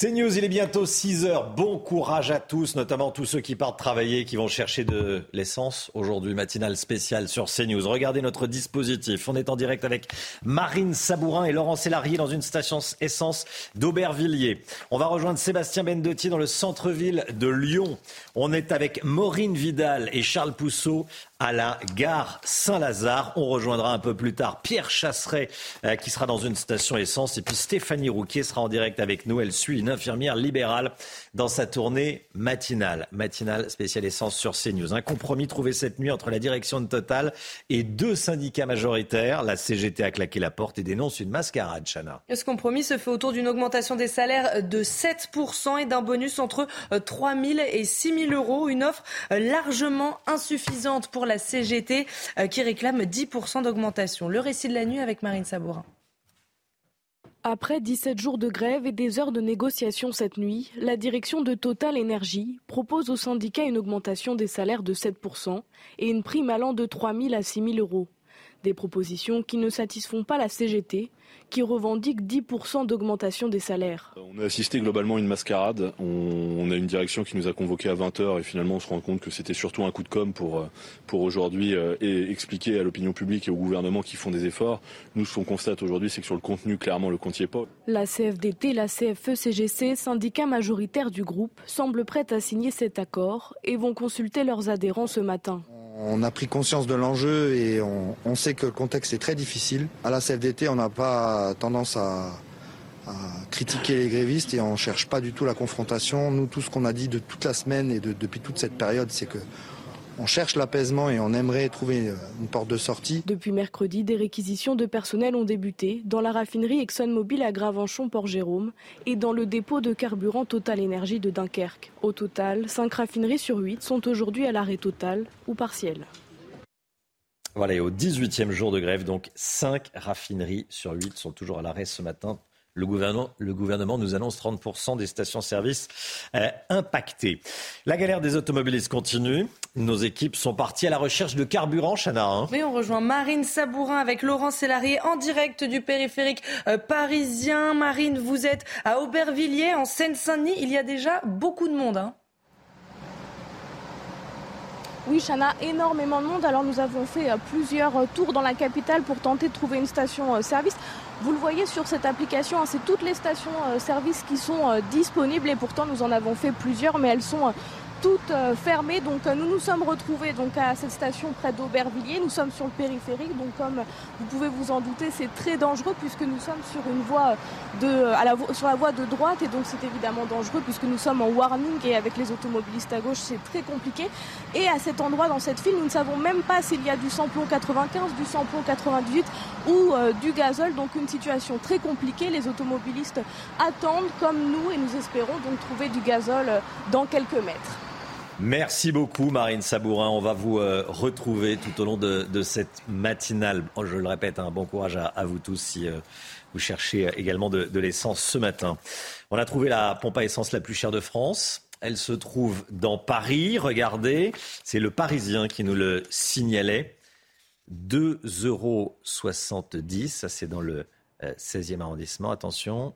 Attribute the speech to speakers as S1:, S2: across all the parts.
S1: C'est News, il est bientôt 6 heures. Bon courage à tous, notamment tous ceux qui partent travailler, qui vont chercher de l'essence. Aujourd'hui, matinale spéciale sur CNews. Regardez notre dispositif. On est en direct avec Marine Sabourin et Laurent Sélarié dans une station essence d'Aubervilliers. On va rejoindre Sébastien Bendotti dans le centre-ville de Lyon. On est avec Maureen Vidal et Charles Pousseau à la gare Saint-Lazare. On rejoindra un peu plus tard Pierre Chasseret euh, qui sera dans une station essence et puis Stéphanie Rouquier sera en direct avec nous. Elle suit infirmière libérale dans sa tournée matinale. Matinale spéciale essence sur CNews. Un compromis trouvé cette nuit entre la direction de Total et deux syndicats majoritaires. La CGT a claqué la porte et dénonce une mascarade, Chana.
S2: Ce compromis se fait autour d'une augmentation des salaires de 7% et d'un bonus entre 3 euh, 000 et 6 000 euros. Une offre euh, largement insuffisante pour la CGT euh, qui réclame 10% d'augmentation. Le récit de la nuit avec Marine Sabourin.
S3: Après 17 jours de grève et des heures de négociation cette nuit, la direction de Total Energy propose aux syndicats une augmentation des salaires de 7% et une prime allant de 3 000 à 6 000 euros. Des propositions qui ne satisfont pas la CGT, qui revendique 10% d'augmentation des salaires.
S4: On a assisté globalement à une mascarade. On, a une direction qui nous a convoqués à 20h et finalement on se rend compte que c'était surtout un coup de com pour, pour aujourd'hui euh, et expliquer à l'opinion publique et au gouvernement qu'ils font des efforts. Nous, ce qu'on constate aujourd'hui, c'est que sur le contenu, clairement, le compte n'y est pas.
S3: La CFDT, la CFE-CGC, syndicats majoritaires du groupe, semblent prêts à signer cet accord et vont consulter leurs adhérents ce matin.
S5: On a pris conscience de l'enjeu et on, sait que le contexte est très difficile. À la CFDT, on n'a pas tendance à, critiquer les grévistes et on ne cherche pas du tout la confrontation. Nous, tout ce qu'on a dit de toute la semaine et depuis toute cette période, c'est que on cherche l'apaisement et on aimerait trouver euh, une porte de sortie.
S3: Depuis mercredi, des réquisitions de personnel ont débuté dans la raffinerie ExxonMobil à Gravenchon-Port-Jérôme et dans le dépôt de carburant Total Énergie de Dunkerque. Au total, 5 raffineries sur 8 sont aujourd'hui à l'arrêt total ou partiel.
S1: Voilà, et au 18e jour de grève, donc 5 raffineries sur 8 sont toujours à l'arrêt ce matin le gouvernement, le gouvernement nous annonce 30% des stations-service euh, impactées. La galère des automobilistes continue. Nos équipes sont parties à la recherche de carburant, Chana. Hein.
S2: Oui, on rejoint Marine Sabourin avec Laurent Sélarié en direct du périphérique euh, parisien. Marine, vous êtes à Aubervilliers, en Seine-Saint-Denis. Il y a déjà beaucoup de monde. Hein.
S3: Oui, Chana, énormément de monde. Alors nous avons fait euh, plusieurs tours dans la capitale pour tenter de trouver une station-service. Vous le voyez sur cette application, hein, c'est toutes les stations-service qui sont disponibles et pourtant nous en avons fait plusieurs, mais elles sont toutes euh, fermées. Donc euh, nous nous sommes retrouvés donc à cette station près d'Aubervilliers. Nous sommes sur le périphérique, donc comme vous pouvez vous en douter, c'est très dangereux puisque nous sommes sur une voie de, la, sur la voie de droite et donc c'est évidemment dangereux puisque nous sommes en warning et avec les automobilistes à gauche c'est très compliqué. Et à cet endroit dans cette file, nous ne savons même pas s'il y a du samplon 95, du samplon 98 ou euh, du gazole. Donc une situation très compliquée. Les automobilistes attendent comme nous et nous espérons donc trouver du gazole dans quelques mètres.
S1: Merci beaucoup Marine Sabourin. On va vous euh, retrouver tout au long de, cette matinale. Oh, je le répète, un hein, bon courage à, vous tous si euh, vous cherchez également de, l'essence ce matin. On a trouvé la pompe à essence la plus chère de France. Elle se trouve dans Paris. Regardez, c'est le Parisien qui nous le signalait. 2,70 euros. Ça, c'est dans le 16e euh, arrondissement. Attention.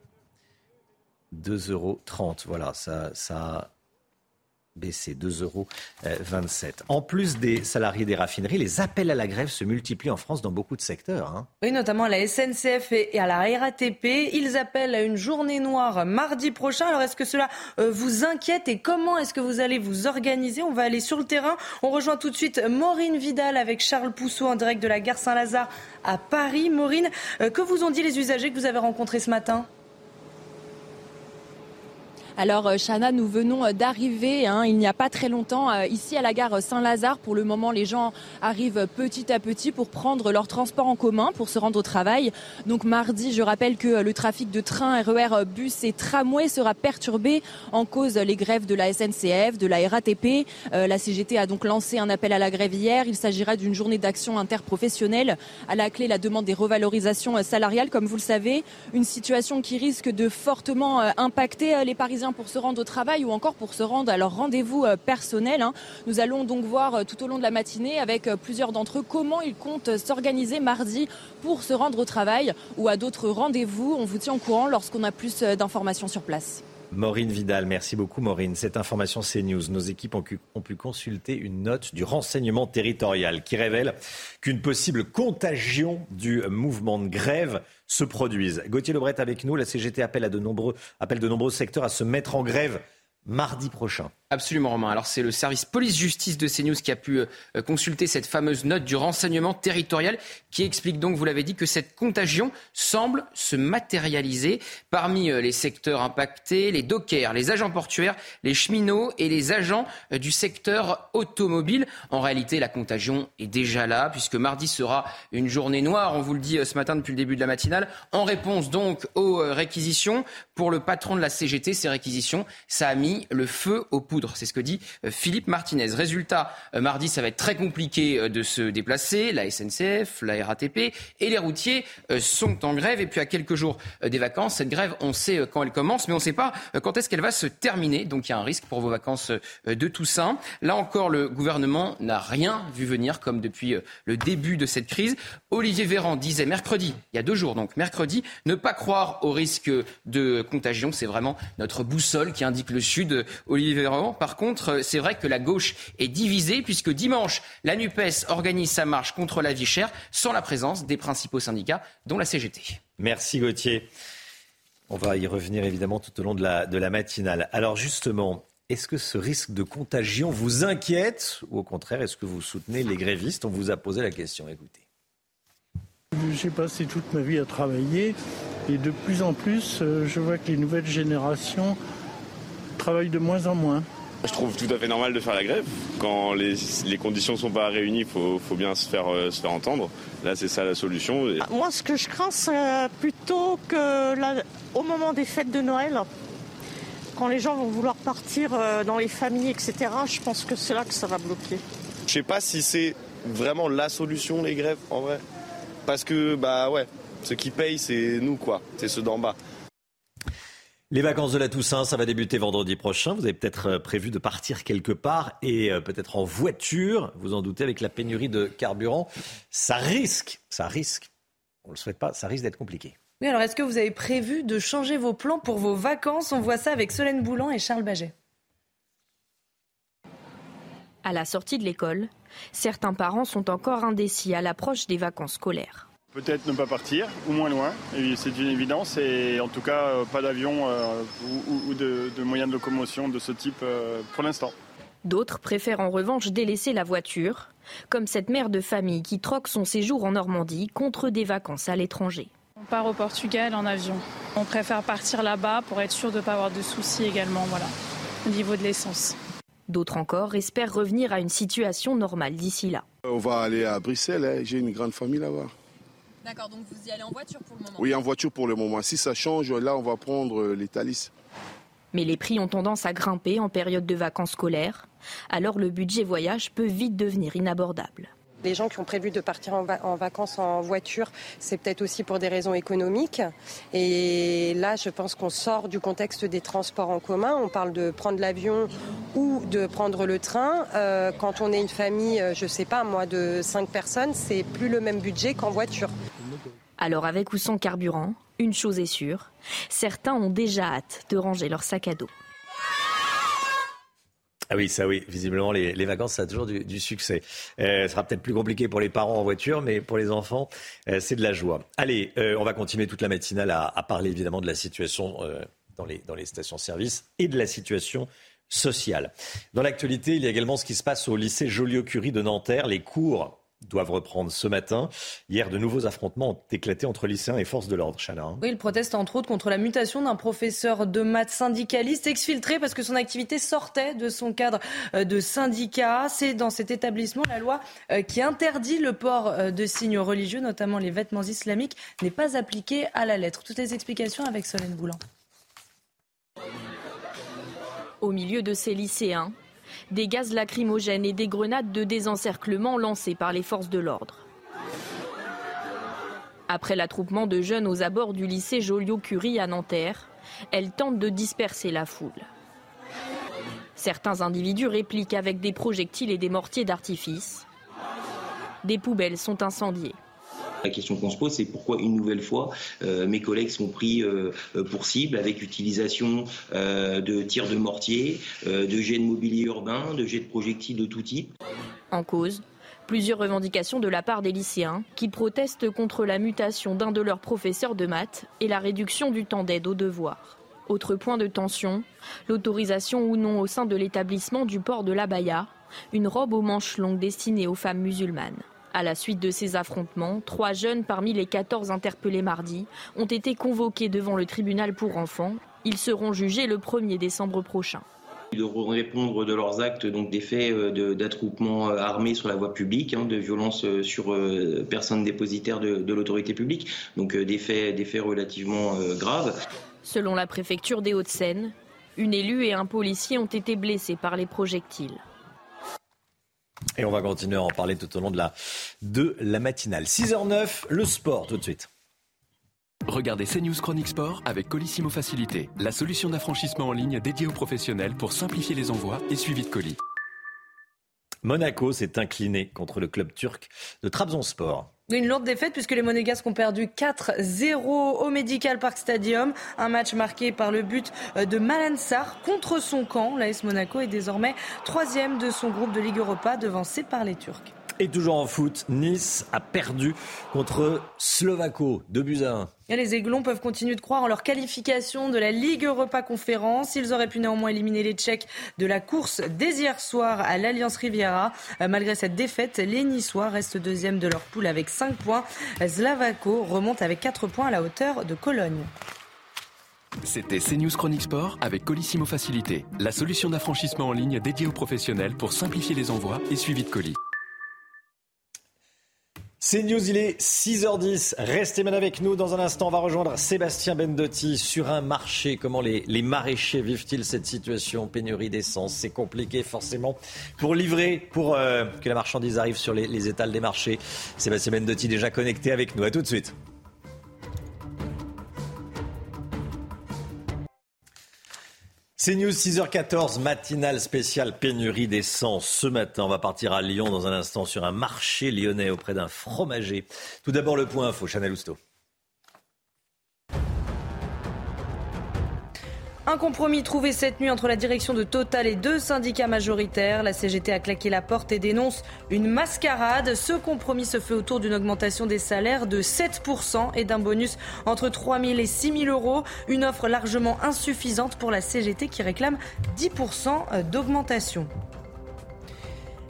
S1: 2,30 euros. Voilà, ça baissé 2,27 euros. En plus des salariés des raffineries, les appels à la grève se multiplient en France dans beaucoup de secteurs. Hein.
S2: Oui, notamment à la SNCF et à la RATP. Ils appellent à une journée noire mardi prochain. Alors est-ce que cela euh, vous inquiète et comment est-ce que vous allez vous organiser? On va aller sur le terrain. On rejoint tout de suite Maureen Vidal avec Charles Pousseau en direct de la gare Saint-Lazare à Paris. Maureen, euh, que vous ont dit les usagers que vous avez rencontrés ce matin?
S6: Alors, euh, Chana, nous venons euh, d'arriver, hein, il n'y a pas très longtemps, euh, ici à la gare Saint-Lazare. Pour le moment, les gens arrivent petit à petit pour prendre leur transport en commun, pour se rendre au travail. Donc mardi, je rappelle que le trafic de train, RER, bus et tramway sera perturbé en cause les grèves de la SNCF, de la RATP. la CGT a donc lancé un appel à la grève hier. Il s'agira d'une journée d'action interprofessionnelle. À la clé, la demande des revalorisations salariales, comme vous le savez. Une situation qui risque de fortement impacter les Parisiens pour se rendre au travail ou encore pour se rendre à leur rendez-vous euh, personnel. Hein. Nous allons donc voir euh, tout au long de la matinée avec euh, plusieurs d'entre eux comment ils comptent s'organiser mardi pour se rendre au travail ou à d'autres rendez-vous. On vous tient au courant lorsqu'on a plus d'informations sur place.
S1: Maureen Vidal, merci beaucoup Maureen. Cette information CNews, nos équipes ont, ont pu consulter une note du renseignement territorial qui révèle qu'une possible contagion du mouvement de grève se produise. Gauthier Lebret avec nous, la CGT appelle, à de nombreux, appelle de nombreux secteurs à se mettre en grève mardi prochain.
S7: Absolument, Romain. Alors, c'est le service police-justice de CNews qui a pu euh, consulter cette fameuse note du renseignement territorial qui explique donc, vous l'avez dit, que cette contagion semble se matérialiser parmi euh, les secteurs impactés, les dockers, les agents portuaires, les cheminots et les agents euh, du secteur automobile. En réalité, la contagion est déjà là puisque mardi sera une journée noire, on vous le dit ce matin depuis le début de la matinale, en réponse donc aux réquisitions. Pour le patron de la CGT, ces réquisitions, ça a mis le feu aux poudres. C'est ce que dit euh, Philippe Martinez. Résultat, euh, mardi, ça va être très compliqué euh, de se déplacer. La SNCF, la RATP et les routiers sont en grève. Et puis à quelques jours des vacances, cette grève, on sait quand elle commence, mais on ne sait pas quand est-ce qu'elle va se terminer. Donc il y a un risque pour vos vacances de Toussaint. Là encore, le gouvernement n'a rien vu venir comme depuis le début de cette crise. Olivier Véran disait mercredi, il y a deux jours donc, mercredi, ne pas croire au risque de contagion. C'est vraiment notre boussole qui indique le Sud. Olivier Véran, par contre, c'est vrai que la gauche est divisée puisque dimanche, la NUPES organise sa marche contre la vie chère sans la présence des principaux syndicats, dont la CGT.
S1: Merci Gauthier. On va y revenir évidemment tout au long de la, de la matinale. Alors justement, est-ce que ce risque de contagion vous inquiète ou au contraire, est-ce que vous soutenez les grévistes? On vous a posé la question, écoutez.
S8: J'ai passé toute ma vie à travailler et de plus en plus, euh, je vois que les nouvelles générations travaillent de moins en moins.
S9: Je trouve tout à fait normal de faire la grève. Quand les, conditions ne sont pas réunies, il faut, bien se faire, euh, se faire entendre. Là, c'est ça la solution.
S10: Ah, moi, ce que je crains, c'est plutôt que au moment des fêtes de Noël, quand les gens vont vouloir partir euh, dans les familles, etc., je pense que c'est là que ça va bloquer.
S9: Je sais pas si c'est vraiment la solution, les grèves, en vrai. Parce que, bah ouais, ceux qui payent, c'est nous, quoi. C'est ceux d'en bas.
S1: Les vacances de la Toussaint, ça va débuter vendredi prochain. Vous avez peut-être euh, prévu de partir quelque part et euh, peut-être en voiture. Vous en doutez, avec la pénurie de carburant, ça risque, ça risque, on ne le souhaite pas, ça risque d'être compliqué.
S2: Oui, alors est-ce que vous avez prévu de changer vos plans pour vos vacances? On voit ça avec Solène Boulan et Charles Baget.
S11: À la sortie de l'école, certains parents sont encore indécis à l'approche des vacances scolaires.
S12: Peut-être ne pas partir, ou moins loin, c'est une évidence, et en tout cas euh, pas d'avion euh, ou, de, moyens de locomotion de ce type euh, pour l'instant.
S11: D'autres préfèrent en revanche délaisser la voiture, comme cette mère de famille qui troque son séjour en Normandie contre des vacances à l'étranger.
S13: On part au Portugal en avion. On préfère partir là-bas pour être sûr de ne pas avoir de soucis également, voilà, au niveau de l'essence.
S11: D'autres encore espèrent revenir à une situation normale d'ici là.
S14: On va aller à Bruxelles, hein. j'ai une grande famille là-bas.
S11: D'accord, donc vous y allez en voiture pour le moment
S14: Oui, en voiture pour le moment. Si ça change, là, on va prendre euh, les Thalys.
S11: Mais les prix ont tendance à grimper en période de vacances scolaires. Alors le budget voyage peut vite devenir inabordable.
S15: Les gens qui ont prévu de partir en, vacances en voiture, c'est peut-être aussi pour des raisons économiques. Et là, je pense qu'on sort du contexte des transports en commun. On parle de prendre l'avion ou de prendre le train. Euh, quand on est une famille, euh, je ne sais pas, moi, de cinq personnes, c'est plus le même budget qu'en voiture.
S11: Alors avec ou sans carburant, une chose est sûre, certains ont déjà hâte de ranger leur sac à dos.
S1: Ah oui, ça oui. Visiblement, les, vacances, ça a toujours du, succès. Euh, ce sera peut-être plus compliqué pour les parents en voiture, mais pour les enfants, euh, c'est de la joie. Allez, euh, on va continuer toute la matinale à, parler évidemment de la situation dans les, dans les stations-service et de la situation sociale. Dans l'actualité, il y a également ce qui se passe au lycée Joliot-Curie de Nanterre. Les cours doivent reprendre ce matin. Hier, de nouveaux affrontements ont éclaté entre lycéens et forces de l'ordre. Chana.
S2: Oui, il proteste entre autres contre la mutation d'un professeur de maths syndicaliste exfiltré parce que son activité sortait de son cadre euh, de syndicat. C'est dans cet établissement la loi euh, qui interdit le port euh, de signes religieux, notamment les vêtements islamiques, n'est pas appliquée à la lettre. Toutes les explications avec Solène Boulan.
S11: Au milieu de ces lycéens, des gaz lacrymogènes et des grenades de désencerclement lancées par les forces de l'ordre. Après l'attroupement de jeunes aux abords du lycée Joliot-Curie à Nanterre, elles tentent de disperser la foule. Certains individus répliquent avec des projectiles et des mortiers d'artifice. Des poubelles sont incendiées.
S14: La question qu'on se pose, c'est pourquoi une nouvelle fois euh, mes collègues sont pris euh, pour cible avec utilisation euh, de tirs de mortier, de jets de mobilier urbain, de jets de projectiles de tout type.
S11: En cause, plusieurs revendications de la part des lycéens qui protestent contre la mutation d'un de leurs professeurs de maths et la réduction du temps d'aide aux devoirs. Autre point de tension, l'autorisation ou non au sein de l'établissement du port de l'abaya, une robe aux manches longues destinée aux femmes musulmanes. À la suite de ces affrontements, trois jeunes parmi les 14 interpellés mardi ont été convoqués devant le tribunal pour enfants. Ils seront jugés le 1er décembre prochain
S14: Ils devront répondre de leurs actes, donc des faits euh, d'attroupement euh, armé sur la voie publique, hein, de violence euh, sur personnes dépositaires de, de l'autorité publique, donc des faits, des faits relativement graves.
S11: Selon la préfecture des Hauts-de-Seine, une élue et un policier ont été blessés par les projectiles.
S1: Et on va continuer à en parler tout au long de la, de la matinale. 6h09, le sport tout de suite.
S16: Regardez CNews Chronique Sport avec Colissimo Facilité, la solution d'affranchissement en ligne dédiée aux professionnels pour simplifier les envois et suivi de colis.
S1: Monaco s'est incliné contre le club turc de Trabzonspor.
S2: Une lourde défaite puisque les Monégasques ont perdu 4-0 au Medical Park Stadium. Un match marqué par le but de Malansar contre son camp. L'AS Monaco est désormais troisième de son groupe de Ligue Europa devancé par les Turcs.
S1: Et toujours en foot, Nice a perdu contre Slovako, de buts à 1.
S2: Et les Aiglons peuvent continuer de croire en leur qualification de la Ligue Europa Conférence. Ils auraient pu néanmoins éliminer les Tchèques de la course dès hier soir à l'Alliance Riviera. Euh, malgré cette défaite, les Niçois restent deuxième de leur poule avec 5 points. Slavako remonte avec 4 points à la hauteur de Cologne.
S16: C'était CNews Chronique Sport avec Colissimo Facilité, la solution d'affranchissement en ligne dédiée aux professionnels pour simplifier les envois et suivi de colis.
S1: C'est News, il est 6h10. Restez maintenant avec nous. Dans un instant, on va rejoindre Sébastien Bendotti sur un marché. Comment les, les maraîchers vivent-ils cette situation? Pénurie d'essence, c'est compliqué forcément pour livrer, pour euh, que la marchandise arrive sur les, les étals des marchés. Sébastien Bendotti déjà connecté avec nous. À tout de suite. C'est News 6h14, matinale spéciale pénurie d'essence. Ce matin, on va partir à Lyon dans un instant sur un marché lyonnais auprès d'un fromager. Tout d'abord le point info, Chanel Housteau.
S2: Un compromis trouvé cette nuit entre la direction de Total et deux syndicats majoritaires. La CGT a claqué la porte et dénonce une mascarade. Ce compromis se fait autour d'une augmentation des salaires de 7% et d'un bonus entre 3 000 et 6 000 euros. Une offre largement insuffisante pour la CGT qui réclame 10% d'augmentation.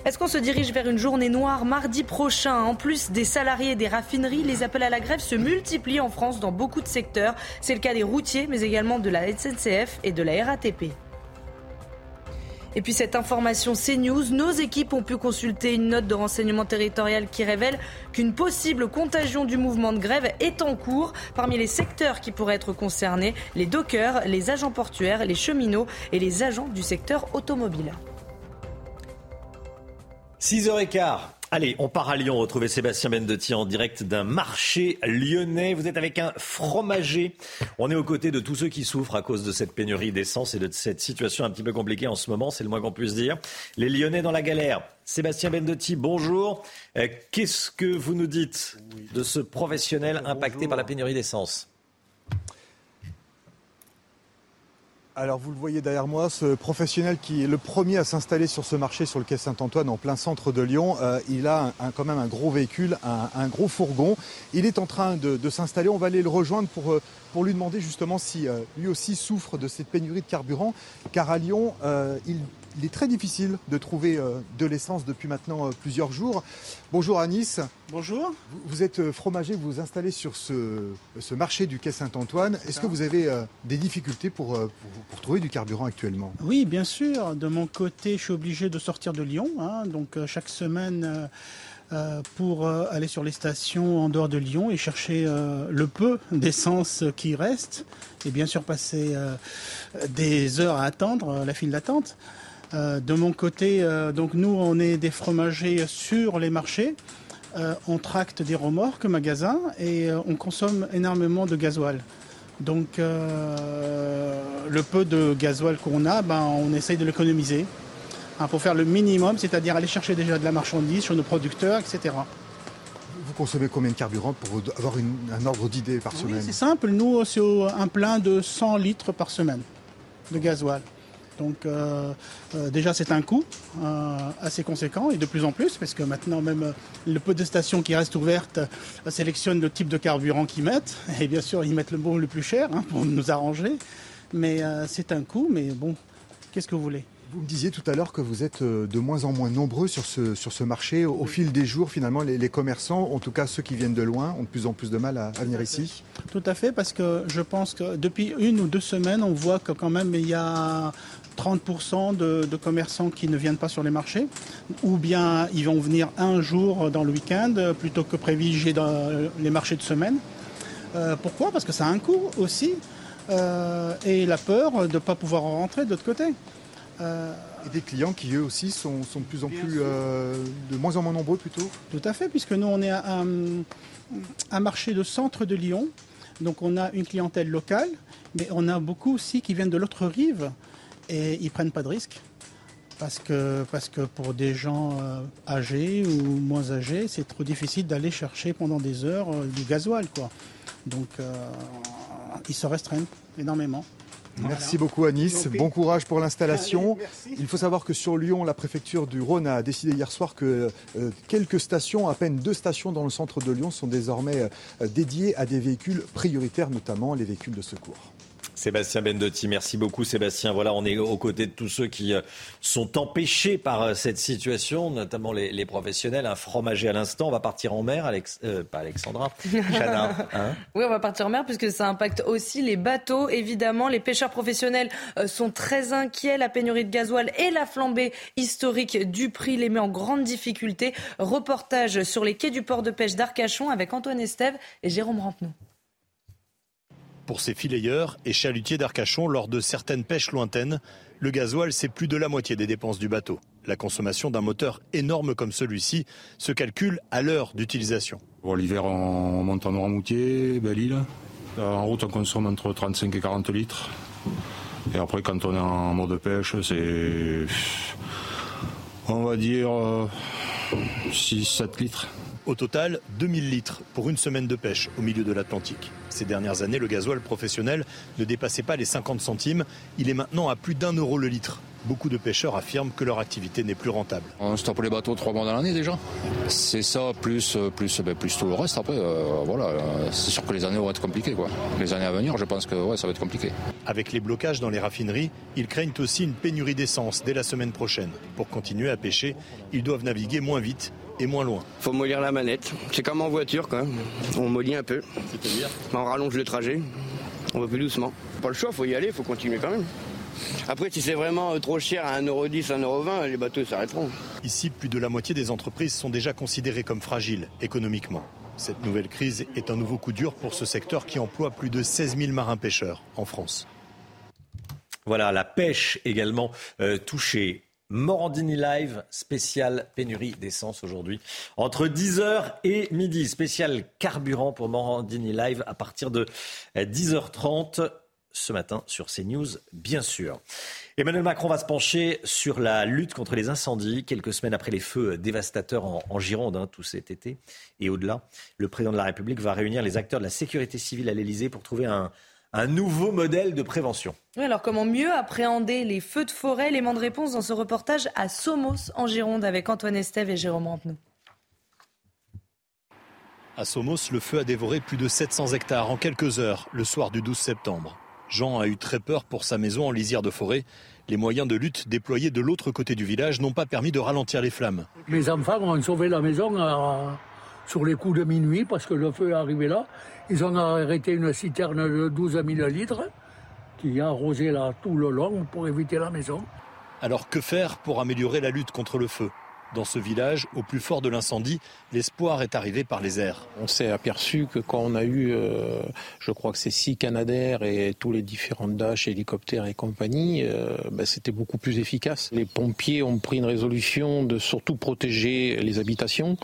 S2: Est-ce qu'on se dirige vers une journée noire mardi prochain? En plus des salariés des raffineries, les appels à la grève se multiplient en France dans beaucoup de secteurs. C'est le cas des routiers, mais également de la SNCF et de la RATP. Et puis cette information CNews, nos équipes ont pu consulter une note de renseignement territorial qui révèle qu'une possible contagion du mouvement de grève est en cours. Parmi les secteurs qui pourraient être concernés, les dockers, les agents portuaires, les cheminots et les agents du secteur automobile.
S1: 6h15. Allez, on part à Lyon retrouver Sébastien Bendotti en direct d'un marché lyonnais. Vous êtes avec un fromager. On est aux côtés de tous ceux qui souffrent à cause de cette pénurie d'essence et de cette situation un petit peu compliquée en ce moment, c'est le moins qu'on puisse dire. Les Lyonnais dans la galère. Sébastien Bendotti, bonjour. Euh, Qu'est-ce que vous nous dites de ce professionnel impacté par la pénurie d'essence?
S17: Alors vous le voyez derrière moi, ce professionnel qui est le premier à s'installer sur ce marché sur le quai Saint-Antoine en plein centre de Lyon, euh, il a quand même un gros véhicule, un, gros fourgon. Il est en train de, s'installer, on va aller le rejoindre pour, euh, lui demander justement si euh, lui aussi souffre de cette pénurie de carburant, car à Lyon, il il est très difficile de trouver de l'essence depuis maintenant plusieurs jours. Bonjour Anis.
S18: Bonjour.
S17: Vous, êtes fromager, vous vous installez sur ce, ce marché du quai Saint-Antoine. Est-ce que vous avez des difficultés pour, pour, trouver du carburant actuellement?
S18: Oui, bien sûr. De mon côté, je suis obligé de sortir de Lyon. Hein. donc chaque semaine euh, pour euh, aller sur les stations en dehors de Lyon et chercher euh, le peu d'essence qui reste et bien sûr passer des heures à attendre la file d'attente. De mon côté, donc nous on est des fromagers sur les marchés. on tracte des remorques magasins et on consomme énormément de gasoil. Donc le peu de gasoil qu'on a, ben, on essaye de l'économiser. Hein, pour faire le minimum, c'est-à-dire aller chercher déjà de la marchandise sur nos producteurs, etc.
S17: Vous consommez combien de carburant pour avoir un ordre d'idée par semaine?
S18: C'est simple, nous c'est un plein de 100 litres par semaine de gasoil. Donc euh, euh, déjà c'est un coût euh, assez conséquent et de plus en plus parce que maintenant même le peu de stations qui restent ouvertes sélectionnent le type de carburant qu'ils mettent et bien sûr ils mettent le bon le plus cher hein, pour nous arranger. Mais c'est un coût, mais bon, qu'est-ce que vous voulez?
S17: Vous me disiez tout à l'heure que vous êtes de moins en moins nombreux sur ce, sur ce marché. Au, fil des jours, finalement, les, commerçants, en tout cas ceux qui viennent de loin, ont de plus en plus de mal à, venir ici.
S18: Tout à fait, parce que je pense que depuis une ou deux semaines, on voit que quand même il y a 30% de, commerçants qui ne viennent pas sur les marchés, ou bien ils vont venir un jour dans le week-end plutôt que privilégier dans les marchés de semaine. Euh, pourquoi? Parce que ça a un coût aussi. Euh, et la peur de ne pas pouvoir rentrer de l'autre côté.
S17: Euh, et des clients qui eux aussi sont, de plus en plus, de moins en moins nombreux plutôt?
S18: Tout à fait, puisque nous on est un, un marché de centre de Lyon, donc on a une clientèle locale, mais on a beaucoup aussi qui viennent de l'autre rive et ils prennent pas de risques. Parce que, parce que pour des gens euh, âgés ou moins âgés, c'est trop difficile d'aller chercher pendant des heures du gasoil. Quoi. Donc ils se restreignent énormément.
S17: Merci beaucoup Anis. Bon courage pour l'installation. Il faut savoir que sur Lyon, la préfecture du Rhône a décidé hier soir que euh, quelques stations, à peine deux stations dans le centre de Lyon, sont désormais euh, dédiées à des véhicules prioritaires, notamment les véhicules de secours.
S1: Sébastien Bendotti, merci beaucoup Sébastien. Voilà, on est aux côtés de tous ceux qui euh, sont empêchés par euh, cette situation, notamment les, professionnels. Un fromager à l'instant, on va partir en mer, Alex, euh, pas Alexandra, Chana.
S2: Hein oui, on va partir en mer puisque ça impacte aussi les bateaux. Évidemment, les pêcheurs professionnels sont très inquiets. La pénurie de gasoil et la flambée historique du prix les met en grande difficulté. Reportage sur les quais du port de pêche d'Arcachon avec Antoine Estève et Jérôme Rampenou.
S15: Pour ces fileyeurs et chalutiers d'Arcachon, lors de certaines pêches lointaines, le gasoil, c'est plus de la moitié des dépenses du bateau. La consommation d'un moteur énorme comme celui-ci se calcule à l'heure d'utilisation.
S19: L'hiver, on monte en Noirmoutier, Belle-Île. En route, on consomme entre 35 et 40 litres. Et après, quand on est en mode pêche, c'est. On va dire 6-7 euh, litres.
S15: Au total, 2000 litres pour une semaine de pêche au milieu de l'Atlantique. Ces dernières années, le gasoil professionnel ne dépassait pas les 50 centimes. Il est maintenant à plus d'un euro le litre. Beaucoup de pêcheurs affirment que leur activité n'est plus rentable.
S20: On stoppe les bateaux trois mois dans l'année déjà. C'est ça, plus, plus, ben, plus tout le reste. Après, euh, voilà, c'est sûr que les années vont être compliquées. Quoi. Les années à venir, je pense que ouais, ça va être compliqué.
S15: Avec les blocages dans les raffineries, ils craignent aussi une pénurie d'essence dès la semaine prochaine. Pour continuer à pêcher, ils doivent naviguer moins vite et moins loin.
S21: Faut mollir la manette. C'est comme en voiture, quoi. On mollit un peu. C'est-à-dire On rallonge le trajet. On va plus doucement. Pas le choix, faut y aller, faut continuer quand même. Après, si c'est vraiment trop cher à 1,10€, 1,20€, les bateaux s'arrêteront.
S15: Ici, plus de la moitié des entreprises sont déjà considérées comme fragiles économiquement. Cette nouvelle crise est un nouveau coup dur pour ce secteur qui emploie plus de 16 000 marins-pêcheurs en France.
S1: Voilà, la pêche également euh, touchée. Morandini Live, spécial pénurie d'essence aujourd'hui. Entre 10h et midi, spécial carburant pour Morandini Live à partir de 10h30 ce matin sur CNews, bien sûr. Emmanuel Macron va se pencher sur la lutte contre les incendies, quelques semaines après les feux dévastateurs en, Gironde, hein, tout cet été et au-delà. Le président de la République va réunir les acteurs de la sécurité civile à l'Elysée pour trouver un, un nouveau modèle de prévention.
S2: Oui, alors comment mieux appréhender les feux de forêt? L'élément de réponse dans ce reportage à Somos en Gironde avec Antoine Estève et Jérôme Rampenou.
S15: À Somos, le feu a dévoré plus de 700 hectares en quelques heures le soir du 12 septembre. Jean a eu très peur pour sa maison en lisière de forêt. Les moyens de lutte déployés de l'autre côté du village n'ont pas permis de ralentir les flammes.
S22: Mes enfants ont sauvé la maison sur les coups de minuit parce que le feu est arrivé là. Ils ont arrêté une citerne de 12 000 litres qui a arrosé là tout le long pour éviter la maison.
S15: Alors que faire pour améliorer la lutte contre le feu? Dans ce village, au plus fort de l'incendie, l'espoir est arrivé par les airs.
S23: On s'est aperçu que quand on a eu, euh, je crois que c'est six Canadair et tous les différents Dash, hélicoptères et compagnie, euh, bah, c'était beaucoup plus efficace. Les pompiers ont pris une résolution de surtout protéger les habitations.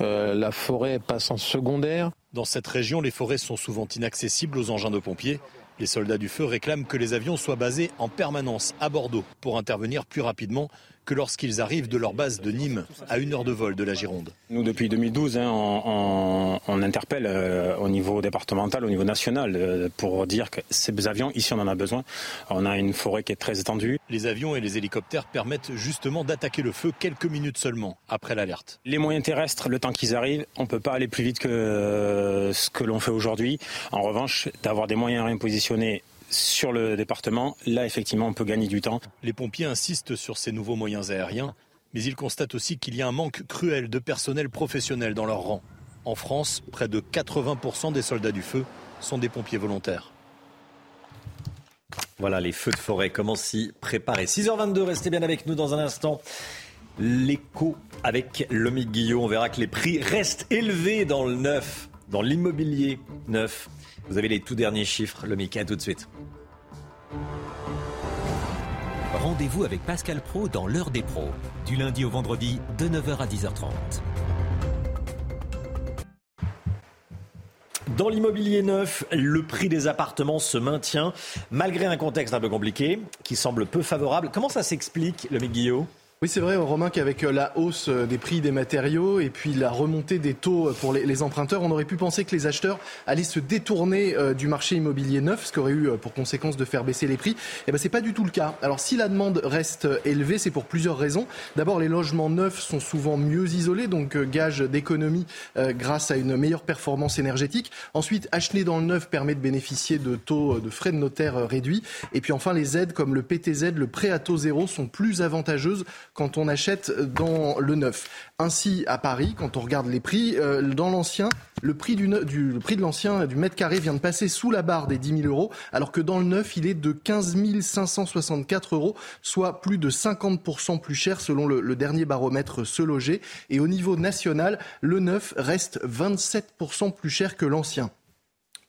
S23: Euh, la forêt passe en secondaire.
S15: Dans cette région, les forêts sont souvent inaccessibles aux engins de pompiers. Les soldats du feu réclament que les avions soient basés en permanence à Bordeaux pour intervenir plus rapidement que lorsqu'ils arrivent de leur base de Nîmes, à une heure de vol de la Gironde.
S24: Nous, depuis 2012, hein, on, interpelle euh, au niveau départemental, au niveau national, euh, pour dire que ces avions, ici, on en a besoin. On a une forêt qui est très étendue.
S15: Les avions et les hélicoptères permettent justement d'attaquer le feu quelques minutes seulement après l'alerte.
S24: Les moyens terrestres, le temps qu'ils arrivent, on ne peut pas aller plus vite que euh, ce que l'on fait aujourd'hui. En revanche, d'avoir des moyens répositionnés sur le département, là effectivement on peut gagner du temps.
S15: Les pompiers insistent sur ces nouveaux moyens aériens, mais ils constatent aussi qu'il y a un manque cruel de personnel professionnel dans leur rang. En France, près de 80% des soldats du feu sont des pompiers volontaires.
S1: Voilà les feux de forêt, comment s'y préparer. 6h22, restez bien avec nous dans un instant. L'écho avec Lomique Guillot, on verra que les prix restent élevés dans le neuf, dans l'immobilier neuf. Vous avez les tout derniers chiffres, le Mika, tout de suite.
S25: Rendez-vous avec Pascal Pro dans l'heure des pros, du lundi au vendredi de 9h à 10h30.
S1: Dans l'immobilier neuf, le prix des appartements se maintient malgré un contexte un peu compliqué qui semble peu favorable. Comment ça s'explique, le Guillaume?
S26: Oui, c'est vrai, Romain, qu'avec euh, la hausse euh, des prix des matériaux et puis la remontée des taux euh, pour les, emprunteurs, on aurait pu penser que les acheteurs allaient se détourner du marché immobilier neuf, ce qui aurait eu pour conséquence de faire baisser les prix. Eh ben, c'est pas du tout le cas. Alors, si la demande reste élevée, c'est pour plusieurs raisons. D'abord, les logements neufs sont souvent mieux isolés, donc gage d'économie grâce à une meilleure performance énergétique. Ensuite, acheter dans le neuf permet de bénéficier de taux de frais de notaire réduits. Et puis enfin, les aides comme le PTZ, le prêt à taux zéro, sont plus avantageuses quand on achète dans le neuf. Ainsi, à Paris, quand on regarde les prix, euh, dans l'ancien, le prix, du, le prix de l'ancien du mètre carré vient de passer sous la barre des 10 000 euros, alors que dans le neuf, il est de 15 564 euros, soit plus de 50% plus cher selon le, le dernier baromètre Se Loger. Et au niveau national, le neuf reste 27% plus cher que l'ancien.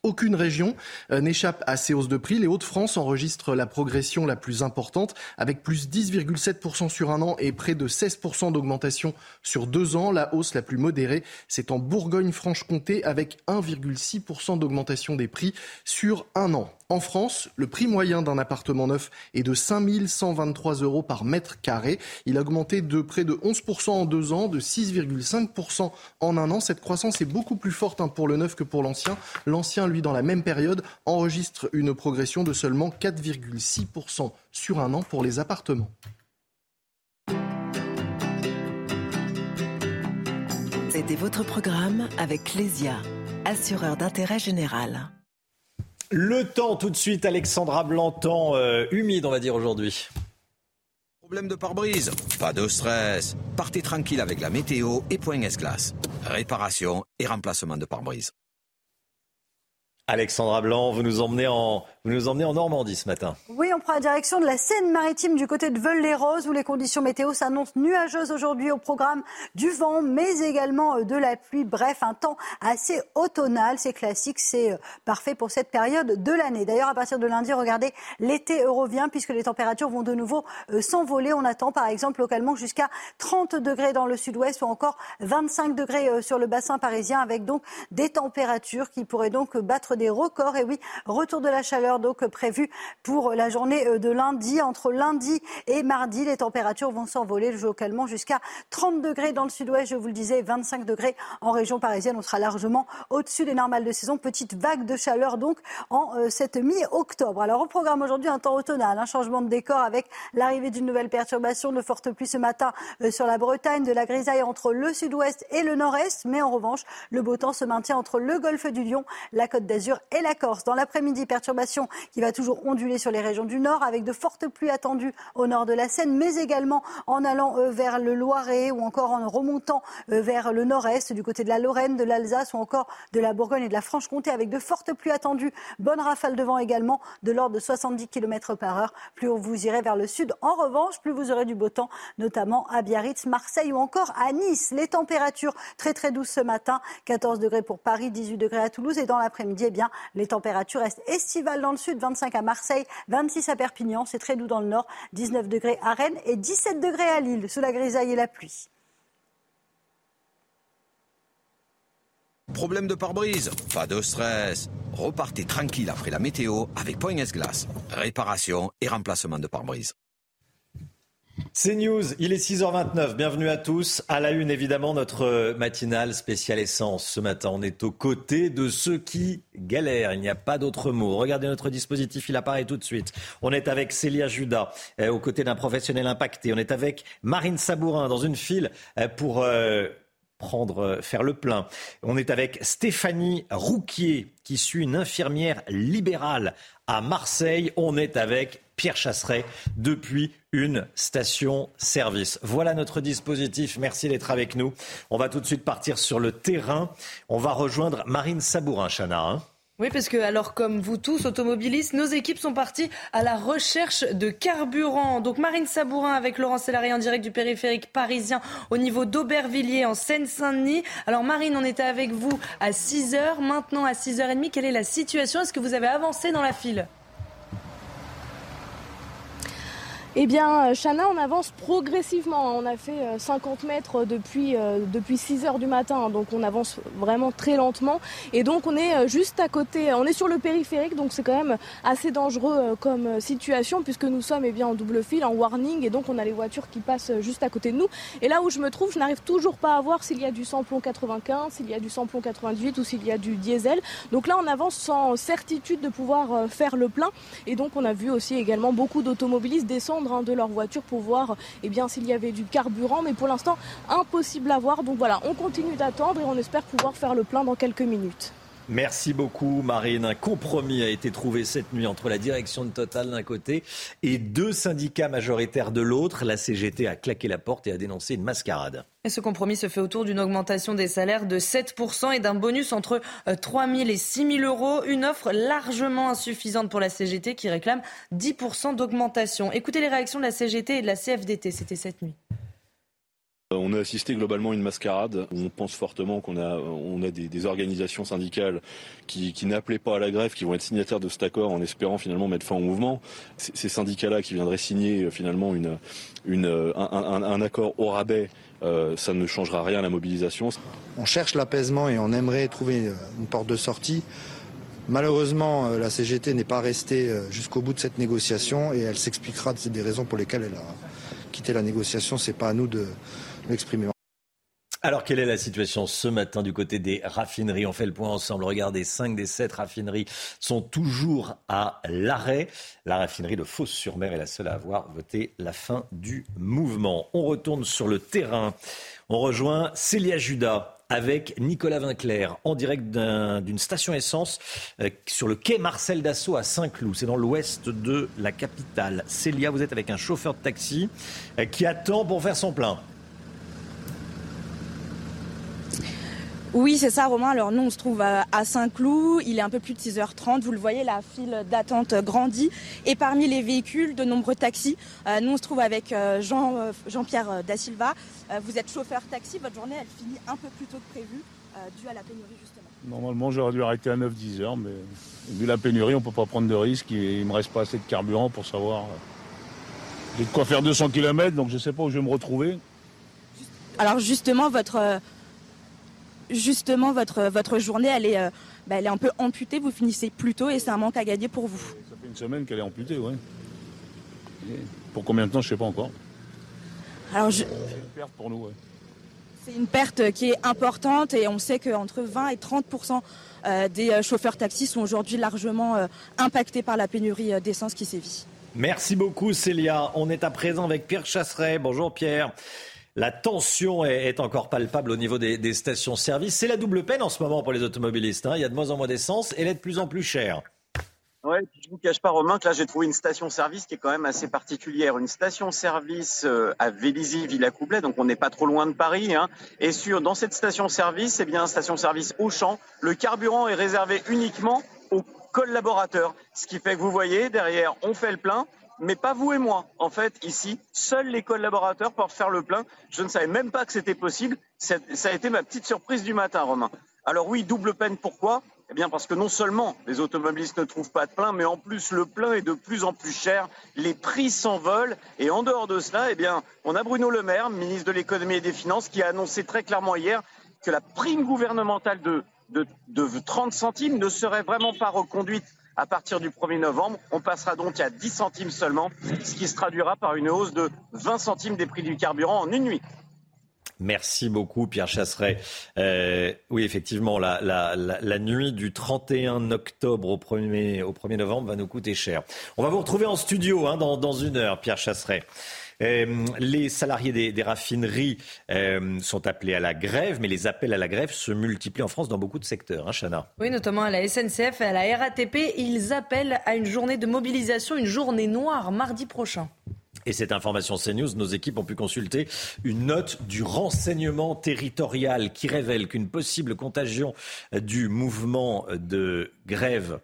S26: Aucune région euh, n'échappe à ces hausses de prix. Les Hauts-de-France enregistrent la progression la plus importante avec plus 10,7% sur un an et près de 16% d'augmentation sur deux ans. La hausse la plus modérée, c'est en Bourgogne-Franche-Comté avec 1,6% d'augmentation des prix sur un an. En France, le prix moyen d'un appartement neuf est de 5 123 euros par mètre carré. Il a augmenté de près de 11% en deux ans, de 6,5% en un an. Cette croissance est beaucoup plus forte hein, pour le neuf que pour l'ancien. L'ancien, lui, dans la même période, enregistre une progression de seulement 4,6% sur un an pour les appartements.
S27: C'était votre programme avec Clésia, assureur d'intérêt général.
S1: Le temps tout de suite, Alexandra Blantan, euh, humide on va dire aujourd'hui.
S28: Problème de pare-brise Pas de stress. Partez tranquille avec la météo et point S-Glace. Réparation et remplacement de pare-brise.
S1: Alexandra Blanc, vous nous emmenez en, vous nous emmenez en Normandie ce matin.
S29: Oui, on prend la direction de la Seine-Maritime du côté de Veul-les-Roses où les conditions météo s'annoncent nuageuses aujourd'hui au programme du vent, mais également euh, de la pluie. Bref, un temps assez automnal. C'est classique, c'est euh, parfait pour cette période de l'année. D'ailleurs, à partir de lundi, regardez, l'été revient puisque les températures vont de nouveau euh, s'envoler. On attend par exemple localement jusqu'à 30 degrés dans le sud-ouest ou encore 25 degrés sur le bassin parisien avec donc des températures qui pourraient donc battre des records. Et oui, retour de la chaleur donc prévu pour la journée euh, de lundi. Entre lundi et mardi, les températures vont s'envoler localement jusqu'à 30 degrés dans le sud-ouest, je vous le disais, 25 degrés en région parisienne. On sera largement au-dessus des normales de saison. Petite vague de chaleur donc en euh, cette mi-octobre. Alors au programme aujourd'hui, un temps automnal, un changement de décor avec l'arrivée d'une nouvelle perturbation, de fortes pluies ce matin euh, sur la Bretagne, de la grisaille entre le sud-ouest et le nord-est. Mais en revanche, le beau temps se maintient entre le golfe du Lion, la côte d'Azur et la Corse. Dans l'après-midi, perturbation qui va toujours onduler sur les régions du nord avec de fortes pluies attendues au nord de la Seine, mais également en allant euh, vers le Loiret ou encore en remontant euh, vers le nord-est du côté de la Lorraine, de l'Alsace ou encore de la Bourgogne et de la Franche-Comté avec de fortes pluies attendues. Bonne rafale de vent également de l'ordre de 70 km par heure. Plus vous irez vers le sud, en revanche, plus vous aurez du beau temps, notamment à Biarritz, Marseille ou encore à Nice. Les températures très très douces ce matin, 14 degrés pour Paris, 18 degrés à Toulouse et dans l'après-midi, eh bien, les températures restent estivales dans sud, 25 à Marseille, 26 à Perpignan, c'est très doux dans le nord, 19 degrés à Rennes et 17 degrés à Lille, sous la grisaille et la pluie.
S28: Problème de pare-brise Pas de stress. Repartez tranquille après la météo avec Point Glace. Réparation et remplacement de pare-brise.
S1: C'est News, il est 6h29, bienvenue à tous. À la une, évidemment, notre matinale spéciale essence. Ce matin, on est aux côtés de ceux qui galèrent, il n'y a pas d'autre mot. Regardez notre dispositif, il apparaît tout de suite. On est avec Célia Judas, euh, aux côtés d'un professionnel impacté. On est avec Marine Sabourin, dans une file euh, pour... Euh, prendre, faire le plein. On est avec Stéphanie Rouquier, qui suit une infirmière libérale à Marseille. On est avec Pierre Chasseret depuis une station-service. Voilà notre dispositif. Merci d'être avec nous. On va tout de suite partir sur le terrain. On va rejoindre Marine Sabourin, Chana. Hein.
S2: Oui, parce que alors comme vous tous automobilistes, nos équipes sont parties à la recherche de carburant. Donc Marine Sabourin avec Laurent Sélarié en direct du périphérique parisien au niveau d'Aubervilliers en Seine-Saint-Denis. Alors Marine, on était avec vous à 6h, maintenant à 6h30. Quelle est la situation? Est-ce que vous avez avancé dans la file?
S3: Eh bien, Chana, on avance progressivement. On a fait 50 euh, mètres depuis, euh, depuis 6 heures du matin, donc on avance vraiment très lentement. Et donc, on est euh, juste à côté, on est sur le périphérique, donc c'est quand même assez dangereux comme situation, puisque nous sommes eh bien, en double fil, en warning, et donc on a les voitures qui passent juste à côté de nous. Et là où je me trouve, je n'arrive toujours pas à voir s'il y a du samplon 95, s'il y a du samplon 98 ou s'il y a du diesel. Donc là, on avance sans certitude de pouvoir faire le plein. Et donc, on a vu aussi également beaucoup d'automobilistes descendre de leur voiture pour voir eh bien, s'il y avait du carburant. Mais pour l'instant, impossible à voir. Donc voilà, on continue d'attendre et on espère pouvoir faire le plein dans quelques minutes.
S1: Merci beaucoup Marine. Un compromis a été trouvé cette nuit entre la direction de Total d'un côté et deux syndicats majoritaires de l'autre. La CGT a claqué la porte et a dénoncé une mascarade.
S2: Et ce compromis se fait autour d'une augmentation des salaires de 7% et d'un bonus entre 3 000 et 6 000 euros. Une offre largement insuffisante pour la CGT qui réclame 10% d'augmentation. Écoutez les réactions de la CGT et de la CFDT. C'était cette nuit.
S4: Euh, on a assisté globalement à une mascarade. On pense fortement qu'on a, des, organisations syndicales qui, n'appelaient pas à la grève, qui vont être signataires de cet accord en espérant finalement mettre fin au mouvement. Ces syndicats-là qui viendraient signer euh, finalement une, un, accord au rabais, euh, ça ne changera rien à la mobilisation.
S5: On cherche l'apaisement et on aimerait trouver une porte de sortie. Malheureusement, la CGT n'est pas restée jusqu'au bout de cette négociation et elle s'expliquera des raisons pour lesquelles elle a quitté la négociation. C'est pas à nous de,
S1: alors, quelle est la situation ce matin du côté des raffineries? On fait le point ensemble. Regardez, 5 des 7 raffineries sont toujours à l'arrêt. La raffinerie de Fos-sur-Mer est la seule à avoir voté la fin du mouvement. On retourne sur le terrain. On rejoint Célia Judas avec Nicolas Vinclair en direct d'une station essence euh, sur le quai Marcel Dassault à Saint-Cloud. C'est dans l'ouest de la capitale. Célia, vous êtes avec un chauffeur de taxi euh, qui attend pour faire son plein.
S15: Oui, c'est ça, Romain. Alors, nous, on se trouve à Saint-Cloud. Il est un peu plus de 6h30. Vous le voyez, la file d'attente grandit. Et parmi les véhicules, de nombreux taxis. Euh, nous, on se trouve avec euh, Jean, euh, Jean-Pierre Da Silva. Vous êtes chauffeur taxi. Votre journée, elle finit un peu plus tôt que prévu, dû à la pénurie, justement.
S30: Normalement, j'aurais dû arrêter à 9-10 heures, mais vu la pénurie, on ne peut pas prendre de risques. Il ne me reste pas assez de carburant pour savoir. J'ai de quoi faire 200 km, donc je ne sais pas où je vais me retrouver.
S15: Alors, justement, votre justement votre, votre journée, elle est, euh, bah, elle est un peu amputée, vous finissez plus tôt et c'est un manque à gagner pour vous.
S30: Ça fait une semaine qu'elle est amputée, oui. Pour combien de temps, je ne sais pas encore.
S15: Alors je...
S30: C'est une perte pour nous, oui.
S15: C'est une perte qui est importante et on sait qu'entre 20 et 30% euh, des euh, chauffeurs taxis sont aujourd'hui largement impactés par la pénurie d'essence qui sévit.
S1: Merci beaucoup Célia. On est à présent avec Pierre Chasseret. Bonjour Pierre. La tension est, encore palpable au niveau des, stations-service. C'est la double peine en ce moment pour les automobilistes. Hein. Il y a de moins en moins d'essence et elle est de plus en plus chère.
S31: Ouais, je vous cache pas, Romain, que là, j'ai trouvé une station-service qui est quand même assez particulière. Une station-service euh, à Vélizy, Villacoublay, donc on n'est pas trop loin de Paris. Hein. Et sur, dans cette station-service, eh bien, station-service Auchan, le carburant est réservé uniquement aux collaborateurs. Ce qui fait que vous voyez, derrière, on fait le plein, mais pas vous et moi. En fait, ici, seuls les collaborateurs peuvent faire le plein. Je ne savais même pas que c'était possible. Ça a été ma petite surprise du matin, Romain. Alors oui, double peine, pourquoi? Eh bien, parce que non seulement les automobilistes ne trouvent pas de plein, mais en plus le plein est de plus en plus cher, les prix s'envolent, et en dehors de cela, eh bien, on a Bruno Le Maire, ministre de l'économie et des finances, qui a annoncé très clairement hier que la prime gouvernementale de, de, de 30 centimes ne serait vraiment pas reconduite à partir du 1er novembre. On passera donc à 10 centimes seulement, ce qui se traduira par une hausse de 20 centimes des prix du carburant en une nuit.
S1: Merci beaucoup, Pierre Chasseret. Euh, oui, effectivement, la, nuit du 31 octobre au 1er, au 1er novembre va nous coûter cher. On va vous retrouver en studio hein, dans, dans, une heure, Pierre Chasseret. Euh, les salariés des, des raffineries euh, sont appelés à la grève, mais les appels à la grève se multiplient en France dans beaucoup de secteurs, hein, Chana.
S2: Oui, notamment à la SNCF et à la RATP. Ils appellent à une journée de mobilisation, une journée noire mardi prochain.
S1: Et cette information CNews, nos équipes ont pu consulter une note du renseignement territorial qui révèle qu'une possible contagion du mouvement de grève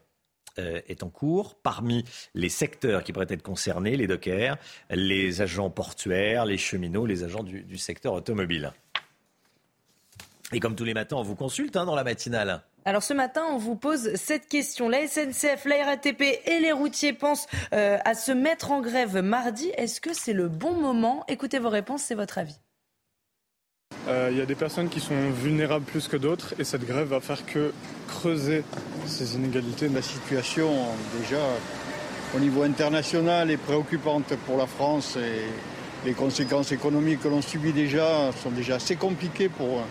S1: est en cours. Parmi les secteurs qui pourraient être concernés, les dockers, les agents portuaires, les cheminots, les agents du, secteur automobile. Et comme tous les matins, on vous consulte hein, dans la matinale.
S2: Alors ce matin, on vous pose cette question. La SNCF, la RATP et les routiers pensent euh, à se mettre en grève mardi. Est-ce que c'est le bon moment? Écoutez vos réponses, c'est votre avis.
S32: Euh, il y a des personnes qui sont vulnérables plus que d'autres et cette grève va faire que creuser ces inégalités.
S33: La situation déjà au niveau international est préoccupante pour la France et les conséquences économiques que l'on subit déjà sont déjà assez compliquées pour,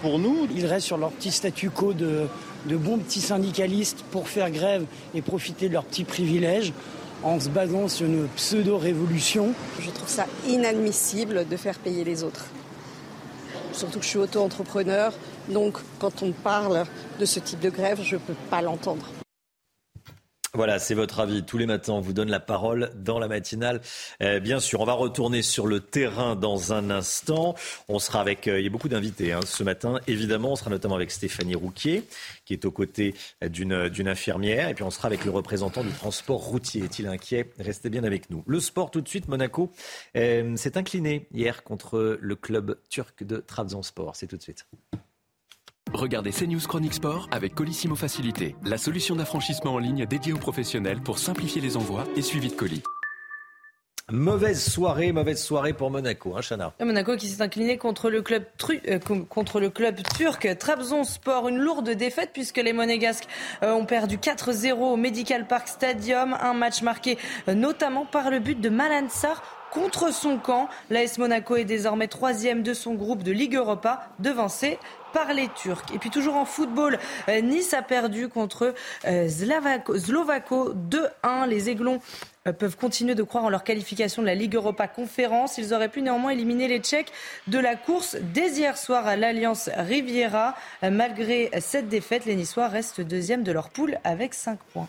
S33: pour nous.
S34: Ils restent sur leur petit statu quo de, de bons petits syndicalistes pour faire grève et profiter de leurs petits privilèges en se basant sur une pseudo-révolution.
S35: Je trouve ça inadmissible de faire payer les autres. Surtout que je suis auto-entrepreneur, donc quand on parle de ce type de grève, je ne peux pas l'entendre.
S1: Voilà, c'est votre avis. Tous les matins, on vous donne la parole dans la matinale. Euh, bien sûr, on va retourner sur le terrain dans un instant. On sera avec, euh, il y a beaucoup d'invités hein, ce matin. Évidemment, on sera notamment avec Stéphanie Rouquier, qui est aux côtés d'une, d'une infirmière. Et puis on sera avec le représentant du transport routier. Est-il inquiet? Restez bien avec nous. Le sport, tout de suite, Monaco euh, s'est incliné hier contre le club turc de Trabzonspor. C'est tout de suite.
S36: Regardez CNews Chronique Sport avec Colissimo Facilité, la solution d'affranchissement en ligne dédiée aux professionnels pour simplifier les envois et suivi de colis.
S1: Mauvaise soirée, mauvaise soirée pour Monaco, hein, Chana.
S2: Monaco qui s'est incliné contre le club, euh, contre le club turc Trabzonspor. Une lourde défaite puisque les Monégasques euh, ont perdu 4-0 au Medical Park Stadium. Un match marqué euh, notamment par le but de Malansar contre son camp. L'AS Monaco est désormais troisième de son groupe de Ligue Europa, devancé par les Turcs. Et puis toujours en football, euh, Nice a perdu contre euh, Slovako 2-1. Les Aiglons euh, peuvent continuer de croire en leur qualification de la Ligue Europa Conférence. Ils auraient pu néanmoins éliminer les Tchèques de la course dès hier soir à l'Alliance Riviera. Malgré cette défaite, les Niçois restent deuxième de leur poule avec 5 points.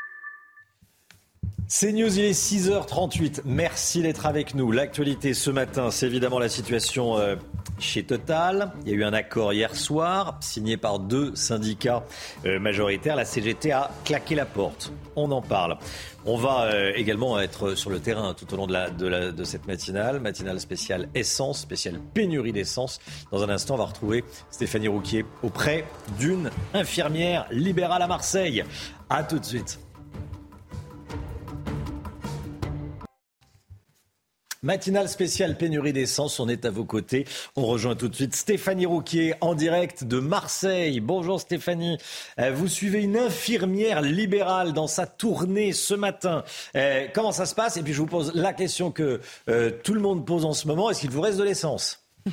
S1: CNews, il est 6h38. Merci d'être avec nous. L'actualité ce matin, c'est évidemment la situation euh, chez Total. Il y a eu un accord hier soir, signé par deux syndicats euh, majoritaires. La CGT a claqué la porte. On en parle. On va euh, également être sur le terrain tout au long de, cette matinale, matinale spéciale essence, spéciale pénurie d'essence. Dans un instant, on va retrouver Stéphanie Rouquier auprès d'une infirmière libérale à Marseille. A tout de suite. Matinale spéciale pénurie d'essence, on est à vos côtés. On rejoint tout de suite Stéphanie Rouquier en direct de Marseille. Bonjour Stéphanie. Euh, vous suivez une infirmière libérale dans sa tournée ce matin. Euh, comment ça se passe? Et puis je vous pose la question que euh, tout le monde pose en ce moment. Est-ce qu'il vous reste de l'essence?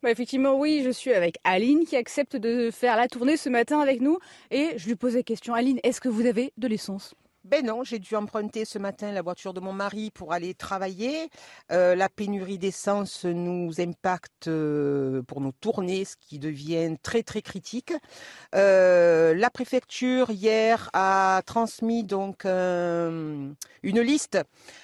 S37: Bah, effectivement, oui, je suis avec Aline qui accepte de faire la tournée ce matin avec nous. Et je lui pose la question, Aline, est-ce que vous avez de l'essence?
S38: Ben non, j'ai dû emprunter ce matin la voiture de mon mari pour aller travailler. Euh, la pénurie d'essence nous impacte euh, pour nos tournées, ce qui devient très très critique. Euh, la préfecture hier a transmis donc une liste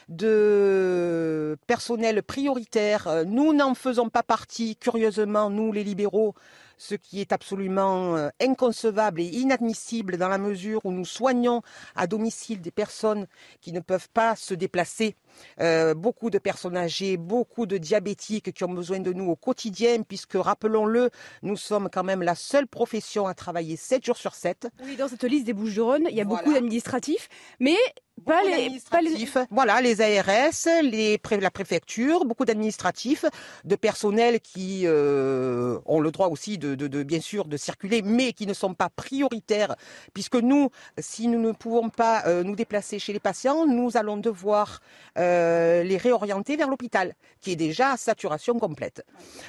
S38: de personnel prioritaire. Nous n'en faisons pas partie, curieusement, nous les libéraux ce qui est absolument euh, inconcevable et inadmissible dans la mesure où nous soignons à domicile des personnes qui ne peuvent pas se déplacer. Euh, beaucoup de personnes âgées, beaucoup de diabétiques qui ont besoin de nous au quotidien, puisque, rappelons-le, nous sommes quand même la seule profession à travailler 7 jours sur 7.
S39: Oui, dans cette liste des Bouches-du-Rhône, il y a beaucoup d'administratifs, mais pas les, pas les,
S38: Voilà, les ARS, les la préfecture, beaucoup d'administratifs, de personnel qui euh, ont le droit aussi de, de, de, bien sûr de circuler, mais qui ne sont pas prioritaires, puisque nous, si nous ne pouvons pas euh, nous déplacer chez les patients, nous allons devoir euh, les réorienter vers l'hôpital, qui est déjà à saturation complète.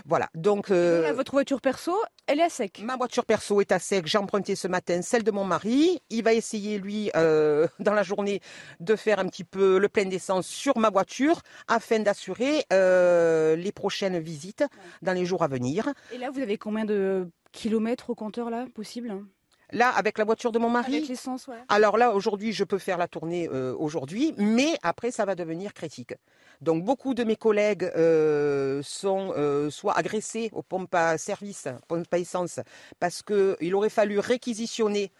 S38: Voilà. Donc
S39: euh, votre voiture perso, elle est à sec.
S38: Ma voiture perso est à sec. J'ai emprunté ce matin celle de mon mari. Il va essayer lui dans la journée de faire un petit peu le plein d'essence sur ma voiture afin d'assurer euh, les prochaines visites dans les jours à venir.
S39: Et là, vous avez combien de kilomètres au compteur là possible?
S38: Là, avec la voiture de mon mari
S39: Avec l'essence, ouais.
S38: Alors là, aujourd'hui, je peux faire la tournée euh, aujourd'hui, mais après, ça va devenir critique. Donc, beaucoup de mes collègues euh, sont soit agressés aux pompes à service, pompes à essence, parce qu'il aurait fallu réquisitionner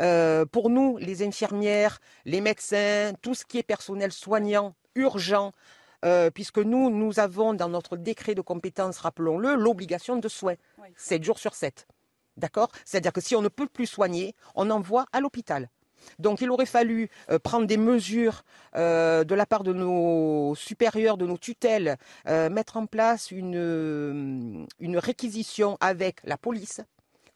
S38: euh, pour nous, les infirmières, les médecins, tout ce qui est personnel soignant, urgent, euh, puisque nous, nous avons dans notre décret de compétences, rappelons-le, l'obligation de soins, 7 jours sur 7. D'accord? C'est-à-dire que si on ne peut plus soigner, on envoie à l'hôpital. Donc il aurait fallu euh, prendre des mesures de la part de nos supérieurs, de nos tutelles, mettre en place une, une réquisition avec la police,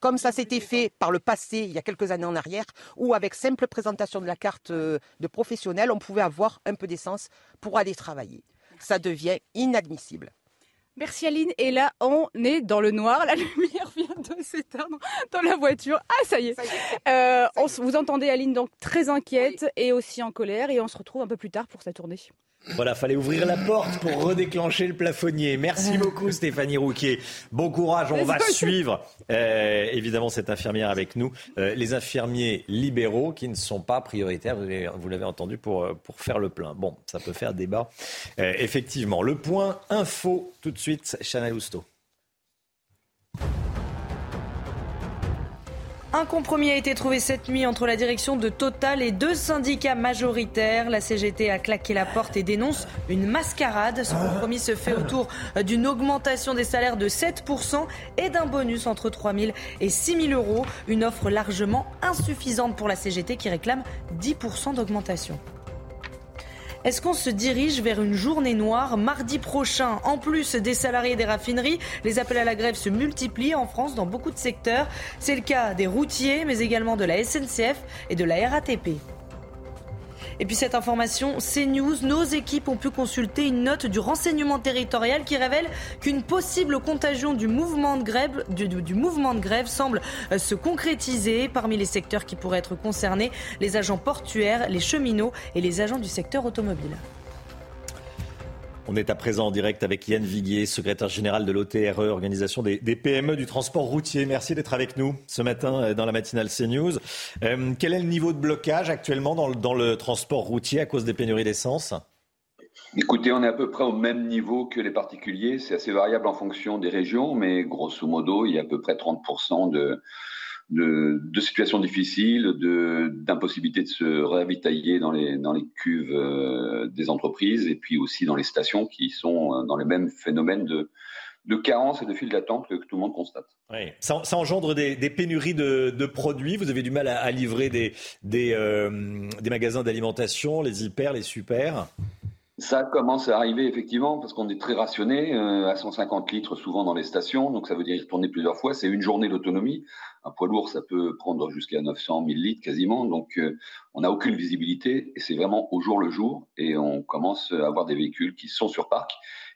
S38: comme ça s'était fait par le passé, il y a quelques années en arrière, où avec simple présentation de la carte euh, de professionnel, on pouvait avoir un peu d'essence pour aller travailler. Ça devient inadmissible.
S39: Merci Aline. Et là, on est dans le noir. La lumière vient de s'éteindre dans la voiture. Ah, ça y est. Euh, on, vous entendez Aline donc très inquiète et aussi en colère. Et on se retrouve un peu plus tard pour sa tournée.
S1: Voilà, fallait ouvrir la porte pour redéclencher le plafonnier. Merci beaucoup Stéphanie Rouquier. Bon courage, on va suivre euh, évidemment cette infirmière avec nous. Euh, les infirmiers libéraux qui ne sont pas prioritaires, vous l'avez entendu, pour, pour faire le plein. Bon, ça peut faire débat. effectivement, le point info tout de suite, Chanel Housteau.
S2: Un compromis a été trouvé cette nuit entre la direction de Total et deux syndicats majoritaires. La CGT a claqué la porte et dénonce une mascarade. Ce compromis se fait autour d'une augmentation des salaires de 7% et d'un bonus entre 3 000 et 6 000 euros. Une offre largement insuffisante pour la CGT qui réclame 10% d'augmentation. Est-ce qu'on se dirige vers une journée noire mardi prochain En plus des salariés des raffineries, les appels à la grève se multiplient en France dans beaucoup de secteurs. C'est le cas des routiers, mais également de la SNCF et de la RATP. Et puis cette information, CNews, nos équipes ont pu consulter une note du renseignement territorial qui révèle qu'une possible contagion du mouvement de grève, du, mouvement de grève semble euh, se concrétiser parmi les secteurs qui pourraient être concernés, les agents portuaires, les cheminots et les agents du secteur automobile.
S1: On est à présent en direct avec Yann Viguier, secrétaire général de l'OTRE, organisation des, PME du transport routier. Merci d'être avec nous ce matin euh, dans la matinale CNews. Euh, quel est le niveau de blocage actuellement dans le, dans le transport routier à cause des pénuries d'essence?
S40: Écoutez, on est à peu près au même niveau que les particuliers. C'est assez variable en fonction des régions, mais grosso modo, il y a à peu près 30% de, de, situations difficiles, d'impossibilité de, se ravitailler dans les, dans les cuves euh, des entreprises et puis aussi dans les stations qui sont euh, dans les mêmes phénomènes de, de carence et de fil d'attente que, tout le monde constate.
S1: Ça, engendre des, pénuries de, produits. Vous avez du mal à, livrer des, des, euh, des magasins d'alimentation, les hyper, les super
S40: ça commence à arriver effectivement parce qu'on est très rationné à 150 litres souvent dans les stations, donc ça veut dire y retourner plusieurs fois. C'est une journée d'autonomie. Un poids lourd, ça peut prendre jusqu'à 900 000 litres quasiment. Donc, euh, on n'a aucune visibilité et c'est vraiment au jour le jour et on commence à avoir des véhicules qui sont sur parc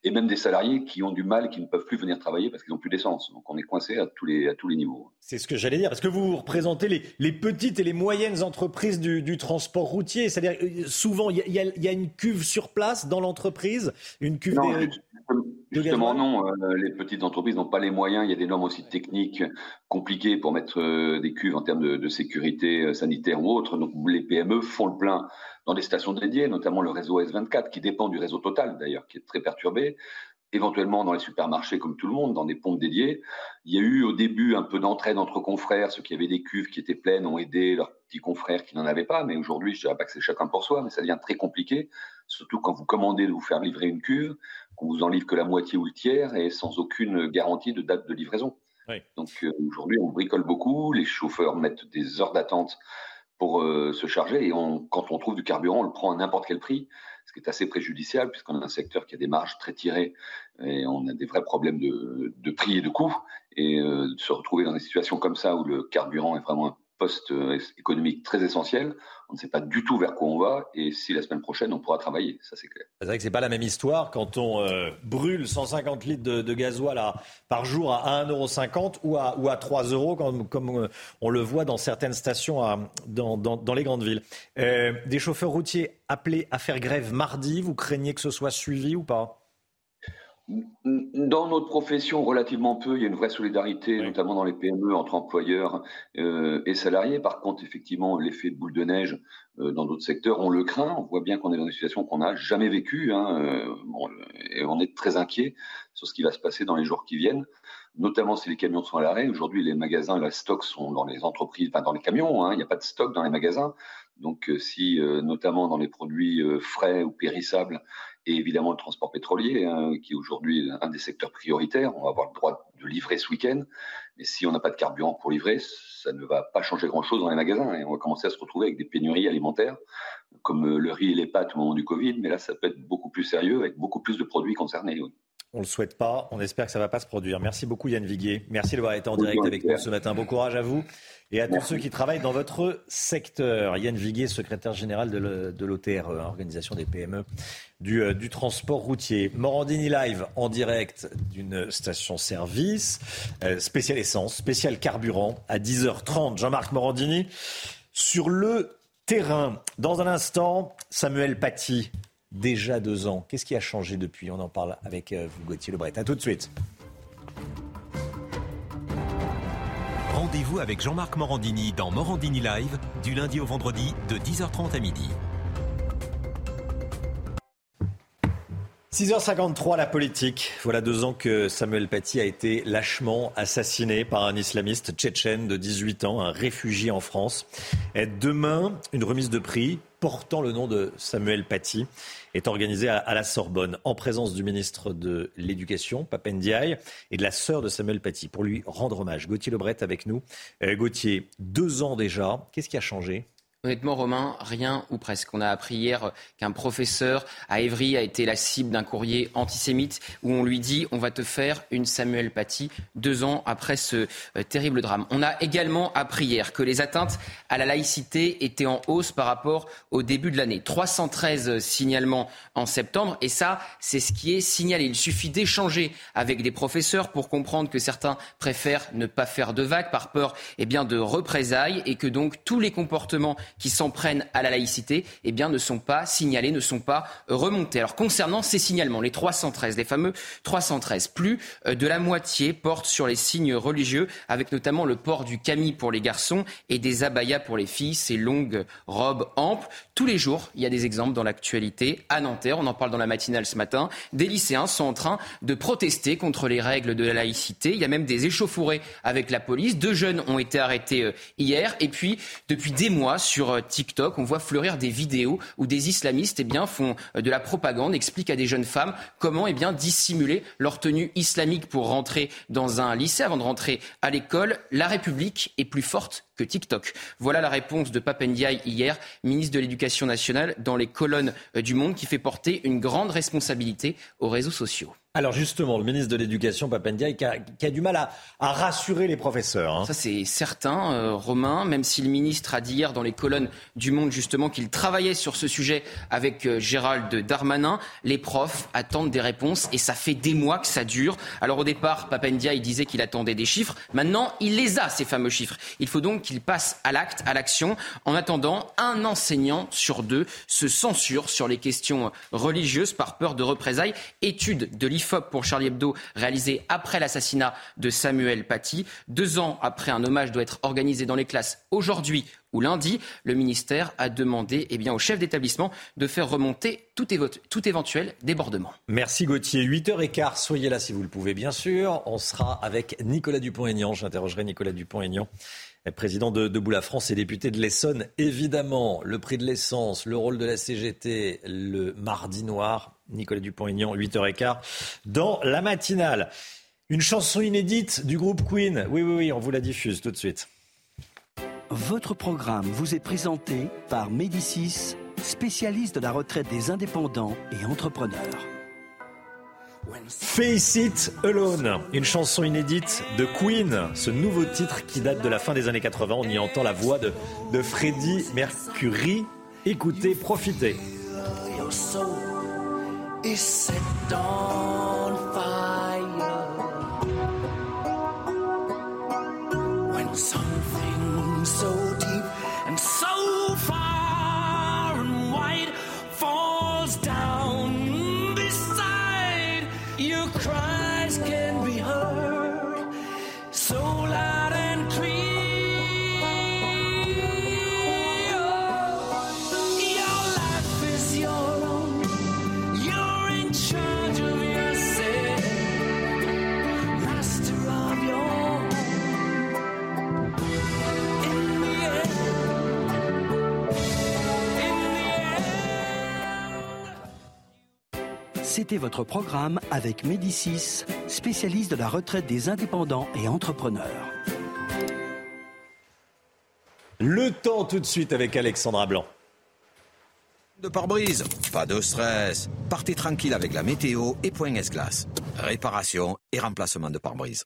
S40: et même des salariés qui ont du mal, qui ne peuvent plus venir travailler parce qu'ils n'ont plus d'essence. Donc on est coincé à tous les, à tous les niveaux.
S1: C'est ce que j'allais dire. Est-ce que vous représentez les, les, petites et les moyennes entreprises du, du transport routier? C'est-à-dire euh, souvent il y, y, y, a une cuve sur place dans l'entreprise, une cuve.
S40: Non, des... Justement, non. Euh, les petites entreprises n'ont pas les moyens. Il y a des normes aussi techniques compliquées pour mettre euh, des cuves en termes de, de sécurité sanitaire ou autre. Donc, les PME font le plein dans des stations dédiées, notamment le réseau S24, qui dépend du réseau total d'ailleurs, qui est très perturbé. Éventuellement dans les supermarchés, comme tout le monde, dans des pompes dédiées. Il y a eu au début un peu d'entraide entre confrères. Ceux qui avaient des cuves qui étaient pleines ont aidé leurs petits confrères qui n'en avaient pas. Mais aujourd'hui, je ne dirais pas que c'est chacun pour soi, mais ça devient très compliqué. Surtout quand vous commandez de vous faire livrer une cuve, qu'on vous en livre que la moitié ou le tiers et sans aucune garantie de date de livraison.
S1: Oui.
S40: Donc euh, aujourd'hui, on bricole beaucoup. Les chauffeurs mettent des heures d'attente pour euh, se charger et on, quand on trouve du carburant, on le prend à n'importe quel prix, ce qui est assez préjudiciable puisqu'on a un secteur qui a des marges très tirées et on a des vrais problèmes de, de prix et de coûts. Et euh, se retrouver dans des situations comme ça où le carburant est vraiment poste économique très essentiel. On ne sait pas du tout vers quoi on va et si la semaine prochaine on pourra travailler, ça c'est clair.
S1: C'est vrai que c'est pas la même histoire quand on euh, brûle 150 litres de, de gasoil à, par jour à 1,50€ ou à, ou à 3 euros comme, euh, on le voit dans certaines stations dans, les grandes villes. Euh, des chauffeurs routiers appelés à faire grève mardi, vous craignez que ce soit suivi ou pas?
S40: Dans notre profession, relativement peu, il y a une vraie solidarité, oui. notamment dans les PME, entre employeurs euh, et salariés. Par contre, effectivement, l'effet de boule de neige euh, dans d'autres secteurs, on le craint. On voit bien qu'on est dans une situation qu'on n'a jamais vécue, hein, euh, bon, et on est très inquiet sur ce qui va se passer dans les jours qui viennent. Notamment si les camions sont à l'arrêt. Aujourd'hui, les magasins, les stocks sont dans les entreprises, enfin dans les camions. Hein, il n'y a pas de stock dans les magasins. Donc, si notamment dans les produits frais ou périssables, et évidemment le transport pétrolier, hein, qui est aujourd'hui un des secteurs prioritaires. On va avoir le droit de livrer ce week-end. Mais si on n'a pas de carburant pour livrer, ça ne va pas changer grand-chose dans les magasins. Et on va commencer à se retrouver avec des pénuries alimentaires, comme le riz et les pâtes au moment du Covid. Mais là, ça peut être beaucoup plus sérieux, avec beaucoup plus de produits concernés.
S1: On ne le souhaite pas. On espère que ça ne va pas se produire. Merci beaucoup Yann Viguier. Merci d'avoir été en direct avec nous ce matin. Bon courage à vous et à tous ceux qui travaillent dans votre secteur. Yann Viguier, secrétaire général de l'OTRE, organisation des PME du, euh, du, transport routier. Morandini Live en direct d'une station-service, euh, spécial essence, spécial carburant à 10h30. Jean-Marc Morandini sur le terrain. Dans un instant, Samuel Paty, déjà deux ans. Qu'est-ce qui a changé depuis? On en parle avec euh, vous, Gauthier Lebret. A tout de suite.
S41: Rendez-vous avec Jean-Marc Morandini dans Morandini Live du lundi au vendredi de 10h30 à midi.
S1: 6h53, la politique. Voilà deux ans que Samuel Paty a été lâchement assassiné par un islamiste tchétchène de 18 ans, un réfugié en France. Et demain, une remise de prix portant le nom de Samuel Paty est organisée à, la Sorbonne en présence du ministre de l'Éducation, Papendiaï, et de la sœur de Samuel Paty pour lui rendre hommage. Gauthier Lebret avec nous. Euh, Gauthier, deux ans déjà, qu'est-ce qui a changé?
S7: Honnêtement, Romain, rien ou presque. On a appris hier qu'un professeur à Évry a été la cible d'un courrier antisémite où on lui dit on va te faire une Samuel Paty deux ans après ce euh, terrible drame. On a également appris hier que les atteintes à la laïcité étaient en hausse par rapport au début de l'année. 313 signalements en septembre et ça, c'est ce qui est signalé. Il suffit d'échanger avec des professeurs pour comprendre que certains préfèrent ne pas faire de vagues par peur eh bien, de représailles et que donc tous les comportements qui s'en prennent à la laïcité eh bien, ne sont pas signalés, ne sont pas remontés. Alors concernant ces signalements, les 313, les fameux 313, plus de la moitié portent sur les signes religieux, avec notamment le port du camis pour les garçons et des abayas pour les filles, ces longues robes amples. Tous les jours, il y a des exemples dans l'actualité. À Nanterre, on en parle dans la matinale ce matin, des lycéens sont en train de protester contre les règles de la laïcité. Il y a même des échauffourées avec la police. Deux jeunes ont été arrêtés hier. Et puis, depuis des mois, sur TikTok, on voit fleurir des vidéos où des islamistes eh bien, font de la propagande, expliquent à des jeunes femmes comment eh bien, dissimuler leur tenue islamique pour rentrer dans un lycée avant de rentrer à l'école. La République est plus forte que TikTok. Voilà la réponse de Papendiaï hier, ministre de l'Éducation nationale, dans les colonnes du Monde, qui fait porter une grande responsabilité aux réseaux sociaux.
S1: Alors justement, le ministre de l'Éducation, Papendiaï, qui a, du mal à, rassurer les professeurs. Hein.
S7: Ça c'est certain, euh, Romain, même si le ministre a dit hier dans les colonnes du Monde justement qu'il travaillait sur ce sujet avec euh, Gérald Darmanin, les profs attendent des réponses et ça fait des mois que ça dure. Alors au départ, Papendiaï disait qu'il attendait des chiffres, maintenant il les a, ces fameux chiffres. Il faut donc qu'il passe à l'acte, à l'action. En attendant, un enseignant sur deux se censure sur les questions religieuses par peur de représailles. Étude de l'IF pour Charlie Hebdo réalisé après l'assassinat de Samuel Paty. Deux ans après, un hommage doit être organisé dans les classes aujourd'hui ou lundi. Le ministère a demandé eh bien, au chef d'établissement de faire remonter tout, tout éventuel débordement.
S1: Merci Gauthier. 8h15, soyez là si vous le pouvez, bien sûr. On sera avec Nicolas Dupont-Aignan. J'interrogerai Nicolas Dupont-Aignan président de Debout la France et député de l'Essonne. Évidemment, le prix de l'essence, le rôle de la CGT, le mardi noir, Nicolas Dupont-Aignan, 8h15, dans la matinale. Une chanson inédite du groupe Queen. Oui, oui, oui, on vous la diffuse tout de suite.
S42: Votre programme vous est présenté par Médicis, spécialiste de la retraite des indépendants et entrepreneurs.
S1: Face It Alone, une chanson inédite de Queen, ce nouveau titre qui date de la fin des années 80. On y entend la voix de, de Freddie Mercury. Écoutez, profitez. is set on fire.
S42: When something so C'était votre programme avec Médicis, spécialiste de la retraite des indépendants et entrepreneurs.
S1: Le temps tout de suite avec Alexandra Blanc.
S28: De pare-brise, pas de stress. Partez tranquille avec la météo et point S-Glace. Réparation et remplacement de pare-brise.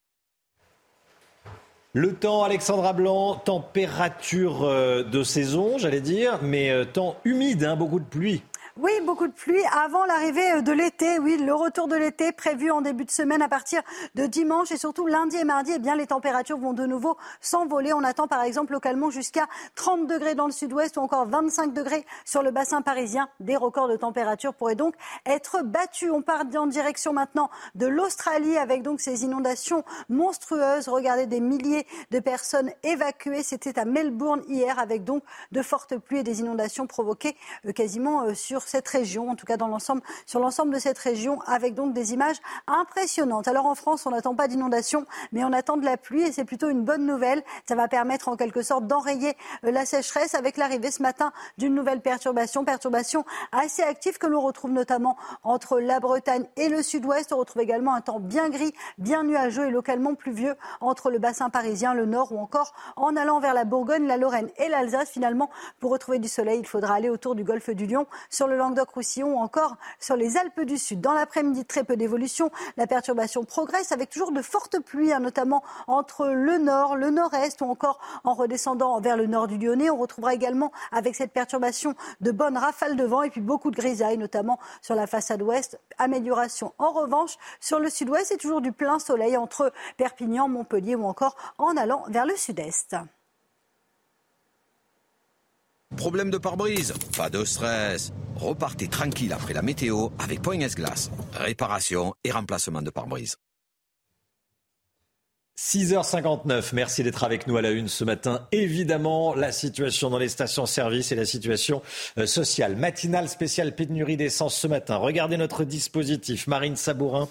S1: Le temps, Alexandra Blanc, température euh, de saison, j'allais dire, mais euh, temps humide, hein, beaucoup de pluie.
S29: Oui, beaucoup de pluie avant l'arrivée euh, de l'été. Oui, le retour de l'été prévu en début de semaine à partir de dimanche et surtout lundi et mardi. Eh bien, les températures vont de nouveau s'envoler. On attend par exemple localement jusqu'à 30 degrés dans le sud-ouest ou encore 25 degrés sur le bassin parisien. Des records de température pourraient donc être battus. On part en direction maintenant de l'Australie avec donc ces inondations monstrueuses. Regardez des milliers de personnes évacuées. C'était à Melbourne hier avec donc de fortes pluies et des inondations provoquées euh, quasiment euh, sur cette région, en tout cas dans l'ensemble, sur l'ensemble de cette région, avec donc des images impressionnantes. Alors en France, on n'attend pas d'inondation, mais on attend de la pluie et c'est plutôt une bonne nouvelle. Ça va permettre en quelque sorte d'enrayer euh, la sécheresse avec l'arrivée ce matin d'une nouvelle perturbation, perturbation assez active que l'on retrouve notamment entre la Bretagne et le sud-ouest. On retrouve également un temps bien gris, bien nuageux et localement pluvieux entre le bassin parisien, le nord ou encore en allant vers la Bourgogne, la Lorraine et l'Alsace. Finalement, pour retrouver du soleil, il faudra aller autour du golfe du Lion sur Languedoc-Roussillon ou encore sur les Alpes du Sud. Dans l'après-midi, très peu d'évolution. La perturbation progresse avec toujours de fortes pluies, hein, notamment entre le nord, le nord-est ou encore en redescendant vers le nord du Lyonnais. On retrouvera également avec cette perturbation de bonnes rafales de vent et puis beaucoup de grisailles, notamment sur la façade ouest. Amélioration en revanche sur le sud-ouest et toujours du plein soleil entre Perpignan, Montpellier ou encore en allant vers le sud-est.
S28: Problème de pare-brise Pas de stress. Repartez tranquille après la météo avec Point S-Glace. Réparation et remplacement de pare-brise.
S1: 6h59, merci d'être avec nous à la une ce matin. Évidemment, la situation dans les stations-service et la situation euh, sociale. Matinale spéciale pénurie d'essence ce matin. Regardez notre dispositif. Marine Sabourin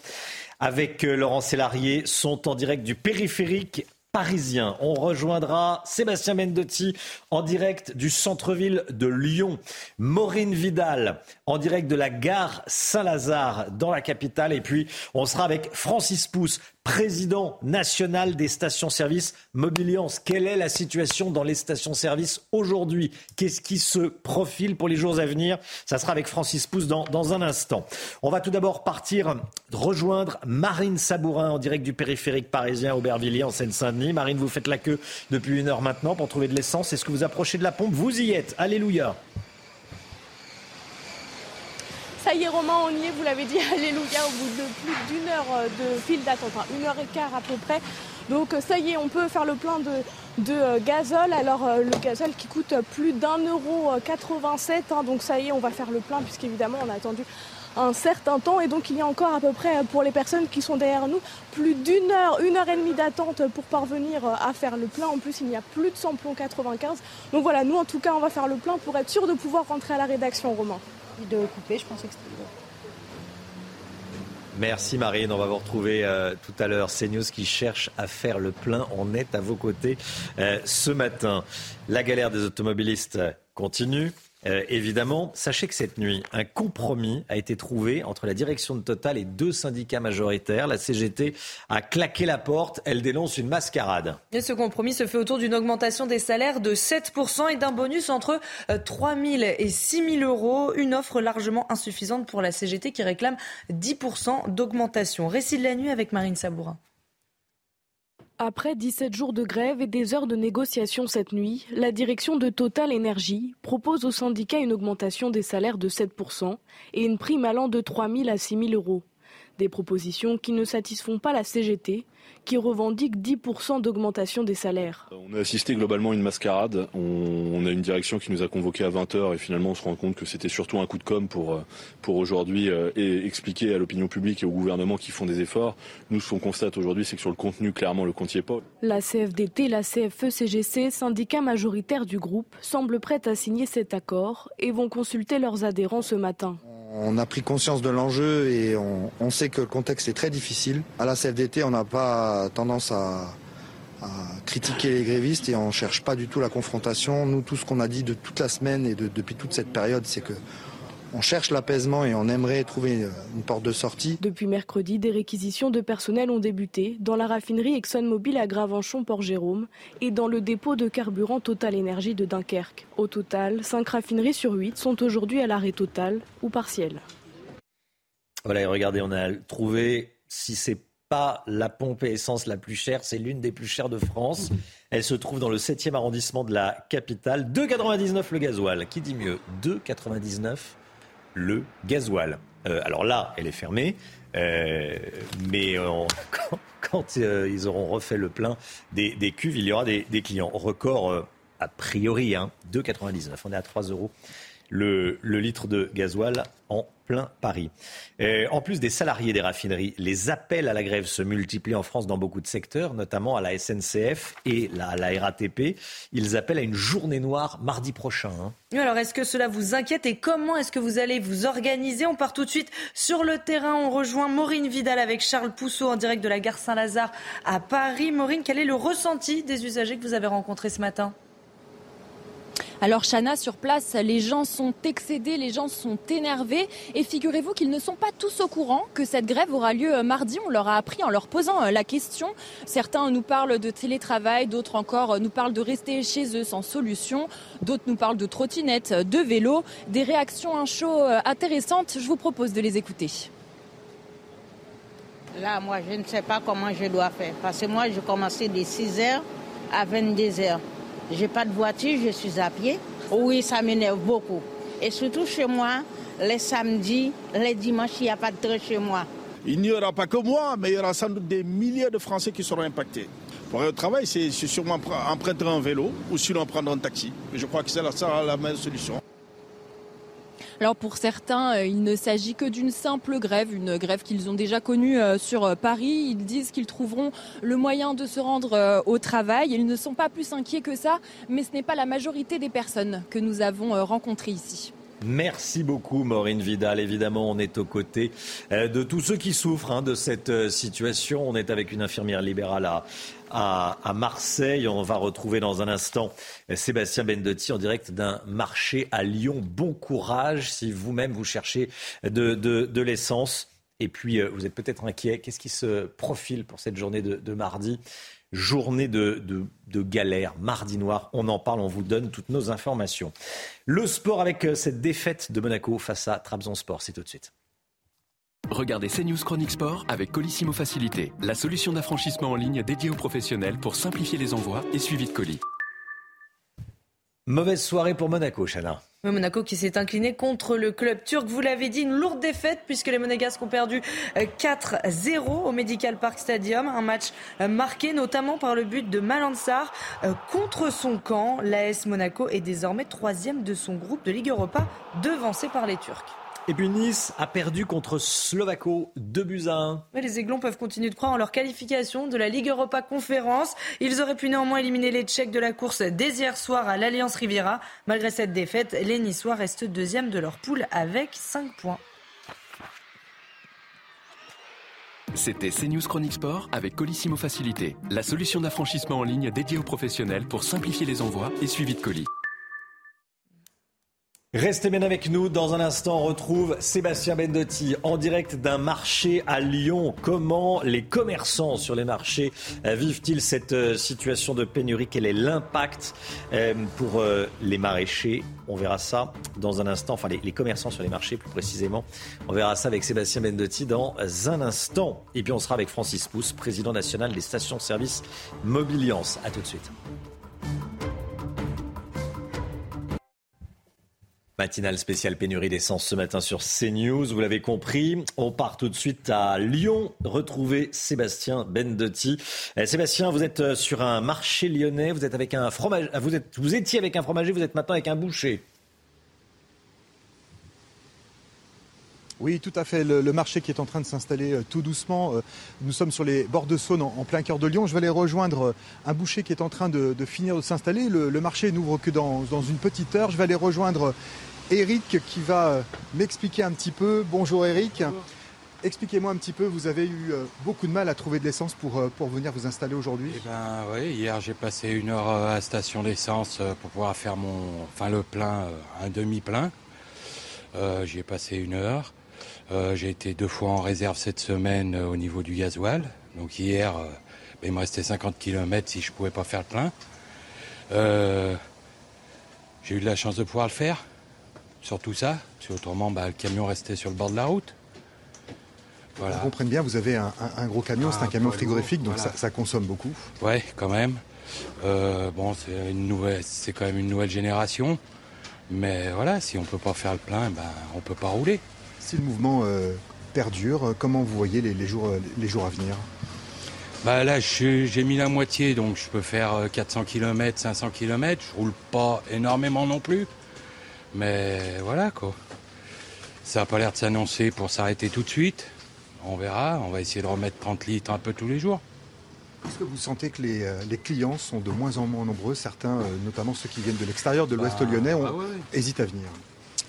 S1: avec euh, Laurent Sélarié sont en direct du périphérique parisien. On rejoindra Sébastien Mendotti en direct du centre-ville de Lyon. Maureen Vidal en direct de la gare Saint-Lazare dans la capitale. Et puis, on sera avec Francis Pousse, président national des stations-service Mobiliance. Quelle est la situation dans les stations-service aujourd'hui? Qu'est-ce qui se profile pour les jours à venir? Ça sera avec Francis Pousse dans, dans un instant. On va tout d'abord partir rejoindre Marine Sabourin en direct du périphérique parisien Aubervilliers en Seine-Saint-Denis. Marine, vous faites la queue depuis une heure maintenant pour trouver de l'essence. Est-ce que vous approchez de la pompe? Vous y êtes. Alléluia.
S43: Ça y est, Romain, on y est, vous l'avez dit, alléluia, au bout de plus d'une heure euh, de file d'attente, une heure et quart à peu près. Donc ça y est, on peut faire le plein de, euh, gazole. Alors euh, le gazole qui coûte plus d'un euro 87, hein, donc ça y est, on va faire le plein puisqu'évidemment on a attendu un certain temps et donc il y a encore à peu près pour les personnes qui sont derrière nous plus d'une heure, une heure et demie d'attente pour parvenir à faire le plein. En plus, il n'y a plus de samplon 95. Donc voilà, nous en tout cas, on va faire le plein pour être sûr de pouvoir rentrer à la rédaction, Romain.
S29: De couper, je pensais que
S1: Merci Marine, on va vous retrouver euh, tout à l'heure. CNews qui cherche à faire le plein, on est à vos côtés euh, ce matin. La galère des automobilistes continue. Euh, évidemment, sachez que cette nuit, un compromis a été trouvé entre la direction de Total et deux syndicats majoritaires. La CGT a claqué la porte. Elle dénonce une mascarade.
S2: Et ce compromis se fait autour d'une augmentation des salaires de 7% et d'un bonus entre 3 euh, 000 et 6 000 euros. Une offre largement insuffisante pour la CGT qui réclame 10% d'augmentation. Récit de la nuit avec Marine Sabourin.
S3: Après 17 jours de grève et des heures de négociation cette nuit, la direction de Total Energy propose aux syndicats une augmentation des salaires de 7% et une prime allant de 3 000 à 6 000 euros. Des propositions qui ne satisfont pas la CGT, qui revendique 10% d'augmentation des salaires.
S4: On a assisté globalement à une mascarade. On, a une direction qui nous a convoqués à 20h et finalement on se rend compte que c'était surtout un coup de com pour, euh, pour aujourd'hui euh, et expliquer à l'opinion publique et au gouvernement qui font des efforts. Nous, ce qu'on constate aujourd'hui, c'est que sur le contenu, clairement, le compte n'y est pas.
S3: La CFDT, la CFE-CGC, syndicat majoritaire du groupe, semblent prêtes à signer cet accord et vont consulter leurs adhérents ce matin.
S5: On a pris conscience de l'enjeu et on, sait que le contexte est très difficile. À la CFDT, on n'a pas tendance à, critiquer les grévistes et on ne cherche pas du tout la confrontation. Nous, tout ce qu'on a dit de toute la semaine et depuis toute cette période, c'est que on cherche l'apaisement et on aimerait trouver une porte de sortie.
S3: Depuis mercredi, des réquisitions de personnel ont débuté dans la raffinerie ExxonMobil à Gravenchon-Port-Jérôme et dans le dépôt de carburant Total Énergie de Dunkerque. Au total, 5 raffineries sur 8 sont aujourd'hui à l'arrêt total ou partiel.
S1: Voilà, et regardez, on a trouvé, si c'est pas la pompe et essence la plus chère, c'est l'une des plus chères de France. Elle se trouve dans le 7e arrondissement de la capitale. 2,99 le gasoil. Qui dit mieux? 2,99 le gasoil. Euh, alors là, elle est fermée, euh, mais euh, quand, ils auront refait le plein des, cuves, il y aura des, clients. Record a priori, hein, 2,99. On est à 3 euros le, litre de gasoil en plein Paris. en plus des salariés des raffineries, les appels à la grève se multiplient en France dans beaucoup de secteurs, notamment à la SNCF et à la RATP. Ils appellent à une journée noire mardi prochain. Hein.
S2: alors, est-ce que cela vous inquiète et comment est-ce que vous allez vous organiser? On part tout de suite sur le terrain. On rejoint Maureen Vidal avec Charles Pousseau en direct de la gare Saint-Lazare à Paris. Maureen, quel est le ressenti des usagers que vous avez rencontrés ce matin?
S6: Alors Chana, sur place, les gens sont excédés, les gens sont énervés et figurez-vous qu'ils ne sont pas tous au courant que cette grève aura lieu euh, mardi. On leur a appris en leur posant euh, la question. Certains nous parlent de télétravail, d'autres encore euh, nous parlent de rester chez eux sans solution, d'autres nous parlent de trottinettes, de vélos, des réactions un chaud intéressantes. Je vous propose de les écouter.
S44: Là, moi, je ne sais pas comment je dois faire parce que moi, je commençais de 6h à 22h. J'ai pas de voiture, je suis à pied. Oui, ça m'énerve beaucoup. Et surtout chez moi, les samedis, les dimanches, il n'y a pas de train chez moi.
S45: Il n'y aura pas que moi, mais il y aura sans doute des milliers de Français qui seront impactés. Pour le travail, c'est sûrement emprunter un vélo ou sinon prendre un taxi. Je crois que c'est la, la meilleure solution.
S6: Alors pour certains, euh, il ne s'agit que d'une simple grève, une grève qu'ils ont déjà connue euh, sur euh, Paris. Ils disent qu'ils trouveront le moyen de se rendre au travail. Ils ne sont pas plus inquiets que ça, mais ce n'est pas la majorité des personnes que nous avons rencontrées ici.
S1: Merci beaucoup Maureen Vidal. Évidemment, on est aux côtés de tous ceux qui souffrent hein, de cette situation. On est avec une infirmière libérale à, Marseille. On va retrouver dans un instant Sébastien Bendotti en direct d'un marché à Lyon. Bon courage si vous-même vous cherchez de l'essence. Et puis, vous êtes peut-être inquiet. Qu'est-ce qui se profile pour cette journée de, mardi? Journée de, de, galère, mardi noir. On en parle, on vous donne toutes nos informations. Le sport avec cette défaite de Monaco face à Trabzonspor, c'est tout de suite.
S36: Regardez CNews Chronique Sport avec Colissimo Facilité, la solution d'affranchissement en ligne dédiée aux professionnels pour simplifier les envois et suivi de colis.
S1: Mauvaise soirée pour Monaco, Chana.
S2: Monaco qui s'est incliné contre le club turc. Vous l'avez dit, une lourde défaite puisque les Monégasques ont perdu 4-0 euh, au Medical Park Stadium. Un match euh, marqué notamment par le but de Malansar euh, contre son camp. L'AS Monaco est désormais troisième de son groupe de Ligue Europa, devancé par les Turcs.
S1: Et puis Nice a perdu contre Slovako 2 buts à 1.
S2: les Aiglons peuvent continuer de croire en leur qualification de la Ligue Europa Conférence. Ils auraient pu néanmoins éliminer les Tchèques de la course dès hier soir à l'Alliance Riviera. Malgré cette défaite, les Niçois restent deuxième de leur poule avec 5 points.
S36: C'était CNews Chronique Sport avec Colissimo Facilité, la solution d'affranchissement en ligne dédiée aux professionnels pour simplifier les envois et suivi de colis.
S1: Restez bien avec nous. Dans un instant, on retrouve Sébastien Bendotti en direct d'un marché à Lyon. Comment les commerçants sur les marchés euh, vivent-ils cette euh, situation de pénurie? Quel est l'impact euh, pour les maraîchers? On verra ça dans un instant. Enfin, les, commerçants sur les marchés, plus précisément. On verra ça avec Sébastien Bendotti dans un instant. Et puis, on sera avec Francis Pousse, président national des stations-service Mobiliance. À tout de suite. Matinale spéciale pénurie d'essence ce matin sur CNews. Vous l'avez compris, on part tout de suite à Lyon retrouver Sébastien Bendotti. Eh, Sébastien, vous êtes euh, sur un marché lyonnais, vous êtes avec un fromage, vous, êtes, vous étiez avec un fromager, vous êtes maintenant avec un boucher.
S17: Oui, tout à fait. Le, marché qui est en train de s'installer euh, tout doucement. Euh, nous sommes sur les bords de Saône, en, plein cœur de Lyon. Je vais aller rejoindre un boucher qui est en train de, finir de s'installer. Le, marché n'ouvre que dans, une petite heure. Je vais aller rejoindre Eric qui va euh, m'expliquer un petit peu. Bonjour Eric. Expliquez-moi un petit peu, vous avez eu euh, beaucoup de mal à trouver de l'essence pour, euh, pour venir vous installer aujourd'hui
S46: Eh ben oui, hier j'ai passé une heure à la station d'essence pour pouvoir faire mon, enfin le plein, un demi-plein. J'y ai passé une heure. j'ai été deux fois en réserve cette semaine au niveau du gasoil. Donc hier, ben, il me restait 50 km si je pouvais pas faire le plein. j'ai eu de la chance de pouvoir le faire tout ça, parce qu'autrement, bah, le camion restait sur le bord de la route.
S17: Voilà. Bien, vous avez un, gros camion, c'est un camion frigorifique, donc ça, consomme beaucoup.
S46: Ouais, quand même. Euh, bon, c'est une nouvelle, c'est quand même une nouvelle génération, mais voilà, si on peut pas faire le plein, ben on peut pas rouler.
S17: Si le mouvement euh, perdure, comment vous voyez les, jours, les jours à venir?
S46: Bah là, j'ai mis la moitié, donc je peux faire 400 km, 500 km. Je roule pas énormément non plus. Mais voilà quoi. Ça n'a pas l'air de s'annoncer pour s'arrêter tout de suite. On verra, on va essayer de remettre 30 litres un peu tous les jours.
S17: Est-ce que vous sentez que les, euh, clients sont de moins en moins nombreux? Certains, euh, notamment ceux qui viennent de l'extérieur, de l'Ouest bah, lyonnais, bah hésitent à venir.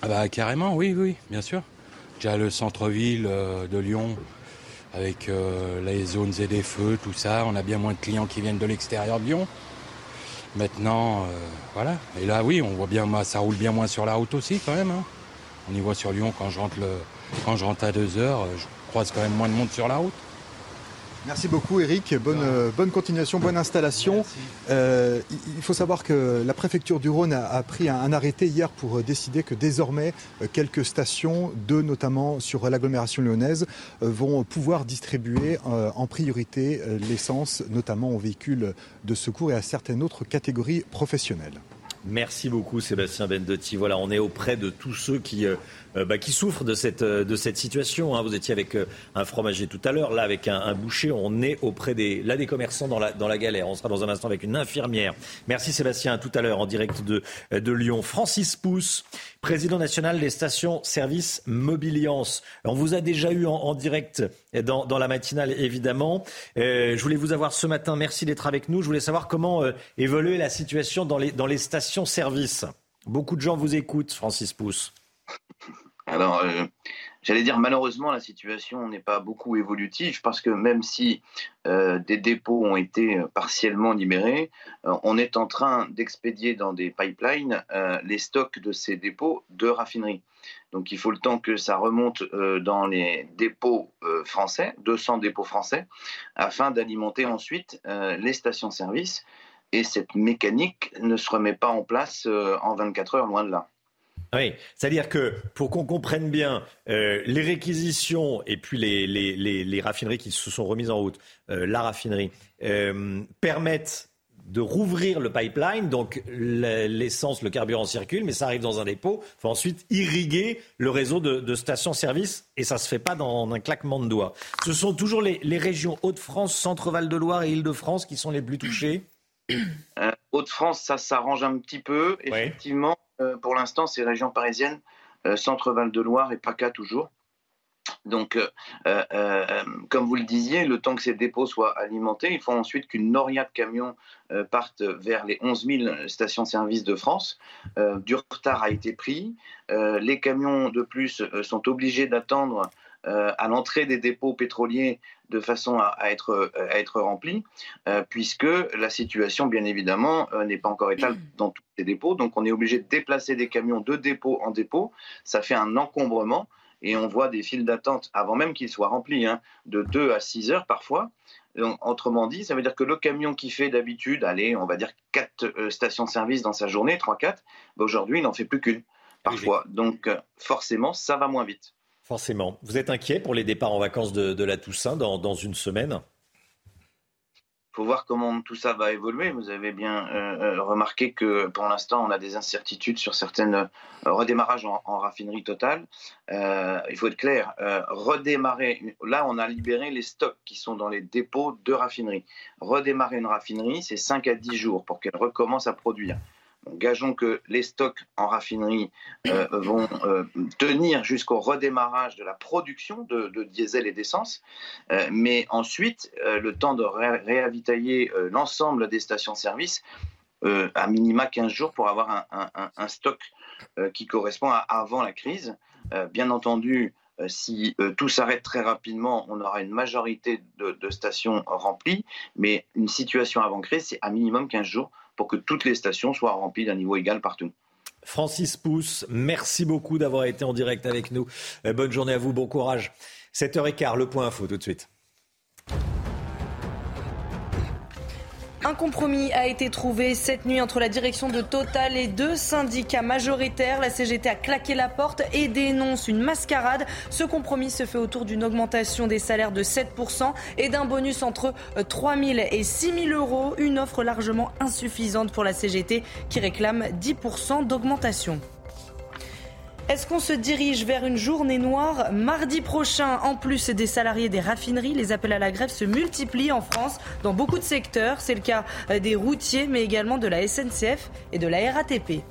S46: Ah bah, carrément, oui, oui, bien sûr. Déjà le centre-ville euh, de Lyon, avec les zones et des feux, tout ça, on a bien moins de clients qui viennent de l'extérieur de Lyon. Maintenant, euh, voilà. Et là, oui, on voit bien, ça roule bien moins sur la route aussi, quand même. Hein. On y voit sur Lyon quand je rentre, quand je rentre à 2 heures, je croise quand même moins de monde sur la route.
S17: Merci beaucoup Eric, bonne, euh, bonne continuation, bonne installation. Euh, il faut savoir que la préfecture du Rhône a, pris un, arrêté hier pour euh, décider que désormais quelques stations, deux notamment sur l'agglomération lyonnaise, vont pouvoir distribuer en priorité l'essence, notamment aux véhicules de secours et à certaines autres catégories professionnelles.
S1: Merci beaucoup Sébastien Bendotti. Voilà, on est auprès de tous ceux qui bah, qui souffrent de cette, euh, de cette situation. Hein. Vous étiez avec euh, un fromager tout à l'heure, là avec un, boucher. On est auprès des, commerçants dans la, galère. On sera dans un instant avec une infirmière. Merci Sébastien, tout à l'heure en direct de, Lyon. Francis Pousse, président national des stations service Mobiliance. On vous a déjà eu en, direct dans, dans, la matinale, évidemment. je voulais vous avoir ce matin. Merci d'être avec nous. Je voulais savoir comment évoluer la situation dans les, dans les stations service. Beaucoup de gens vous écoutent, Francis Pousse.
S47: Alors, euh, J'allais dire malheureusement la situation n'est pas beaucoup évolutive parce que même si euh, des dépôts ont été euh, partiellement libérés, on est en train d'expédier dans des pipelines les stocks de ces dépôts de raffinerie. Donc il faut le temps que ça remonte dans les dépôts français, 200 dépôts français, afin d'alimenter ensuite les stations-service. Et cette mécanique ne se remet pas en place en 24 heures, loin de là.
S1: Oui, c'est-à-dire que pour qu'on comprenne bien, euh, les réquisitions et puis les, les, les, raffineries qui se sont remises en route, euh, la raffinerie, euh, permettent de rouvrir le pipeline, donc l'essence, le carburant circule, mais ça arrive dans un dépôt. Il faut ensuite irriguer le réseau de, stations-service et ça ne se fait pas dans un claquement de doigts. Ce sont toujours les, régions Hauts-de-France, Centre-Val de Loire et Île-de-France qui sont les plus touchées
S47: Hauts-de-France, ça s'arrange un petit peu, effectivement. Euh, pour l'instant, c'est région parisienne, euh, Centre-Val de Loire et PACA toujours. Donc, euh, comme vous le disiez, le temps que ces dépôts soient alimentés, il faut ensuite qu'une noria de camions parte vers les 11 000 stations-service de France. du retard a été pris. les camions de plus sont obligés d'attendre euh, à l'entrée des dépôts pétroliers de façon à, être, à être remplis, euh, puisque la situation, bien évidemment, euh, n'est pas encore étale dans tous les dépôts. Donc on est obligé de déplacer des camions de dépôt en dépôt. Ça fait un encombrement et on voit des files d'attente avant même qu'ils soient remplis, hein, de 2 à 6 heures parfois. Donc, autrement dit, ça veut dire que le camion qui fait d'habitude, allez, on va dire 4 stations-service dans sa journée, 3-4, bah, aujourd'hui, il n'en fait plus qu'une parfois. Donc forcément, ça va moins vite.
S1: Forcément. Vous êtes inquiet pour les départs en vacances de, la Toussaint dans, une semaine?
S47: Il faut voir comment tout ça va évoluer. Vous avez bien euh, euh, remarqué que pour l'instant, on a des incertitudes sur certains euh, redémarrages en, raffinerie totale. il faut être clair, redémarrer, là, on a libéré les stocks qui sont dans les dépôts de raffinerie. Redémarrer une raffinerie, c'est 5 à 10 jours pour qu'elle recommence à produire. Gageons que les stocks en raffinerie euh, vont euh, tenir jusqu'au redémarrage de la production de, diesel et d'essence, euh, mais ensuite, le temps de réavitailler l'ensemble des stations-service, à minima 15 jours pour avoir un, stock qui correspond à avant la crise. bien entendu, si tout s'arrête très rapidement, on aura une majorité de, de stations remplies, mais une situation avant crise, c'est à minimum 15 jours pour que toutes les stations soient remplies d'un niveau égal partout.
S1: Francis Pousse, merci beaucoup d'avoir été en direct avec nous. Euh, bonne journée à vous, bon courage. 7h15, le point info tout de suite.
S2: Un compromis a été trouvé cette nuit entre la direction de Total et deux syndicats majoritaires. La CGT a claqué la porte et dénonce une mascarade. Ce compromis se fait autour d'une augmentation des salaires de 7% et d'un bonus entre 3 000 et 6 000 euros. Une offre largement insuffisante pour la CGT qui réclame 10% d'augmentation. Est-ce qu'on se dirige vers une journée noire mardi prochain En plus des salariés des raffineries, les appels à la grève se multiplient en France dans beaucoup de secteurs. C'est le cas des routiers, mais également de la SNCF et de la RATP.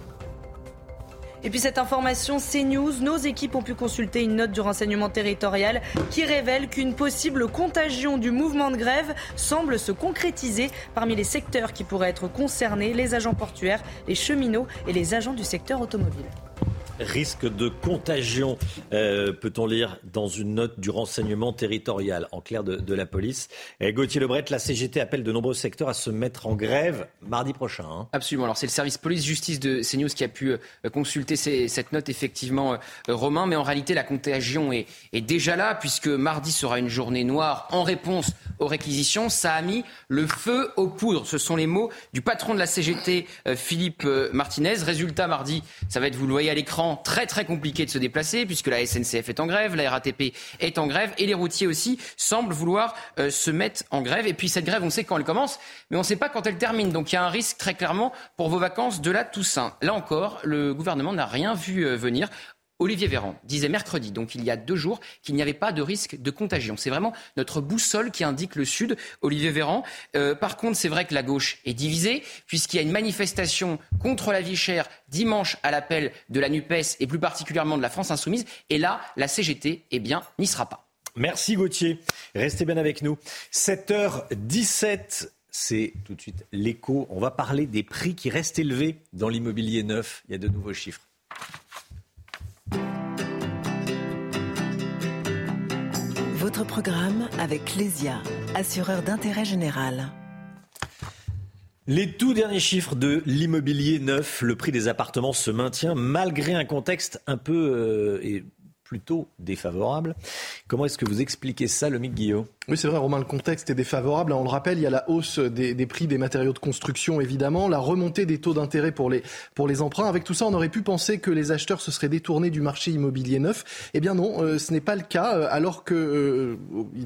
S2: Et puis cette information CNews, nos équipes ont pu consulter une note du renseignement territorial qui révèle qu'une possible contagion du mouvement de grève semble se concrétiser parmi les secteurs qui pourraient être concernés, les agents portuaires, les cheminots et les agents du secteur automobile
S1: risque de contagion, euh, peut-on lire dans une note du renseignement territorial, en clair de, la police. Et Gauthier Lebret, la CGT appelle de nombreux secteurs à se mettre en grève mardi prochain. Hein.
S7: Absolument. Alors c'est le service police-justice de CNews qui a pu euh, consulter cette note, effectivement, euh, Romain. Mais en réalité, la contagion est, est déjà là, puisque mardi sera une journée noire en réponse aux réquisitions. Ça a mis le feu aux poudres. Ce sont les mots du patron de la CGT, Philippe Martinez. Résultat, mardi, ça va être, vous le voyez à l'écran, très très compliqué de se déplacer puisque la SNCF est en grève, la RATP est en grève et les routiers aussi semblent vouloir euh, se mettre en grève. Et puis cette grève, on sait quand elle commence, mais on ne sait pas quand elle termine. Donc il y a un risque très clairement pour vos vacances de la Toussaint. Là encore, le gouvernement n'a rien vu euh, venir. Olivier Véran disait mercredi, donc il y a deux jours, qu'il n'y avait pas de risque de contagion. C'est vraiment notre boussole qui indique le Sud, Olivier Véran. Euh, par contre, c'est vrai que la gauche est divisée, puisqu'il y a une manifestation contre la vie chère dimanche à l'appel de la NUPES et plus particulièrement de la France Insoumise. Et là, la CGT, eh bien, n'y sera pas.
S1: Merci Gauthier. Restez bien avec nous. 7h17. C'est tout de suite l'écho. On va parler des prix qui restent élevés dans l'immobilier neuf. Il y a de nouveaux chiffres.
S48: Votre programme avec Clésia, assureur d'intérêt général.
S1: Les tout derniers chiffres de l'immobilier neuf, le prix des appartements se maintient malgré un contexte un peu euh, plutôt défavorable. Comment est-ce que vous expliquez ça, le Guillaume
S26: Oui, c'est vrai, Romain, le contexte est défavorable. On le rappelle, il y a la hausse des, prix des matériaux de construction, évidemment, la remontée des taux d'intérêt pour les, pour les emprunts. Avec tout ça, on aurait pu penser que les acheteurs se seraient détournés du marché immobilier neuf. Eh bien non, euh, ce n'est pas le cas, euh, alors qu'ils euh,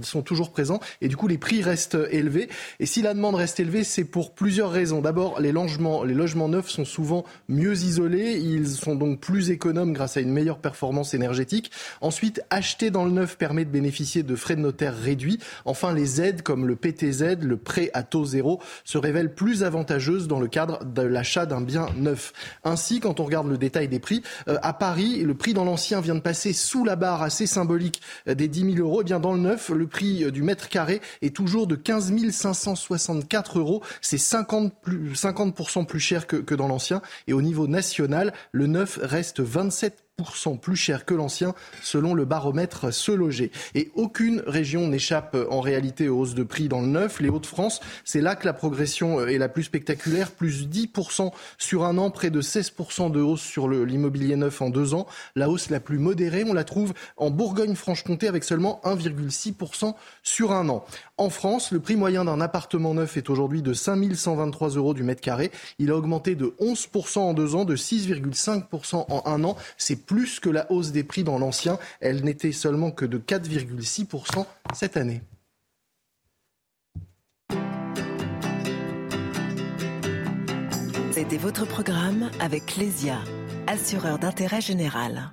S26: sont toujours présents. Et du coup, les prix restent élevés. Et si la demande reste élevée, c'est pour plusieurs raisons. D'abord, les logements, les logements neufs sont souvent mieux isolés. Ils sont donc plus économes grâce à une meilleure performance énergétique. Ensuite, acheter dans le neuf permet de bénéficier de frais de notaire réduits. Enfin, les aides comme le PTZ, le prêt à taux zéro, se révèlent plus avantageuses dans le cadre de l'achat d'un bien neuf. Ainsi, quand on regarde le détail des prix, euh, à Paris, le prix dans l'ancien vient de passer sous la barre assez symbolique euh, des 10 000 euros. Eh bien, dans le neuf, le prix euh, du mètre carré est toujours de 15 564 euros. C'est 50, plus, 50 plus cher que, que dans l'ancien. Et au niveau national, le neuf reste 27 plus cher que l'ancien, selon le baromètre Se. Et aucune région n'échappe en réalité aux hausses de prix dans le neuf. Les Hauts-de-France, c'est là que la progression est la plus spectaculaire, plus 10% sur un an, près de 16% de hausse sur l'immobilier neuf en deux ans. La hausse la plus modérée, on la trouve en Bourgogne-Franche-Comté avec seulement 1,6% sur un an. En France, le prix moyen d'un appartement neuf est aujourd'hui de 5123 euros du mètre carré. Il a augmenté de 11% en deux ans, de 6,5% en un an. C'est plus que la hausse des prix dans l'ancien. Elle n'était seulement que de 4,6% cette année.
S48: C'était votre programme avec Clésia, assureur d'intérêt général.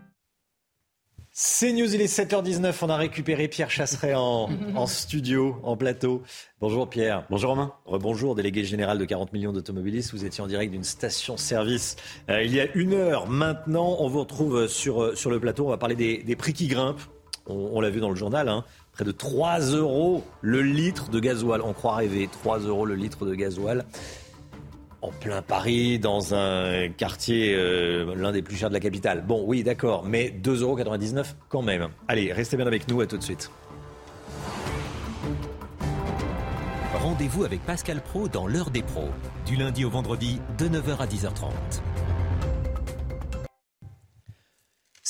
S1: C'est News, il est 7h19. On a récupéré Pierre Chasseret en, studio, en plateau. Bonjour Pierre.
S49: Bonjour Romain.
S1: Rebonjour, délégué général de 40 millions d'automobilistes. Vous étiez en direct d'une station-service euh, il y a une heure. Maintenant, on vous retrouve sur, euh, sur le plateau. On va parler des, prix qui grimpent. On, l'a vu dans le journal. Hein. Près de 3 euros le litre de gasoil. On croit rêver. 3 euros le litre de gasoil en plein Paris, dans un quartier euh, l'un des plus chers de la capitale. Bon, oui, d'accord, mais 2,99€ quand même. Allez, restez bien avec nous, à tout de suite.
S50: Rendez-vous avec Pascal Pro dans l'heure des pros, du lundi au vendredi de 9h à 10h30.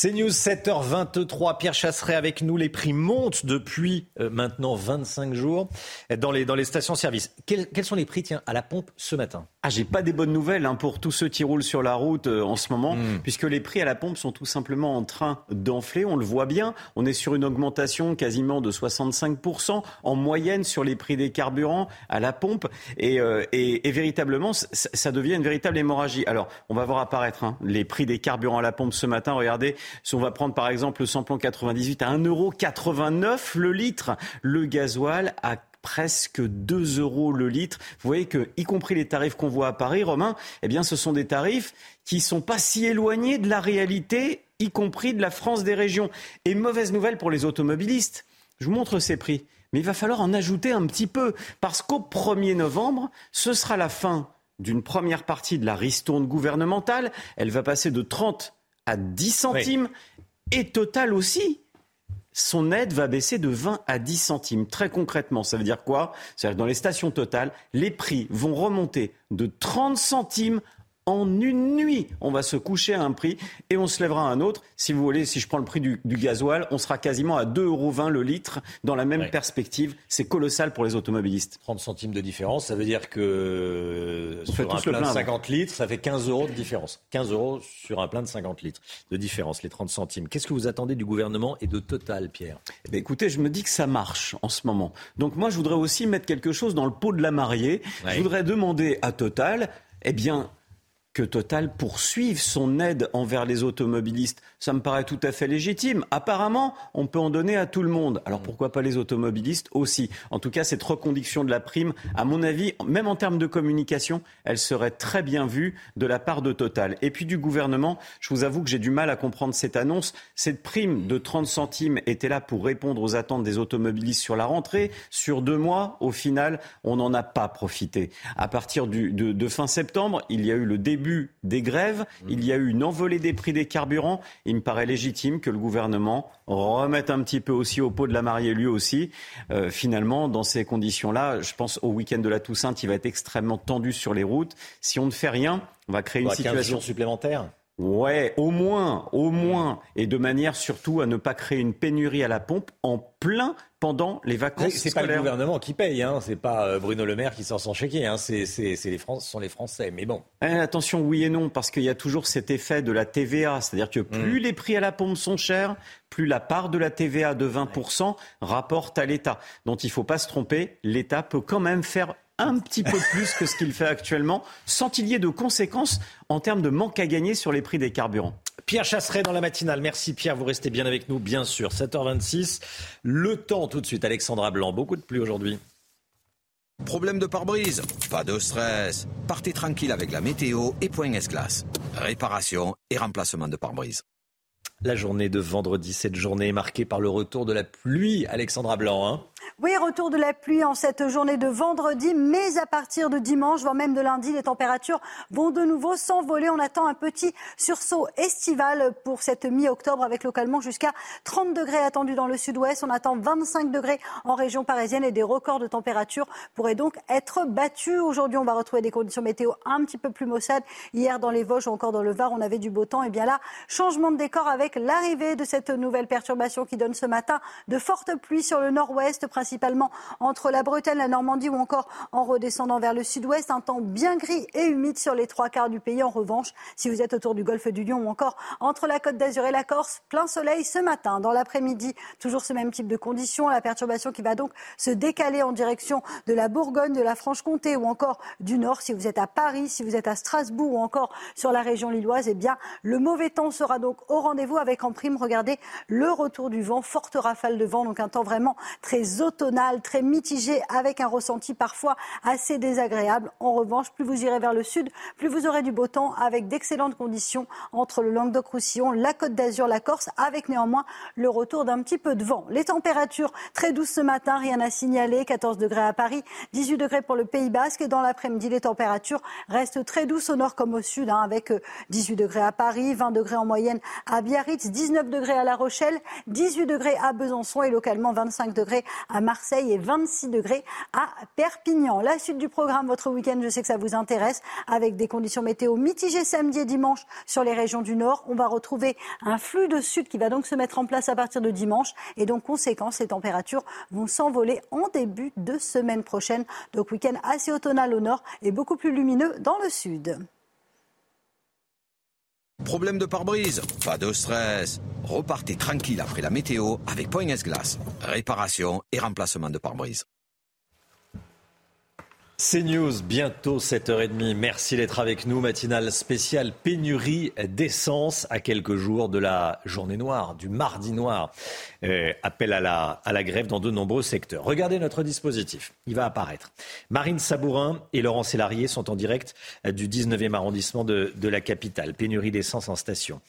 S1: C'est News 7h23. Pierre Chasseret avec nous. Les prix montent depuis euh, maintenant 25 jours dans les, dans les stations-service. Quels, quels, sont les prix tiens, à la pompe ce matin?
S49: Ah, j'ai pas des bonnes nouvelles hein, pour tous ceux qui roulent sur la route euh, en ce moment, hmm. puisque les prix à la pompe sont tout simplement en train d'enfler. On le voit bien. On est sur une augmentation quasiment de 65% en moyenne sur les prix des carburants à la pompe. Et, euh, et, et véritablement, ça devient une véritable hémorragie. Alors, on va voir apparaître hein, les prix des carburants à la pompe ce matin. Regardez, si on va prendre par exemple le samplon 98 à 1,89€ le litre, le gasoil à presque 2 euros le litre. Vous voyez que, y compris les tarifs qu'on voit à Paris, Romain, eh bien, ce sont des tarifs qui sont pas si éloignés de la réalité, y compris de la France des régions. Et mauvaise nouvelle pour les automobilistes. Je vous montre ces prix. Mais il va falloir en ajouter un petit peu, parce qu'au 1er novembre, ce sera la fin d'une première partie de la ristourne gouvernementale. Elle va passer de 30 à 10 centimes. Et Total aussi son aide va baisser de 20 à 10 centimes. Très concrètement, ça veut dire quoi? C'est-à-dire que dans les stations Total, les prix vont remonter de 30 centimes en une nuit. On va se coucher à un prix et on se lèvera à un autre. Si vous voulez, si je prends le prix du, gasoil, on sera quasiment à 2,20 euros le litre dans la même perspective. C'est colossal pour les automobilistes.
S1: 30 centimes de différence, ça veut dire que sur un plein de 50 litres, ça fait 15 euros de différence. 15 euros sur un plein de 50 litres de différence, les 30 centimes. Qu'est-ce que vous attendez du gouvernement et de Total, Pierre?
S49: Eh Écoutez, je me dis que ça marche en ce moment. Donc moi, je voudrais aussi mettre quelque chose dans le pot de la mariée. Je voudrais demander à Total, eh bien, que Total poursuive son aide envers les automobilistes. Ça me paraît tout à fait légitime. Apparemment, on peut en donner à tout le monde. Alors pourquoi pas les automobilistes aussi? En tout cas, cette reconduction de la prime, à mon avis, même en termes de communication, elle serait très bien vue de la part de Total. Et puis du gouvernement, je vous avoue que j'ai du mal à comprendre cette annonce. Cette prime de 30 centimes était là pour répondre aux attentes des automobilistes sur la rentrée. Sur deux mois, au final, on n'en a pas profité. À partir de fin septembre, il y a eu le début début des grèves, mmh. il y a eu une envolée des prix des carburants. Il me paraît légitime que le gouvernement remette un petit peu aussi au pot de la mariée lui aussi. Euh, finalement, dans ces conditions-là, je pense au week-end de la Toussaint, il va être extrêmement tendu sur les routes. Si on ne fait rien, on va créer une situation
S1: supplémentaire.
S49: Ouais, au moins, au moins, et de manière surtout à ne pas créer une pénurie à la pompe en plein pendant les vacances
S1: C'est pas le gouvernement qui paye, hein. c'est pas euh, Bruno Le Maire qui sort son chéquier, hein. c'est les ce sont les Français. Mais bon.
S49: Eh, attention, oui et non, parce qu'il y a toujours cet effet de la TVA, c'est-à-dire que plus mm. les prix à la pompe sont chers, plus la part de la TVA de 20% rapporte à l'État. Donc il ne faut pas se tromper, l'État peut quand même faire un petit peu plus que ce qu'il fait actuellement, sans qu'il y ait de conséquences en termes de manque à gagner sur les prix des carburants.
S1: Pierre Chasseret dans la matinale. Merci Pierre, vous restez bien avec nous, bien sûr. 7h26. Le temps tout de suite, Alexandra Blanc. Beaucoup de pluie aujourd'hui.
S28: Problème de pare-brise Pas de stress. Partez tranquille avec la météo et Point S-Glace. Réparation et remplacement de pare-brise.
S1: La journée de vendredi, cette journée est marquée par le retour de la pluie, Alexandra Blanc. Hein
S29: oui, retour de la pluie en cette journée de vendredi, mais à partir de dimanche, voire même de lundi, les températures vont de nouveau s'envoler. On attend un petit sursaut estival pour cette mi-octobre avec localement jusqu'à 30 degrés attendus dans le sud-ouest. On attend 25 degrés en région parisienne et des records de température pourraient donc être battus. Aujourd'hui, on va retrouver des conditions météo un petit peu plus maussades. Hier, dans les Vosges ou encore dans le Var, on avait du beau temps. Et bien là, changement de décor avec l'arrivée de cette nouvelle perturbation qui donne ce matin de fortes pluies sur le nord-ouest, principalement entre la Bretagne, la Normandie ou encore en redescendant vers le sud-ouest. Un temps bien gris et humide sur les trois quarts du pays. En revanche, si vous êtes autour du golfe du Lion ou encore entre la Côte d'Azur et la Corse, plein soleil ce matin. Dans l'après-midi, toujours ce même type de conditions. La perturbation qui va donc se décaler en direction de la Bourgogne, de la Franche-Comté ou encore du Nord. Si vous êtes à Paris, si vous êtes à Strasbourg ou encore sur la région lilloise, eh bien, le mauvais temps sera donc au rendez-vous avec en prime, regardez, le retour du vent, forte rafale de vent, donc un temps vraiment très automnal très mitigé, avec un ressenti parfois assez désagréable. En revanche, plus vous irez vers le sud, plus vous aurez du beau temps, avec d'excellentes conditions entre le Languedoc-Roussillon, la Côte d'Azur, la Corse, avec néanmoins le retour d'un petit peu de vent. Les températures très douces ce matin, rien à signaler. 14 degrés à Paris, 18 degrés pour le Pays Basque. Et dans l'après-midi, les températures restent très douces au nord comme au sud, hein, avec 18 euh, degrés à Paris, 20 degrés en moyenne à Biarritz, 19 degrés à La Rochelle, 18 degrés à Besançon et localement 25 degrés à Marseille et 26 degrés à Perpignan. La suite du programme, votre week-end, je sais que ça vous intéresse, avec des conditions météo mitigées samedi et dimanche sur les régions du Nord. On va retrouver un flux de sud qui va donc se mettre en place à partir de dimanche. Et donc, conséquence, les températures vont s'envoler en début de semaine prochaine. Donc, week-end assez automnal au Nord et beaucoup plus lumineux dans le Sud.
S28: Problème de pare-brise Pas de stress. Repartez tranquille après la météo avec Point S-Glace. Réparation et remplacement de pare-brise.
S1: CNews, bientôt 7h30. Merci d'être avec nous. Matinale spéciale pénurie d'essence à quelques jours de la journée noire, du mardi noir. Euh, appel à la, grève dans de nombreux secteurs. Regardez notre dispositif. Il va apparaître. Marine Sabourin et Laurent Sélarié sont en direct du 19e arrondissement de, de la capitale. Pénurie d'essence en station.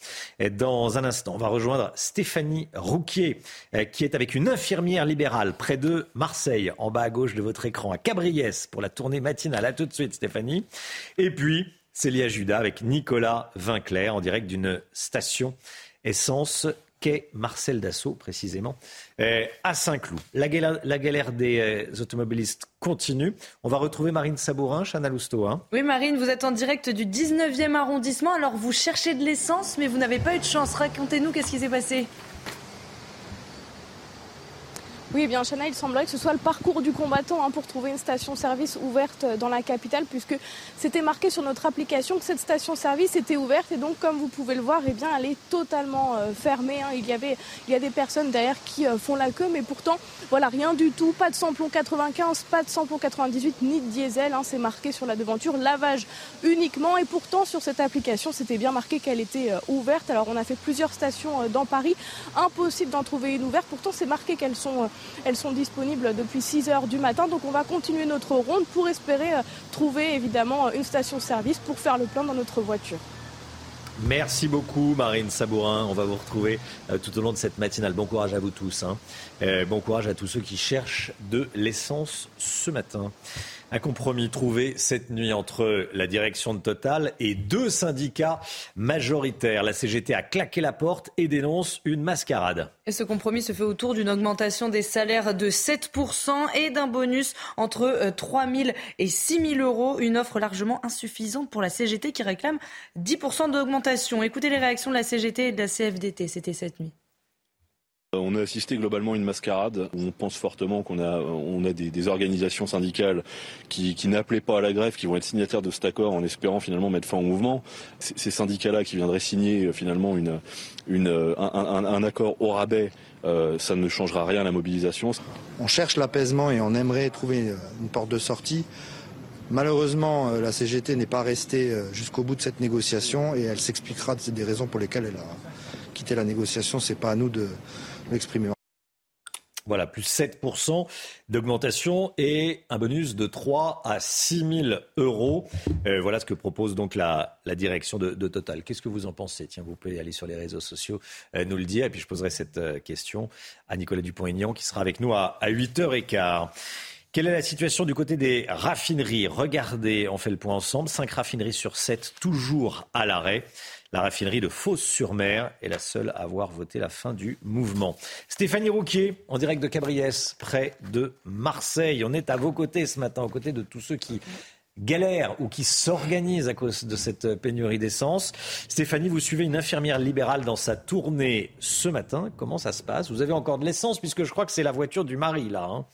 S1: Dans un instant, on va rejoindre Stéphanie Rouquier, euh, qui est avec une infirmière libérale près de Marseille, en bas à gauche de votre écran, à Cabriès, pour la tournée matinale. À tout de suite, Stéphanie. Et puis, Célia Judas avec Nicolas Vinclair en direct d'une station essence quai Marcel Dassault, précisément, euh, à Saint-Cloud. La galère, des euh, automobilistes continue. On va retrouver Marine Sabourin, Chana Lousteau. Hein.
S2: Oui, Marine, vous êtes en direct du 19e arrondissement. Alors, vous cherchez de l'essence, mais vous n'avez pas eu de chance. Racontez-nous qu'est-ce qui s'est passé.
S3: Oui, eh bien Chana, il semblerait que ce soit le parcours du combattant hein, pour trouver une station-service ouverte dans la capitale, puisque c'était marqué sur notre application que cette station-service était ouverte et donc, comme vous pouvez le voir, eh bien, elle est totalement euh, fermée. Hein. Il y avait, il y a des personnes derrière qui euh, font la queue, mais pourtant, voilà, rien du tout, pas de samplon 95, pas de samplon 98, ni de diesel. Hein. C'est marqué sur la devanture, lavage uniquement. Et pourtant, sur cette application, c'était bien marqué qu'elle était euh, ouverte. Alors, on a fait plusieurs stations dans Paris, impossible d'en trouver une ouverte. Pourtant, c'est marqué qu'elles sont elles sont disponibles depuis 6 heures du matin. Donc on va continuer notre ronde pour espérer euh, trouver évidemment une station-service pour faire le plein dans notre voiture.
S1: Merci beaucoup Marine Sabourin. On va vous retrouver euh, tout au long de cette matinale. Bon courage à vous tous. Hein. Euh, bon courage à tous ceux qui cherchent de l'essence ce matin. Un compromis trouvé cette nuit entre la direction de Total et deux syndicats majoritaires. La CGT a claqué la porte et dénonce une mascarade.
S2: Et ce compromis se fait autour d'une augmentation des salaires de 7% et d'un bonus entre 3 euh, 000 et 6 000 euros. Une offre largement insuffisante pour la CGT qui réclame 10% d'augmentation. Écoutez les réactions de la CGT et de la CFDT. C'était cette nuit.
S4: Euh, on a assisté globalement à une mascarade. On pense fortement qu'on a, des, organisations syndicales qui, n'appelaient pas à la grève, qui vont être signataires de cet accord en espérant finalement mettre fin au mouvement. Ces syndicats-là qui viendraient signer euh, finalement une, un, accord au rabais, euh, ça ne changera rien à la mobilisation.
S51: On cherche l'apaisement et on aimerait trouver une porte de sortie. Malheureusement, la CGT n'est pas restée jusqu'au bout de cette négociation et elle s'expliquera des raisons pour lesquelles elle a quitté la négociation. C'est pas à nous de,
S1: voilà, plus 7% d'augmentation et un bonus de 3 à 6 000 euros. Euh, voilà ce que propose donc la, direction de, Total. Qu'est-ce que vous en pensez? Tiens, vous pouvez aller sur les réseaux sociaux, euh, nous le dire. Et puis je poserai cette euh, question à Nicolas Dupont-Aignan qui sera avec nous à, à 8h15. Quelle est la situation du côté des raffineries? Regardez, on fait le point ensemble. 5 raffineries sur 7 toujours à l'arrêt. La raffinerie de Fos-sur-Mer est la seule à avoir voté la fin du mouvement. Stéphanie Rouquier, en direct de Cabriès, près de Marseille. On est à vos côtés ce matin, aux côtés de tous ceux qui galèrent ou qui s'organisent à cause de cette pénurie d'essence. Stéphanie, vous suivez une infirmière libérale dans sa tournée ce matin. Comment ça se passe? Vous avez encore de l'essence puisque je crois que c'est la voiture du mari là. Hein?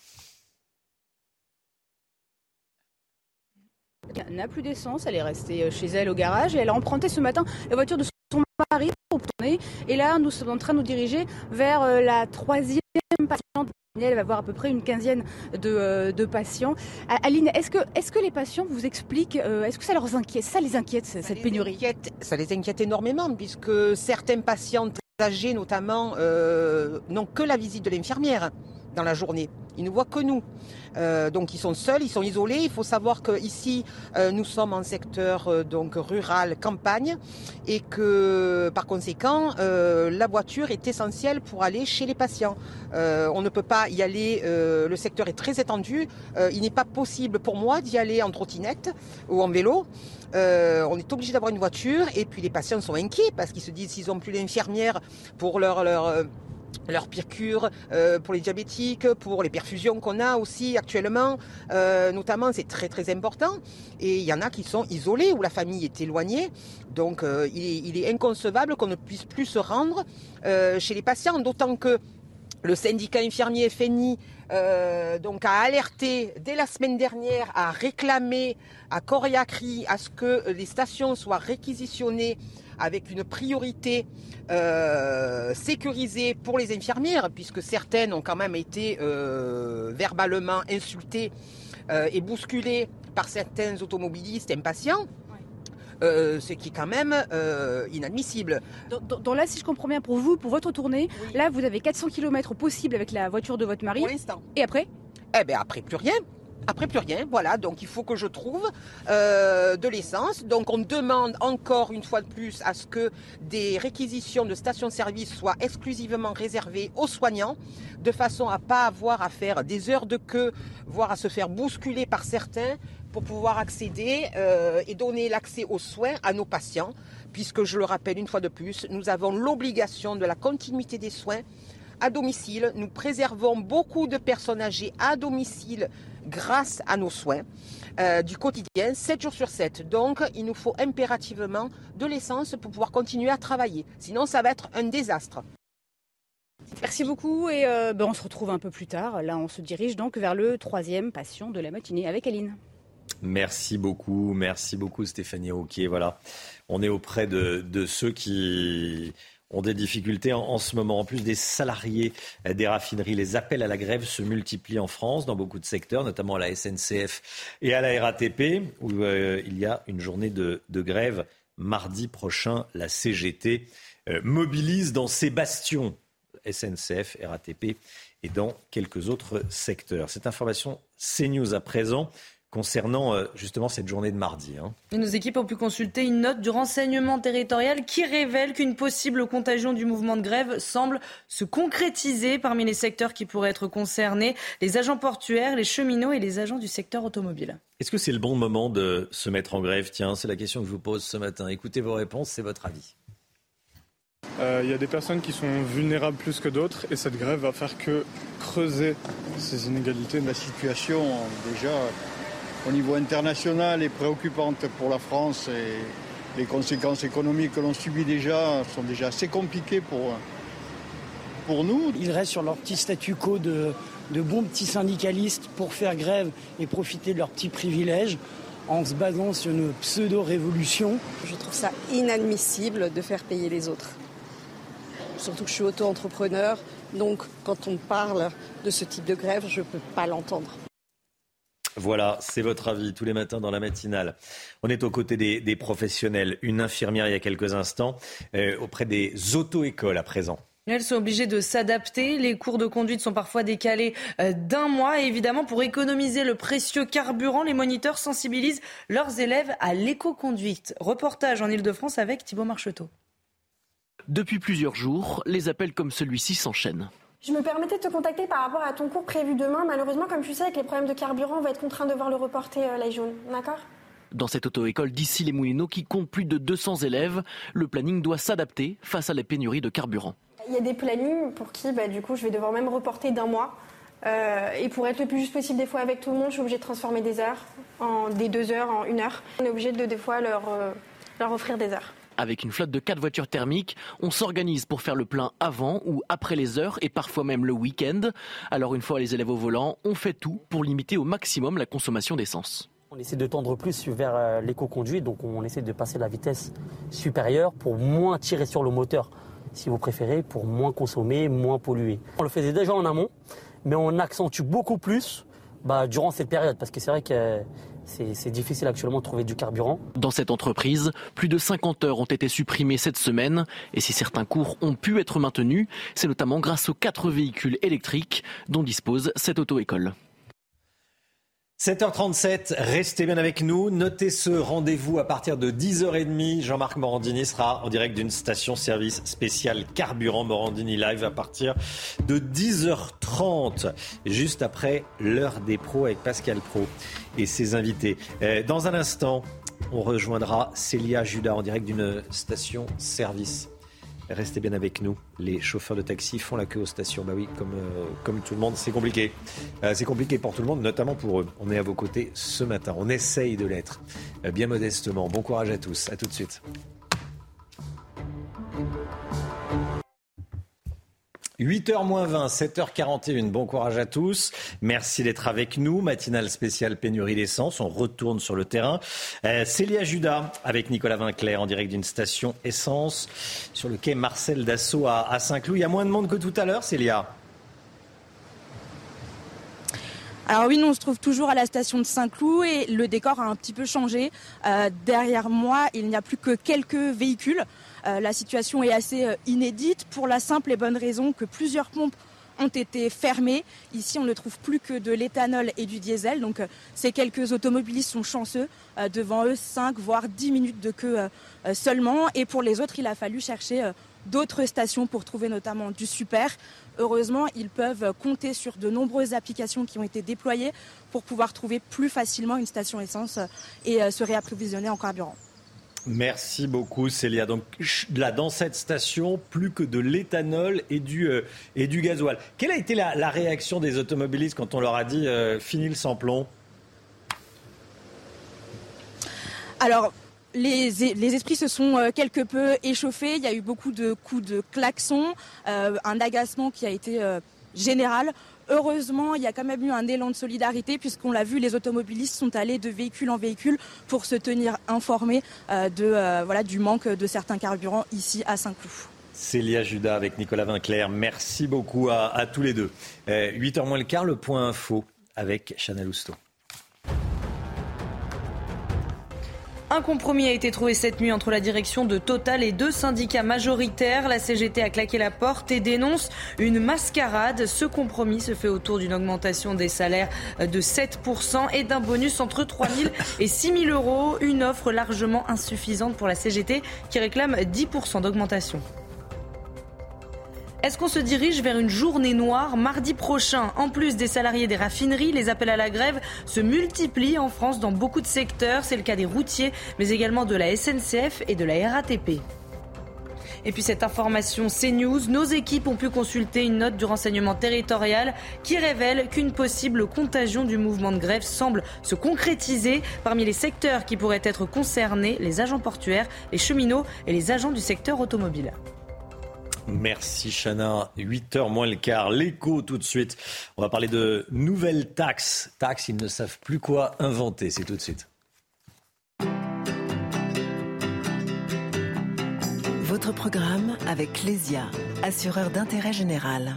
S39: N'a plus d'essence, elle est restée euh, chez elle au garage et elle a emprunté ce matin la voiture de son mari pour tourner. Et là, nous sommes en train de nous diriger vers euh, la troisième patiente. Elle va voir à peu près une quinzaine de, euh, patients. Aline, est-ce que, est que les patients vous expliquent, est-ce que ça, leur inquiète, ça les inquiète, cette pénurie
S38: Ça les inquiète énormément, puisque certains patients très âgés notamment n'ont que la visite de l'infirmière dans la journée. Ils ne voient que nous. Euh, donc ils sont seuls, ils sont isolés. Il faut savoir qu'ici, euh, nous sommes en secteur euh, donc rural, campagne, et que par conséquent, la voiture est essentielle pour aller chez les patients. on ne peut pas y aller, le secteur est très étendu. il n'est pas possible pour moi d'y aller en trottinette ou en vélo. on est obligé d'avoir une voiture et puis les patients sont inquiets parce qu'ils se disent s'ils n'ont plus l'infirmière pour leur leurs piqûres euh, pour les diabétiques, pour les perfusions qu'on a aussi actuellement, euh, notamment c'est très très important. Et il y en a qui sont isolés où la famille est éloignée, donc euh, il, est, inconcevable qu'on ne puisse plus se rendre chez les patients, d'autant que le syndicat infirmier FNI donc a alerté dès la semaine dernière, a réclamé à Coriacri à ce que les stations soient réquisitionnées avec une priorité euh, sécurisée pour les infirmières, puisque certaines ont quand même été euh, verbalement insultées euh, et bousculées par certains automobilistes impatients. ce qui est quand même inadmissible.
S39: Dans, là, si je comprends bien, pour vous, pour votre tournée, là, vous avez 400 km possible avec la voiture de votre mari.
S38: Pour l'instant.
S39: Et après?
S38: Eh bien, après, plus rien. Après plus rien, voilà, donc il faut que je trouve euh, de l'essence. Donc on demande encore une fois de plus à ce que des réquisitions de stations-service soient exclusivement réservées aux soignants, de façon à pas avoir à faire des heures de queue, voire à se faire bousculer par certains pour pouvoir accéder euh, et donner l'accès aux soins à nos patients, puisque je le rappelle une fois de plus, nous avons l'obligation de la continuité des soins à domicile. Nous préservons beaucoup de personnes âgées à domicile grâce à nos soins euh, du quotidien, 7 jours sur 7. Donc, il nous faut impérativement de l'essence pour pouvoir continuer à travailler. Sinon, ça va être un désastre.
S39: Merci beaucoup et euh, ben, on se retrouve un peu plus tard. Là, on se dirige donc vers le troisième patient de la matinée avec Aline.
S1: Merci beaucoup, merci beaucoup Stéphanie Rouquier. Voilà, on est auprès de ceux qui ont des difficultés en, ce moment. En plus des salariés des raffineries, les appels à la grève se multiplient en France dans beaucoup de secteurs, notamment à la SNCF et à la RATP, où euh, il y a une journée de, grève mardi prochain. La CGT euh, mobilise dans ses bastions, SNCF, RATP et dans quelques autres secteurs. Cette information CNews à présent. Concernant euh, justement cette journée de mardi. Hein.
S2: nos équipes ont pu consulter une note du renseignement territorial qui révèle qu'une possible contagion du mouvement de grève semble se concrétiser parmi les secteurs qui pourraient être concernés, les agents portuaires, les cheminots et les agents du secteur automobile.
S1: Est-ce que c'est le bon moment de se mettre en grève? Tiens, c'est la question que je vous pose ce matin. Écoutez vos réponses, c'est votre avis.
S52: Euh, il y a des personnes qui sont vulnérables plus que d'autres et cette grève va faire que creuser ces inégalités.
S53: La situation déjà au niveau international est préoccupante pour la France et les conséquences économiques que l'on subit déjà sont déjà assez compliquées pour, pour nous.
S54: Ils restent sur leur petit statu quo de, de bons petits syndicalistes pour faire grève et profiter de leurs petits privilèges en se basant sur une pseudo-révolution.
S55: Je trouve ça inadmissible de faire payer les autres. Surtout que je suis auto-entrepreneur, donc quand on parle de ce type de grève, je ne peux pas l'entendre.
S1: Voilà, c'est votre avis tous les matins dans la matinale. On est aux côtés des, professionnels. Une infirmière il y a quelques instants, euh, auprès des auto-écoles à présent.
S2: Elles sont obligées de s'adapter. Les cours de conduite sont parfois décalés euh, d'un mois. Et évidemment, pour économiser le précieux carburant, les moniteurs sensibilisent leurs élèves à l'éco-conduite. Reportage en Ile-de-France avec Thibault Marcheteau.
S56: Depuis plusieurs jours, les appels comme celui-ci s'enchaînent.
S57: Je me permettais de te contacter par rapport à ton cours prévu demain. Malheureusement, comme tu sais, avec les problèmes de carburant, on va être contraint de voir le reporter, euh, la jaune. D'accord?
S56: Dans cette auto-école d'ici les Moulineaux qui compte plus de 200 élèves, le planning doit s'adapter face à la pénurie de carburant.
S57: Il y a des plannings pour qui, bah, du coup, je vais devoir même reporter d'un mois. Euh, et pour être le plus juste possible, des fois avec tout le monde, je suis obligée de transformer des heures, en, des deux heures en une heure. On est obligé de des fois leur, euh, leur offrir des heures.
S56: Avec une flotte de quatre voitures thermiques, on s'organise pour faire le plein avant ou après les heures et parfois même le week-end. Alors une fois les élèves au volant, on fait tout pour limiter au maximum la consommation d'essence.
S58: On essaie de tendre plus vers euh, l'éco-conduite, donc on essaie de passer la vitesse supérieure pour moins tirer sur le moteur, si vous préférez, pour moins consommer, moins polluer. On le faisait déjà en amont, mais on accentue beaucoup plus bah, durant cette période, parce que c'est vrai que c'est difficile actuellement de trouver du carburant.
S56: Dans cette entreprise, plus de 50 heures ont été supprimées cette semaine et si certains cours ont pu être maintenus, c'est notamment grâce aux quatre véhicules électriques dont dispose cette auto-école.
S1: 7h37, restez bien avec nous. Notez ce rendez-vous à partir de 10h30. Jean-Marc Morandini sera en direct d'une station-service spéciale carburant Morandini Live à partir de 10h30, juste après l'heure des pros avec Pascal Pro et ses invités. Euh, dans un instant, on rejoindra Célia Judas en direct d'une station-service Restez bien avec nous. Les chauffeurs de taxi font la queue aux stations. Bah oui, comme, euh, tout le monde, c'est compliqué. Euh, c'est compliqué pour tout le monde, notamment pour eux. On est à vos côtés ce matin. On essaye de l'être, euh, bien modestement. Bon courage à tous. À tout de suite. 8h moins 20, 7h41. Bon courage à tous. Merci d'être avec nous. Matinale spéciale pénurie d'essence. On retourne sur le terrain. Euh, Célia Judas avec Nicolas Vinclair en direct d'une station essence sur le quai Marcel Dassault à, Saint-Cloud. Il y a moins de monde que tout à l'heure, Célia
S59: Alors oui, nous on se trouve toujours à la station de Saint-Cloud et le décor a un petit peu changé. Euh, derrière moi, il n'y a plus que quelques véhicules. Euh, la situation est assez euh, inédite pour la simple et bonne raison que plusieurs pompes ont été fermées. Ici, on ne trouve plus que de l'éthanol et du diesel. Donc, euh, ces quelques automobilistes sont chanceux. devant eux, 5 voire 10 minutes de queue seulement. Et pour les autres, il a fallu chercher d'autres stations pour trouver notamment du super. Heureusement, ils peuvent compter sur de nombreuses applications qui ont été déployées pour pouvoir trouver plus facilement une station essence et se réapprovisionner en carburant.
S1: Merci beaucoup Célia. Donc dans cette station, plus que de l'éthanol et du, euh, du gasoil. Quelle a été la, réaction des automobilistes quand on leur a dit euh, fini le sans-plomb
S59: Alors, les, esprits se sont euh, quelque peu échauffés. Il y a eu beaucoup de coups de klaxon, un agacement qui a été général. Heureusement, il y a quand même eu un élan de solidarité puisqu'on l'a vu, les automobilistes sont allés de véhicule en véhicule pour se tenir informés euh, euh, voilà, du manque de certains carburants ici à Saint-Cloud.
S1: Célia Judas avec Nicolas Vinclair, merci beaucoup à, tous les deux. 8h euh, moins le quart, le point info avec Chanel Housteau.
S2: Un compromis a été trouvé cette nuit entre la direction de Total et deux syndicats majoritaires. La CGT a claqué la porte et dénonce une mascarade. Ce compromis se fait autour d'une augmentation des salaires de 7% et d'un bonus entre 3 000 et 6 000 euros. Une offre largement insuffisante pour la CGT qui réclame 10% d'augmentation. Est-ce qu'on se dirige vers une journée noire mardi prochain? En plus des salariés des raffineries, les appels à la grève se multiplient en France dans beaucoup de secteurs. C'est le cas des routiers, mais également de la SNCF et de la RATP. Et puis cette information CNews, nos équipes ont pu consulter une note du renseignement territorial qui révèle qu'une possible contagion du mouvement de grève semble se concrétiser parmi les secteurs qui pourraient être concernés, les agents portuaires, les cheminots et les agents du secteur automobile.
S1: Merci Chana. 8h moins le quart. L'écho tout de suite. On va parler de nouvelles taxes. Taxes, ils ne savent plus quoi inventer. C'est tout de suite.
S48: Votre programme avec Clésia, assureur d'intérêt général.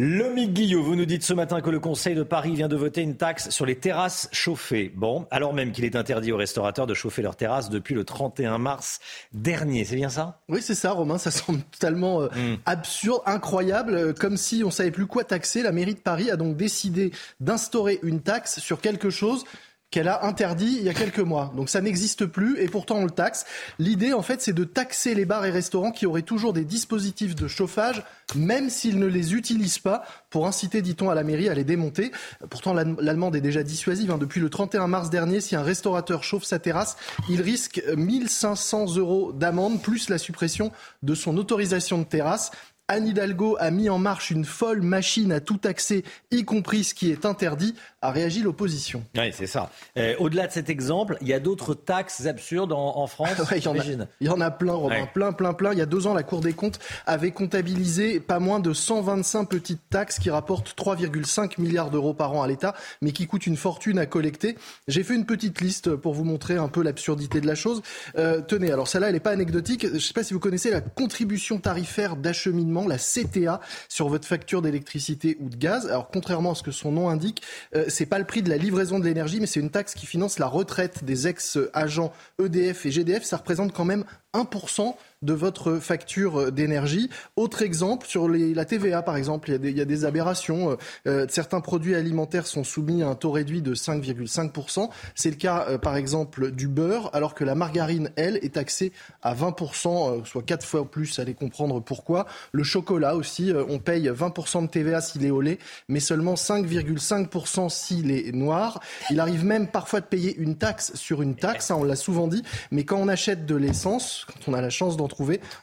S1: Lomique Guillot, vous nous dites ce matin que le Conseil de Paris vient de voter une taxe sur les terrasses chauffées. Bon, alors même qu'il est interdit aux restaurateurs de chauffer leurs terrasses depuis le 31 mars dernier. C'est bien ça?
S26: Oui, c'est ça, Romain. Ça semble totalement euh, hmm. absurde, incroyable, euh, comme si on savait plus quoi taxer. La mairie de Paris a donc décidé d'instaurer une taxe sur quelque chose qu'elle a interdit il y a quelques mois. Donc ça n'existe plus et pourtant on le taxe. L'idée en fait c'est de taxer les bars et restaurants qui auraient toujours des dispositifs de chauffage même s'ils ne les utilisent pas pour inciter, dit-on, à la mairie à les démonter. Pourtant l'allemande est déjà dissuasive. Hein. Depuis le 31 mars dernier, si un restaurateur chauffe sa terrasse, il risque 1500 euros d'amende plus la suppression de son autorisation de terrasse. Anne Hidalgo a mis en marche une folle machine à tout taxer, y compris ce qui est interdit, a réagi l'opposition.
S1: Oui, c'est ça. Euh, au-delà de cet exemple, il y a d'autres taxes absurdes en, France
S26: il, y en a, il y en a plein, Robin, plein, plein, plein. Il y a deux ans, la Cour des comptes avait comptabilisé pas moins de 125 petites taxes qui rapportent 3,5 milliards d'euros par an à l'État, mais qui coûtent une fortune à collecter. J'ai fait une petite liste pour vous montrer un peu l'absurdité de la chose. Euh, tenez, alors celle-là, elle n'est pas anecdotique. Je ne sais pas si vous connaissez la contribution tarifaire d'acheminement la CTA, sur votre facture d'électricité ou de gaz. Alors contrairement à ce que son nom indique, euh, c'est pas le prix de la livraison de l'énergie, mais c'est une taxe qui finance la retraite des ex-agents EDF et GDF. Ça représente quand même 1% de votre facture d'énergie. Autre exemple, sur la TVA par exemple, il y a des, aberrations. Euh, euh, certains produits alimentaires sont soumis à un taux réduit de 5,5%. C'est le cas euh, par exemple du beurre, alors que la margarine, elle, est taxée à 20%, soit 4 fois plus, allez comprendre pourquoi. Le chocolat aussi, on paye 20% de TVA s'il est au lait, mais seulement 5,5% s'il est noir. Il arrive même parfois de payer une taxe sur une taxe, hein, on l'a souvent dit, mais quand on achète de l'essence, quand on a la chance d'en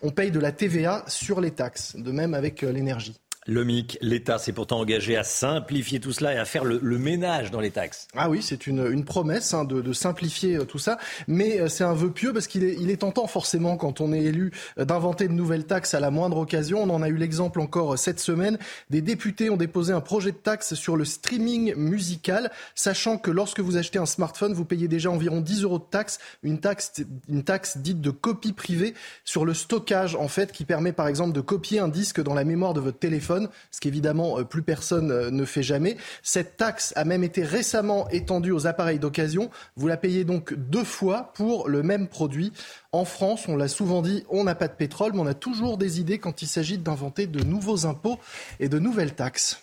S26: on paye de la TVA sur les taxes, de même avec euh, l'énergie.
S1: Le MIC, l'État s'est pourtant engagé à simplifier tout cela et à faire le, ménage dans les taxes.
S26: Ah oui, c'est une, une, promesse hein, de, de, simplifier euh, tout ça, mais euh, c'est un vœu pieux parce qu'il est, il est tentant forcément quand on est élu euh, d'inventer de nouvelles taxes à la moindre occasion. On en a eu l'exemple encore cette semaine. Des députés ont déposé un projet de taxe sur le streaming musical, sachant que lorsque vous achetez un smartphone, vous payez déjà environ 10 euros de taxe, une taxe, une taxe dite de copie privée sur le stockage en fait, qui permet par exemple de copier un disque dans la mémoire de votre téléphone ce qu'évidemment euh, plus personne euh, ne fait jamais. Cette taxe a même été récemment étendue aux appareils d'occasion. Vous la payez donc deux fois pour le même produit. En France, on l'a souvent dit, on n'a pas de pétrole, mais on a toujours des idées quand il s'agit d'inventer de nouveaux impôts et de nouvelles taxes.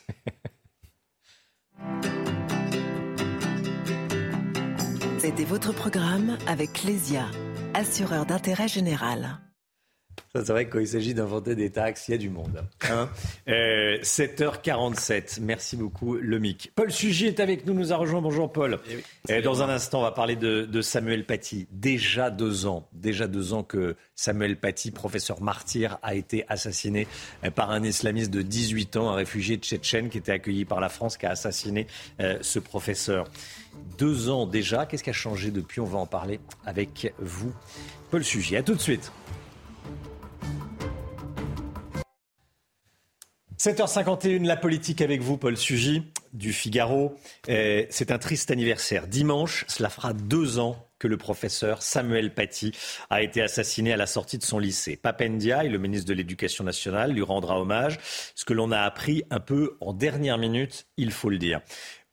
S48: C'était votre programme avec Clésia, assureur d'intérêt général.
S1: C'est vrai que quand il s'agit d'inventer des taxes, il y a du monde. Hein 7h47. Euh, Merci beaucoup, Lomic. Paul Sugy est avec nous, nous a rejoint. Bonjour, Paul. Eh Et dans un instant, on va parler de, Samuel Paty. Déjà deux ans, déjà deux ans que Samuel Paty, professeur martyr, a été assassiné euh, par un islamiste de 18 ans, un réfugié tchétchène qui était accueilli par la France, qui a assassiné euh, ce professeur. Deux ans déjà. Qu'est-ce qui a changé depuis? On va en parler avec vous, Paul Sugy. À tout de suite. 7h51, la politique avec vous, Paul Sugy, du Figaro. Eh, c'est un triste anniversaire. Dimanche, cela fera deux ans que le professeur Samuel Paty a été assassiné à la sortie de son lycée. Papendia, le ministre de l'Éducation nationale, lui rendra hommage. Ce que l'on a appris un peu en dernière minute, il faut le dire.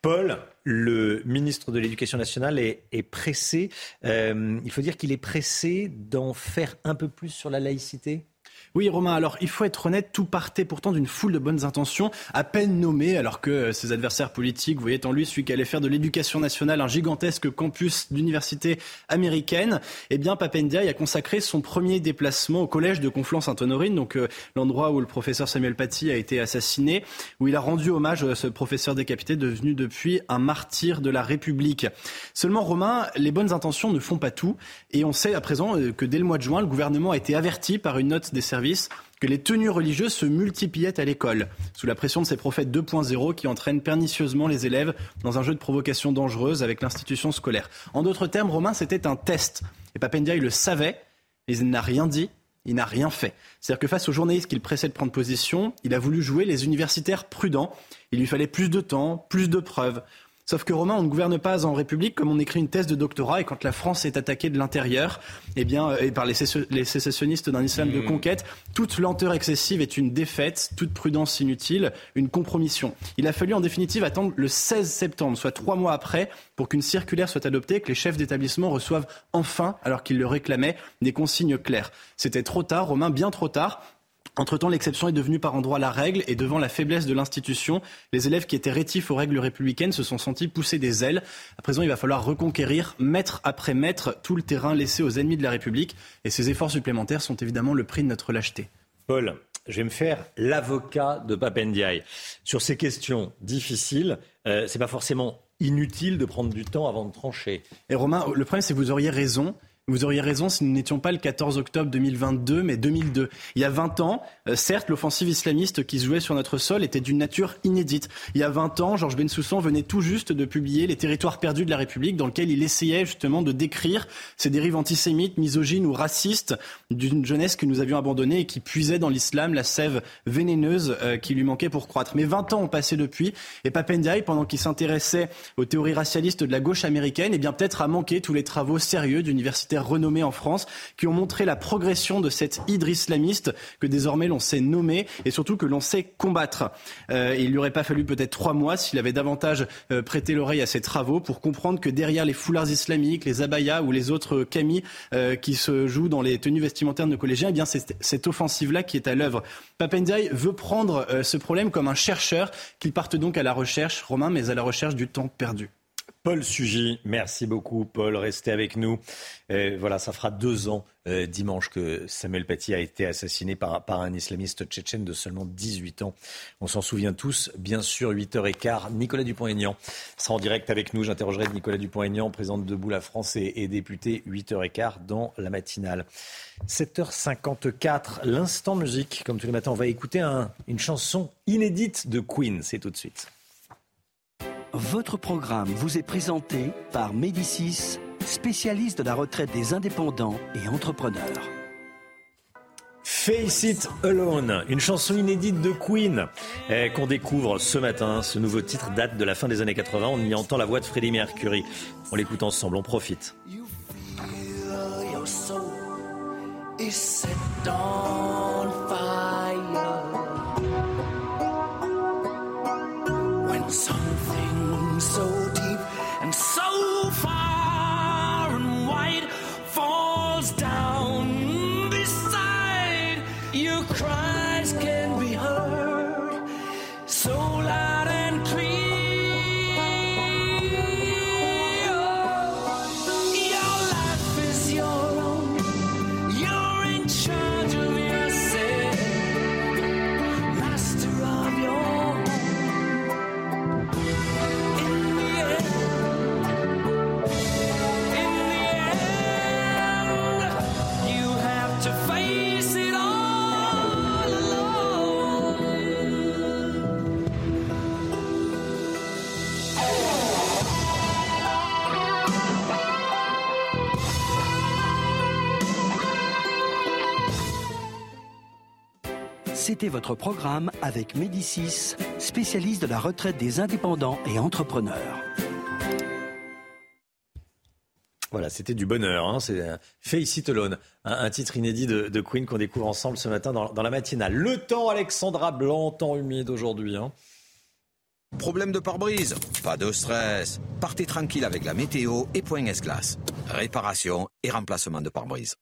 S1: Paul, le ministre de l'Éducation nationale est, pressé. Euh, il faut dire qu'il est pressé d'en faire un peu plus sur la laïcité?
S60: Oui, Romain, alors il faut être honnête, tout partait pourtant d'une foule de bonnes intentions, à peine nommé, alors que euh, ses adversaires politiques voyaient en lui celui qui allait faire de l'éducation nationale un gigantesque campus d'université américaine. Eh bien, Papendia a consacré son premier déplacement au collège de Conflans-Sainte-Honorine, donc euh, l'endroit où le professeur Samuel Paty a été assassiné, où il a rendu hommage à ce professeur décapité devenu depuis un martyr de la République. Seulement, Romain, les bonnes intentions ne font pas tout, et on sait à présent euh, que dès le mois de juin, le gouvernement a été averti par une note des services que les tenues religieuses se multipliaient à l'école, sous la pression de ces prophètes 2.0 qui entraînent pernicieusement les élèves dans un jeu de provocation dangereuse avec l'institution scolaire. En d'autres termes, Romain, c'était un test. Et Papendia, il le savait, mais il n'a rien dit, il n'a rien fait. C'est-à-dire que face aux journalistes qu'il pressait de prendre position, il a voulu jouer les universitaires prudents. Il lui fallait plus de temps, plus de preuves. Sauf que Romain, on ne gouverne pas en République comme on écrit une thèse de doctorat et quand la France est attaquée de l'intérieur, eh bien, euh, et par les, sécessionnistes d'un islam de mmh. conquête, toute lenteur excessive est une défaite, toute prudence inutile, une compromission. Il a fallu en définitive attendre le 16 septembre, soit trois mois après, pour qu'une circulaire soit adoptée, que les chefs d'établissement reçoivent enfin, alors qu'ils le réclamaient, des consignes claires. C'était trop tard, Romain, bien trop tard. Entre-temps, l'exception est devenue par endroits la règle et devant la faiblesse de l'institution, les élèves qui étaient rétifs aux règles républicaines se sont sentis pousser des ailes. À présent, il va falloir reconquérir, mètre après mètre, tout le terrain laissé aux ennemis de la République. Et ces efforts supplémentaires sont évidemment le prix de notre lâcheté.
S1: Paul, je vais me faire l'avocat de Papendiaï. Sur ces questions difficiles, euh, ce n'est pas forcément inutile de prendre du temps avant de trancher.
S60: Et Romain, le problème, c'est que vous auriez raison. Vous auriez raison si nous n'étions pas le 14 octobre 2022, mais 2002. Il y a 20 ans, euh, certes, l'offensive islamiste qui jouait sur notre sol était d'une nature inédite. Il y a 20 ans, Georges Bensoussan venait tout juste de publier Les territoires perdus de la République, dans lequel il essayait justement de décrire ces dérives antisémites, misogynes ou racistes d'une jeunesse que nous avions abandonnée et qui puisait dans l'islam la sève vénéneuse euh, qui lui manquait pour croître. Mais 20 ans ont passé depuis, et Papendiaï, pendant qu'il s'intéressait aux théories racialistes de la gauche américaine, eh bien peut-être a manqué tous les travaux sérieux d'universitaires renommés en France qui ont montré la progression de cette hydre islamiste que désormais l'on sait nommer et surtout que l'on sait combattre. Euh, il lui aurait pas fallu peut-être trois mois s'il avait davantage euh, prêté l'oreille à ces travaux pour comprendre que derrière les foulards islamiques, les abayas ou les autres camis euh, qui se jouent dans les tenues vestimentaires de nos collégiens, eh bien c'est cette offensive-là qui est à l'œuvre. Papendiaï veut prendre euh, ce problème comme un chercheur, qu'il parte donc à la recherche, Romain, mais à la recherche du temps perdu.
S1: Paul Sugy, merci beaucoup Paul, restez avec nous. Euh, voilà, ça fera deux ans euh, dimanche que Samuel Paty a été assassiné par, un islamiste tchétchène de seulement 18 ans. On s'en souvient tous, bien sûr, 8h15. Nicolas Dupont-Aignan sera en direct avec nous. J'interrogerai Nicolas Dupont-Aignan, président de Debout la France et, et député 8h15 dans la matinale. 7h54, l'instant musique. Comme tous les matins, on va écouter une chanson inédite de Queen. C'est tout de suite.
S42: Votre programme vous est présenté par Médicis, spécialiste de la retraite des indépendants et entrepreneurs.
S1: Face It Alone, une chanson inédite de Queen eh, qu'on découvre ce matin. Ce nouveau titre date de la fin des années 80. On y entend la voix de Freddie Mercury. On l'écoute ensemble, on profite.
S42: so C'était votre programme avec Médicis, spécialiste de la retraite des indépendants et entrepreneurs.
S1: Voilà, c'était du bonheur. Hein. C'est Face It Alone, un, titre inédit de, Queen qu'on découvre ensemble ce matin dans, la matinale. Le temps, Alexandra Blanc, temps humide aujourd'hui. Hein.
S28: Problème de pare-brise Pas de stress. Partez tranquille avec la météo et Point S-Glace. Réparation et remplacement de pare-brise.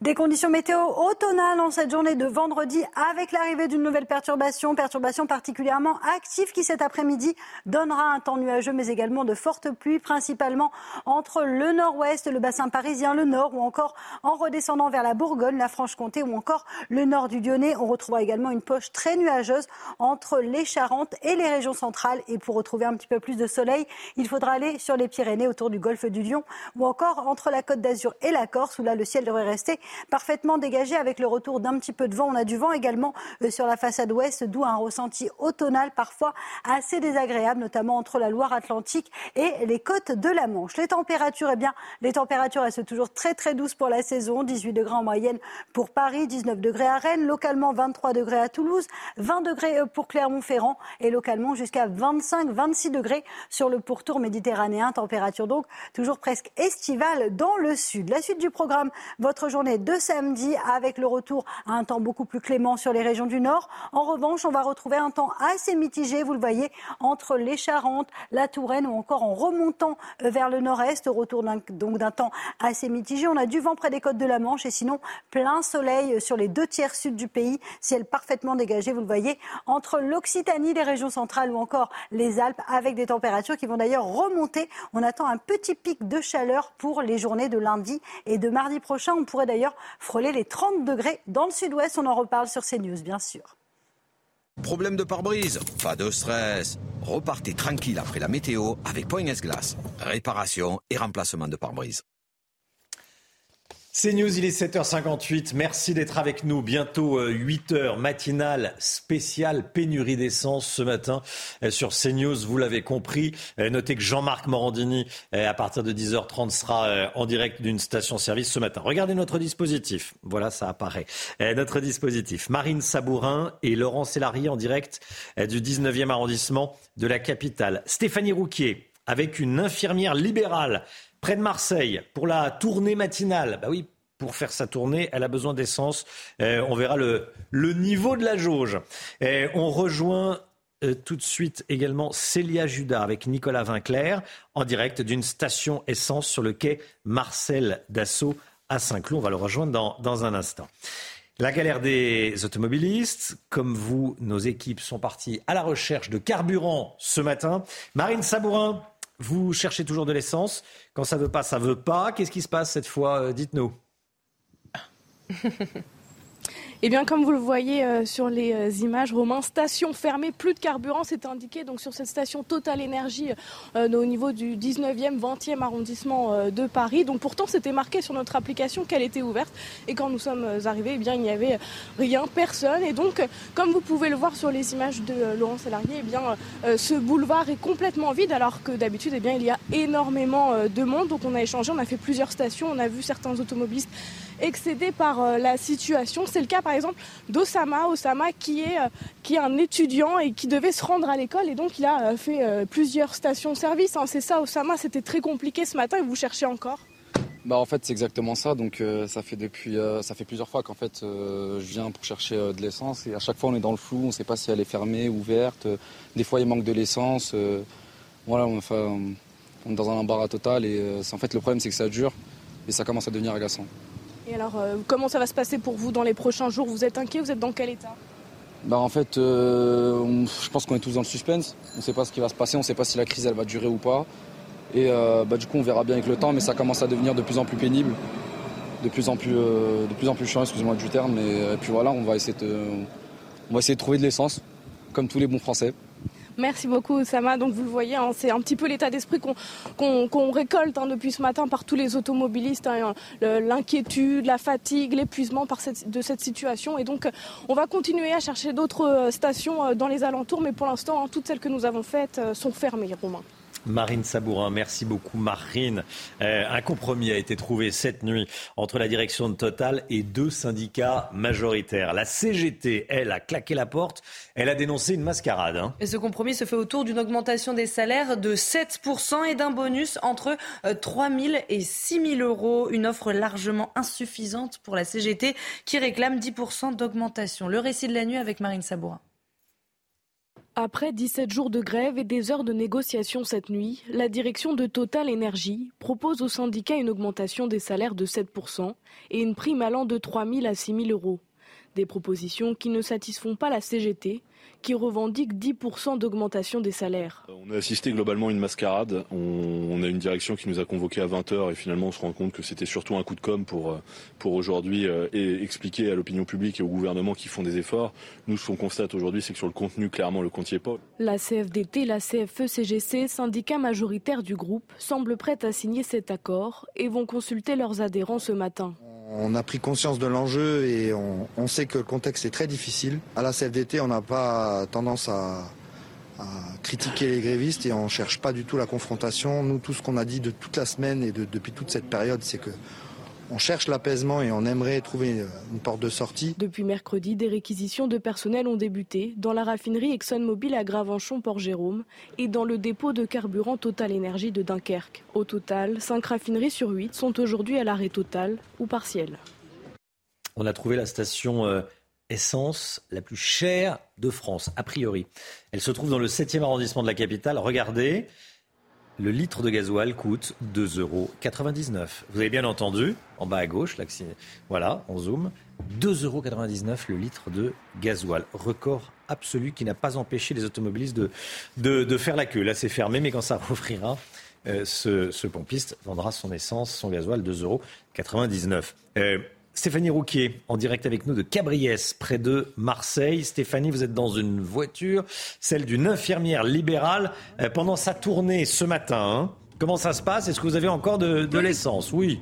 S29: Des conditions météo automnales en cette journée de vendredi avec l'arrivée d'une nouvelle perturbation, perturbation particulièrement active qui cet après-midi donnera un temps nuageux mais également de fortes pluies principalement entre le nord-ouest, le bassin parisien, le nord ou encore en redescendant vers la Bourgogne, la Franche-Comté ou encore le nord du Lyonnais. On retrouvera également une poche très nuageuse entre les Charentes et les régions centrales et pour retrouver un petit peu plus de soleil, il faudra aller sur les Pyrénées autour du golfe du Lion ou encore entre la Côte d'Azur et la Corse où là le ciel devrait rester parfaitement dégagé avec le retour d'un petit peu de vent. On a du vent également euh, sur la façade ouest, d'où un ressenti automnal parfois assez désagréable, notamment entre la Loire-Atlantique et les côtes de la Manche. Les températures, eh bien, les températures restent toujours très très douces pour la saison. 18 degrés en moyenne pour Paris, 19 degrés à Rennes, localement 23 degrés à Toulouse, 20 degrés euh, pour Clermont-Ferrand et localement jusqu'à 25-26 degrés sur le pourtour méditerranéen. Température donc toujours presque estivale dans le sud. La suite du programme, votre journée de samedi avec le retour à un temps beaucoup plus clément sur les régions du nord. En revanche, on va retrouver un temps assez mitigé, vous le voyez, entre les Charentes, la Touraine ou encore en remontant euh, vers le nord-est, retour donc d'un temps assez mitigé. On a du vent près des côtes de la Manche et sinon plein soleil sur les deux tiers sud du pays, ciel parfaitement dégagé, vous le voyez, entre l'Occitanie, les régions centrales ou encore les Alpes avec des températures qui vont d'ailleurs remonter. On attend un petit pic de chaleur pour les journées de lundi et de mardi prochain. On pourrait d'ailleurs frôler les 30 degrés dans le sud-ouest. On en reparle sur CNews, bien sûr.
S28: Problème de pare-brise? Pas de stress. Repartez tranquille après la météo avec Point S-Glace. Réparation et remplacement de pare-brise.
S1: C'est News, il est 7h58. Merci d'être avec nous. Bientôt 8h euh, matinale spéciale pénurie d'essence ce matin euh, sur CNews. Vous l'avez compris. Euh, notez que Jean-Marc Morandini, à partir de 10h30, sera en direct d'une station-service ce matin. Regardez notre dispositif. Voilà, ça apparaît. Notre dispositif. Marine Sabourin et Laurent Sélarié en direct du 19e arrondissement de la capitale. Stéphanie Rouquier avec une infirmière libérale près de Marseille pour la tournée matinale. Bah oui, pour faire sa tournée, elle a besoin d'essence. Euh, on verra le, niveau de la jauge. Euh, on rejoint euh, tout de suite également Célia Judas avec Nicolas Vinclair en direct d'une station essence sur le quai Marcel Dassault à Saint-Cloud. On va le rejoindre dans, dans un instant. La galère des automobilistes. Comme vous, nos équipes sont parties à la recherche de carburant ce matin. Marine Sabourin, vous cherchez toujours de l'essence. Quand ça veut pas, ça veut pas. Qu'est-ce qui se passe cette fois euh, Dites-nous.
S3: Eh bien, comme vous le voyez euh, sur les euh, images, Romain, station fermée, plus de carburant, c'est indiqué donc sur cette station Total Énergie euh, au niveau du 19e, 20e arrondissement de Paris. Donc pourtant, c'était marqué sur notre application qu'elle était ouverte. Et quand nous sommes arrivés, eh bien, il n'y avait rien, personne. Et donc, comme vous pouvez le voir sur les images de Laurent Salarié, eh bien, ce boulevard est complètement vide, alors que d'habitude, eh bien, il y a énormément de monde. Donc on a échangé, on a fait plusieurs stations, on a vu certains automobilistes excédés par la situation. C'est le cas par exemple d'Osama, Osama qui est, euh, qui est un étudiant et qui devait se rendre à l'école et donc il a euh, fait euh, plusieurs stations-service. Hein. C'est ça, Osama, c'était très compliqué ce matin et vous cherchez encore?
S61: Bah en fait c'est exactement ça donc ça fait depuis ça fait plusieurs fois qu'en fait je viens pour chercher de l'essence et à chaque fois on est dans le flou on ne sait pas si elle est fermée ouverte des fois il manque de l'essence voilà on est dans un embarras total et en fait le problème c'est que ça dure et ça commence à devenir agaçant.
S3: Et alors, euh, comment ça va se passer pour vous dans les prochains jours? Vous êtes inquiet? Vous êtes dans quel état?
S61: Bah en fait, euh, je pense qu'on est tous dans le suspense. On ne sait pas ce qui va se passer, on ne sait pas si la crise elle va durer ou pas. Et euh, bah, du coup, on verra bien avec le temps, mais ça commence à devenir de plus en plus pénible, de plus en plus, de plus en plus chiant, excusez-moi du terme. Et puis voilà, on va essayer de, on va essayer de trouver de l'essence, comme tous les bons Français.
S3: Merci beaucoup, Sama. Donc, vous le voyez, hein, c'est un petit peu l'état d'esprit qu'on récolte hein, depuis ce matin par tous les automobilistes. Hein, l'inquiétude, la fatigue, l'épuisement de cette situation. Et donc, on va continuer à chercher d'autres euh, stations euh, dans les alentours. Mais pour l'instant, toutes celles que nous avons faites euh, sont fermées, Romain.
S1: Marine Sabourin, merci beaucoup Marine. Euh, un compromis a été trouvé cette nuit entre la direction de Total et deux syndicats majoritaires. La CGT, elle, a claqué la porte, elle a dénoncé une mascarade. Hein.
S2: Et ce compromis se fait autour d'une augmentation des salaires de 7% et d'un bonus entre 3 euh, 000 et 6 000 euros. Une offre largement insuffisante pour la CGT qui réclame 10% d'augmentation. Le récit de la nuit avec Marine Sabourin.
S3: Après 17 jours de grève et des heures de négociation cette nuit, la direction de Total Energy propose aux syndicats une augmentation des salaires de 7% et une prime allant de 3 000 à 6 000 euros. Des propositions qui ne satisfont pas la CGT, qui revendique 10% d'augmentation des salaires.
S62: On a assisté globalement à une mascarade. On, a une direction qui nous a convoqués à 20h et finalement on se rend compte que c'était surtout un coup de com pour, euh, pour aujourd'hui euh, expliquer à l'opinion publique et au gouvernement qu'ils font des efforts. Nous, ce qu'on constate aujourd'hui, c'est que sur le contenu, clairement, le compte n'y est pas.
S3: La CFDT, la CFE-CGC, syndicats majoritaires du groupe, semblent prêts à signer cet accord et vont consulter leurs adhérents ce matin.
S5: On a pris conscience de l'enjeu et on, sait que le contexte est très difficile. À la CFDT, on n'a pas tendance à, critiquer les grévistes et on ne cherche pas du tout la confrontation. Nous, tout ce qu'on a dit de toute la semaine et depuis toute cette période, c'est que on cherche l'apaisement et on aimerait trouver une porte de sortie.
S3: Depuis mercredi, des réquisitions de personnel ont débuté dans la raffinerie ExxonMobil à Gravenchon-Port-Jérôme et dans le dépôt de carburant Total Énergie de Dunkerque. Au total, 5 raffineries sur 8 sont aujourd'hui à l'arrêt total ou partiel.
S1: On a trouvé la station euh, essence la plus chère de France, a priori. Elle se trouve dans le 7e arrondissement de la capitale. Regardez, le litre de gasoil coûte 2,99 euros. Vous avez bien entendu, en bas à gauche, là, voilà, on zoom, 2,99 euros le litre de gasoil. Record absolu qui n'a pas empêché les automobilistes de, de, faire la queue. Là, c'est fermé, mais quand ça rouvrira, euh, ce, ce, pompiste vendra son essence, son gasoil, 2,99 euros. Stéphanie Rouquier, en direct avec nous de Cabriès, près de Marseille. Stéphanie, vous êtes dans une voiture, celle d'une infirmière libérale, euh, pendant sa tournée ce matin. Hein. Comment ça se passe? Est-ce que vous avez encore de, de l'essence? Oui.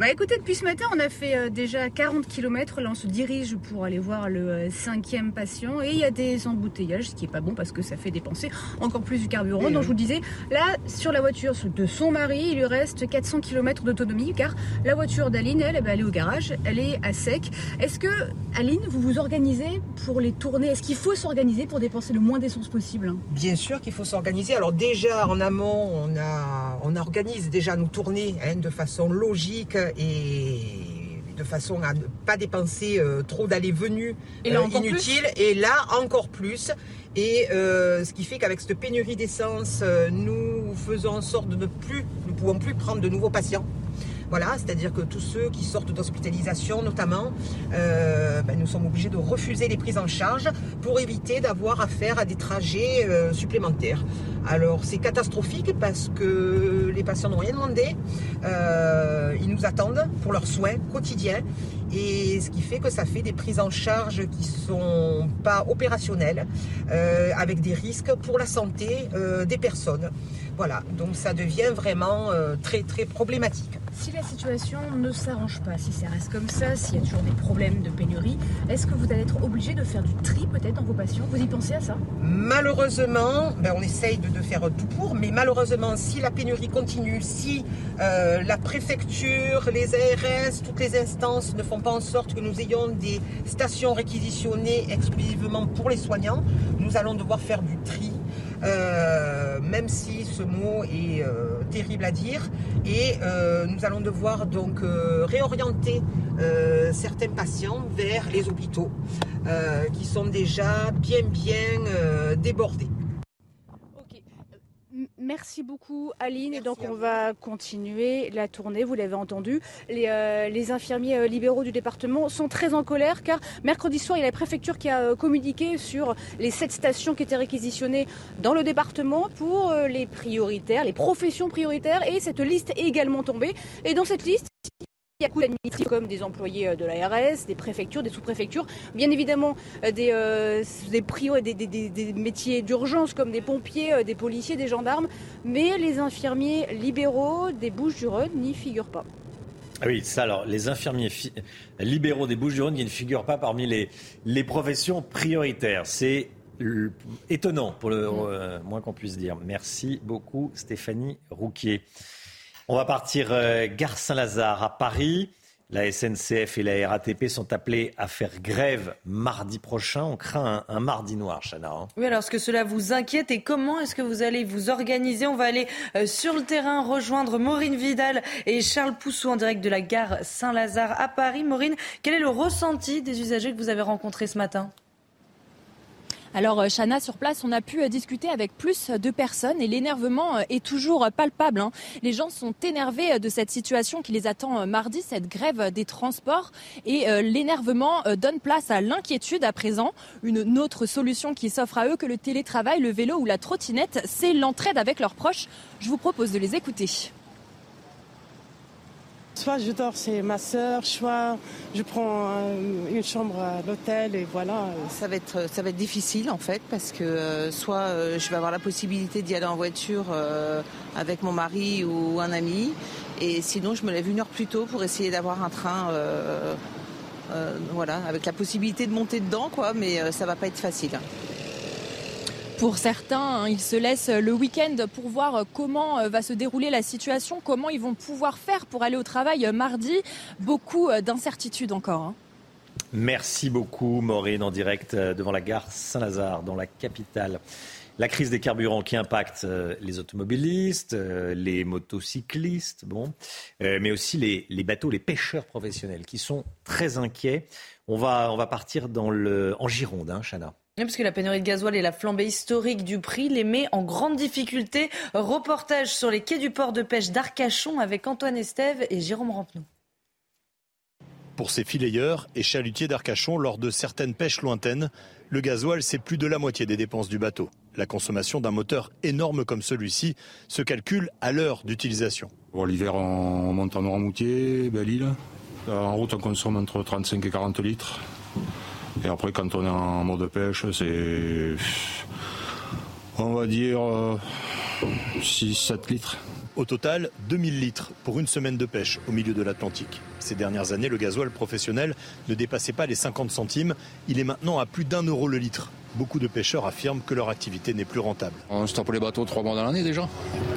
S39: Bah écoutez, depuis ce matin, on a fait euh, déjà 40 km. Là, on se dirige pour aller voir le euh, cinquième patient. Et il y a des embouteillages, ce qui est pas bon parce que ça fait dépenser encore plus du carburant. Donc, je vous disais, là, sur la voiture de son mari, il lui reste 400 km d'autonomie car la voiture d'Aline, elle, elle est au garage, elle est à sec. Est-ce que, Aline, vous vous organisez pour les tourner Est-ce qu'il faut s'organiser pour dépenser le moins d'essence possible?
S38: Bien sûr qu'il faut s'organiser. Alors, déjà, en amont, on, a, on organise déjà nos tournées hein, de façon logique et de façon à ne pas dépenser euh, trop d'allées-venues euh, inutiles. Et là, encore plus. Et euh, ce qui fait qu'avec cette pénurie d'essence, nous faisons en sorte de ne plus, nous pouvons plus prendre de nouveaux patients. Voilà, c'est-à-dire que tous ceux qui sortent d'hospitalisation notamment, euh, ben, nous sommes obligés de refuser les prises en charge pour éviter d'avoir affaire à des trajets euh, supplémentaires. Alors c'est catastrophique parce que les patients n'ont rien demandé, euh, ils nous attendent pour leurs soins quotidiens et ce qui fait que ça fait des prises en charge qui sont pas opérationnelles avec des risques pour la santé des personnes. Voilà, donc ça devient vraiment très très problématique.
S39: Si la situation ne s'arrange pas, si ça reste comme ça, s'il y a toujours des problèmes de pénurie, est-ce que vous allez être obligé de faire du tri peut-être dans vos patients? Vous y pensez à ça?
S38: Malheureusement, ben on essaye de, faire tout pour, mais malheureusement, si la pénurie continue, si euh, la préfecture, les ARS, toutes les instances ne font pas en sorte que nous ayons des stations réquisitionnées exclusivement pour les soignants, nous allons devoir faire du tri euh, même si ce mot est euh, terrible à dire. Et euh, nous allons devoir donc réorienter certains patients vers les hôpitaux qui sont déjà bien bien débordés.
S39: Merci beaucoup Aline. et donc on va continuer la tournée, vous l'avez entendu. Les, euh, infirmiers euh, libéraux du département sont très en colère car mercredi soir il y a la préfecture qui a euh, communiqué sur les sept stations qui étaient réquisitionnées dans le département pour les prioritaires, les professions prioritaires et cette liste est également tombée. Et dans cette liste, il y a beaucoup d'administratifs comme des employés euh, de l'ARS, des préfectures, des sous-préfectures, bien évidemment euh, des, euh, des, métiers d'urgence comme des pompiers, des policiers, des gendarmes, mais les infirmiers libéraux des Bouches-du-Rhône n'y figurent pas.
S1: Ah oui, ça alors, les infirmiers libéraux des Bouches-du-Rhône qui ne figurent pas parmi les, professions prioritaires. C'est étonnant pour le moins qu'on puisse dire. Merci beaucoup Stéphanie Rouquier. On va partir euh, gare Saint-Lazare à Paris. La SNCF et la RATP sont appelés à faire grève mardi prochain. On craint un, mardi noir, Chana. Hein.
S2: Oui, alors est-ce que cela vous inquiète et comment est-ce que vous allez vous organiser? On va aller euh, sur le terrain rejoindre Maureen Vidal et Charles Poussou en direct de la gare Saint-Lazare à Paris. Maureen, quel est le ressenti des usagers que vous avez rencontrés ce matin?
S6: Alors, Chana, sur place, on a pu discuter avec plus de personnes et l'énervement est toujours palpable. Hein. Les gens sont énervés de cette situation qui les attend mardi, cette grève des transports. Et l'énervement donne place à l'inquiétude à présent. Une autre solution qui s'offre à eux que le télétravail, le vélo ou la trottinette, c'est l'entraide avec leurs proches. Je vous propose de les écouter.
S63: Soit je dors chez ma sœur, soit je prends une chambre à l'hôtel et voilà.
S64: Ça va être, difficile en fait parce que euh, soit euh, je vais avoir la possibilité d'y aller en voiture euh, avec mon mari ou un ami et sinon je me lève une heure plus tôt pour essayer d'avoir un train. voilà, avec la possibilité de monter dedans, quoi, mais ça va pas être facile.
S6: Pour certains, hein, ils se laissent le week-end pour voir comment euh, va se dérouler la situation, comment ils vont pouvoir faire pour aller au travail euh, mardi. Beaucoup euh, d'incertitudes encore. Hein.
S1: Merci beaucoup, Maureen, en direct devant la gare Saint-Lazare, dans la capitale. La crise des carburants qui impacte les automobilistes, les motocyclistes, bon, mais aussi les, bateaux, les pêcheurs professionnels qui sont très inquiets. On va, on va partir dans le, en Gironde, hein, Chana
S2: parce que la pénurie de gasoil et la flambée historique du prix les met en grande difficulté. Reportage sur les quais du port de pêche d'Arcachon avec Antoine Estève et Jérôme Rampenou.
S65: Pour ces fileyeurs et chalutiers d'Arcachon, lors de certaines pêches lointaines, le gasoil, c'est plus de la moitié des dépenses du bateau. La consommation d'un moteur énorme comme celui-ci se calcule à l'heure d'utilisation.
S66: L'hiver, on monte en Noirmoutier, Belle-Île. En route, on consomme entre 35 et 40 litres. Et après, quand on est en mode pêche, c'est. On va dire 6-7 euh, litres.
S65: Au total, 2000 litres pour une semaine de pêche au milieu de l'Atlantique. Ces dernières années, le gasoil professionnel ne dépassait pas les 50 centimes. Il est maintenant à plus d'un euro le litre. Beaucoup de pêcheurs affirment que leur activité n'est plus rentable.
S66: On stoppe les bateaux trois mois dans l'année déjà.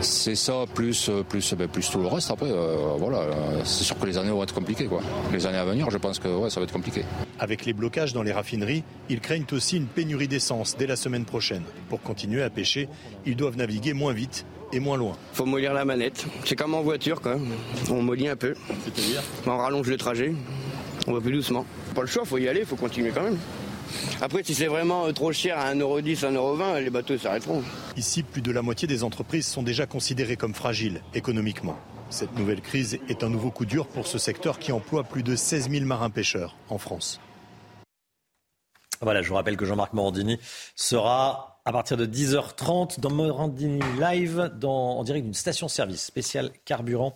S66: C'est ça, plus, plus, ben, plus tout le reste. Après, euh, voilà, c'est sûr que les années vont être compliquées. Quoi. Les années à venir, je pense que ouais, ça va être compliqué.
S65: Avec les blocages dans les raffineries, ils craignent aussi une pénurie d'essence dès la semaine prochaine. Pour continuer à pêcher, ils doivent naviguer moins vite et moins loin.
S67: Faut mollir la manette. C'est comme en voiture, quoi. On mollit un peu.
S65: C'est-à-dire
S67: On rallonge le trajet. On va plus doucement. Pas le choix, faut y aller, faut continuer quand même. Après, si c'est vraiment trop cher à 1,10€, 1,20€, les bateaux s'arrêteront.
S65: Ici, plus de la moitié des entreprises sont déjà considérées comme fragiles économiquement. Cette nouvelle crise est un nouveau coup dur pour ce secteur qui emploie plus de 16 000 marins-pêcheurs en France.
S1: Voilà, je vous rappelle que Jean-Marc Morandini sera à partir de 10h30 dans Morandini Live en direct d'une station-service spéciale carburant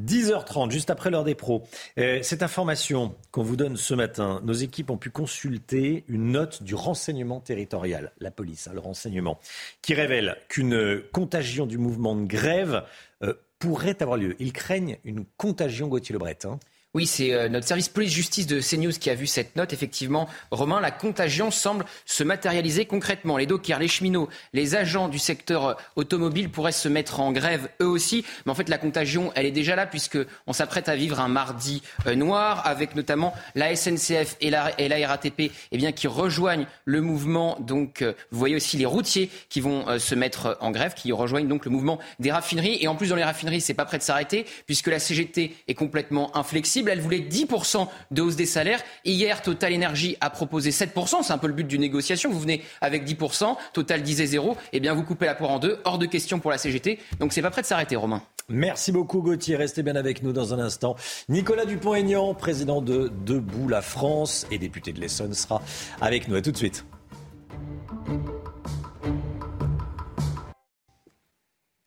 S1: 10h30, juste après l'heure des pros. Cette information qu'on vous donne ce matin, nos équipes ont pu consulter une note du renseignement territorial, la police, hein, le renseignement, qui révèle qu'une contagion du mouvement de grève euh, pourrait avoir lieu. Ils craignent une contagion, Gauthier Lebret. Hein.
S7: Oui, c'est euh, notre service police-justice de CNews qui a vu cette note. Effectivement, Romain, la contagion semble se matérialiser concrètement. Les dockers, les cheminots, les agents du secteur euh, automobile pourraient se mettre en grève eux aussi. Mais en fait, la contagion, elle est déjà là puisque on s'apprête à vivre un mardi euh, noir avec notamment la SNCF et la, RATP eh qui rejoignent le mouvement. Donc, vous voyez aussi les routiers qui vont se mettre en grève, qui rejoignent donc le mouvement des raffineries. Et en plus, dans les raffineries, c'est pas prêt de s'arrêter puisque la CGT est complètement inflexible. Elle voulait 10% de hausse des salaires. Hier, Total Energy a proposé 7%. C'est un peu le but d'une négociation. Vous venez avec 10%, Total disait zéro. Eh bien, vous coupez la poire en deux. Hors de question pour la CGT. Donc, c'est pas prêt de s'arrêter, Romain.
S1: Merci beaucoup Gauthier, restez bien avec nous dans un instant. Nicolas Dupont-Aignan, président de Debout la France et député de l'Essonne, sera avec nous. À tout de suite.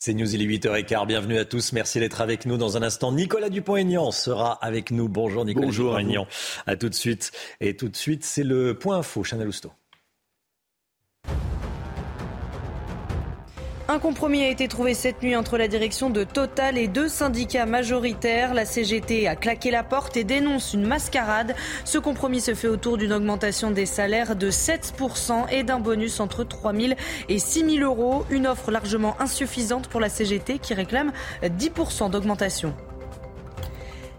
S1: C'est News, il est 8h15. Bienvenue à tous. Merci d'être avec nous dans un instant. Nicolas Dupont-Aignan sera avec nous. Bonjour Nicolas Dupont-Aignan. À, tout de suite. Et tout de suite, c'est le point info. Chanel Housteau.
S2: Un compromis a été trouvé cette nuit entre la direction de Total et deux syndicats majoritaires. La CGT a claqué la porte et dénonce une mascarade. Ce compromis se fait autour d'une augmentation des salaires de 7% et d'un bonus entre 3 000 et 6 000 euros. Une offre largement insuffisante pour la CGT qui réclame 10% d'augmentation.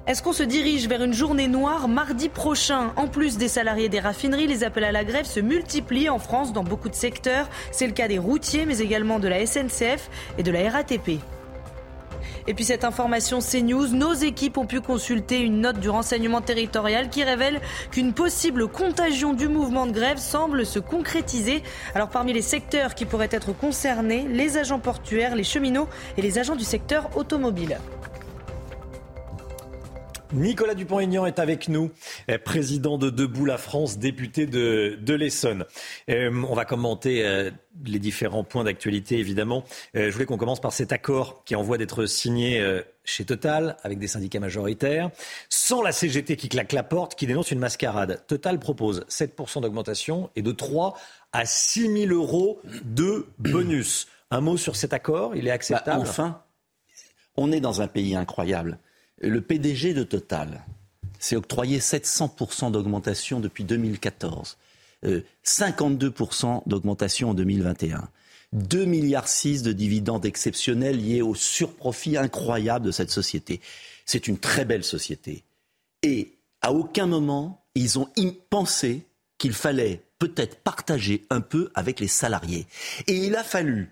S2: Est-ce qu'on se dirige vers une journée noire mardi prochain? En plus des salariés des raffineries, les appels à la grève se multiplient en France dans beaucoup de secteurs. C'est le cas des routiers, mais également de la SNCF et de la RATP. Et puis cette information CNews, nos équipes ont pu consulter une note du renseignement territorial qui révèle qu'une possible contagion du mouvement de grève semble se concrétiser. Alors parmi les secteurs qui pourraient être concernés, les agents portuaires, les cheminots et les agents du secteur automobile.
S1: Nicolas Dupont-Aignan est avec nous, euh, président de Debout la France, député de, l'Essonne. Euh, on va commenter euh, les différents points d'actualité, évidemment. je voulais qu'on commence par cet accord qui envoie d'être signé chez Total, avec des syndicats majoritaires, sans la CGT qui claque la porte, qui dénonce une mascarade. Total propose 7% d'augmentation et de 3 à 6 000 euros de bonus. Un mot sur cet accord, il est acceptable?
S68: Bah, Enfin, on est dans un pays incroyable le PDG de Total s'est octroyé 700% d'augmentation depuis 2014, 52% euh, d'augmentation en 2021. 2 milliards 6 de dividendes exceptionnels liés au surprofit incroyable de cette société. C'est une très belle société. Et à aucun moment, ils ont pensé qu'il fallait peut-être partager un peu avec les salariés. Et il a fallu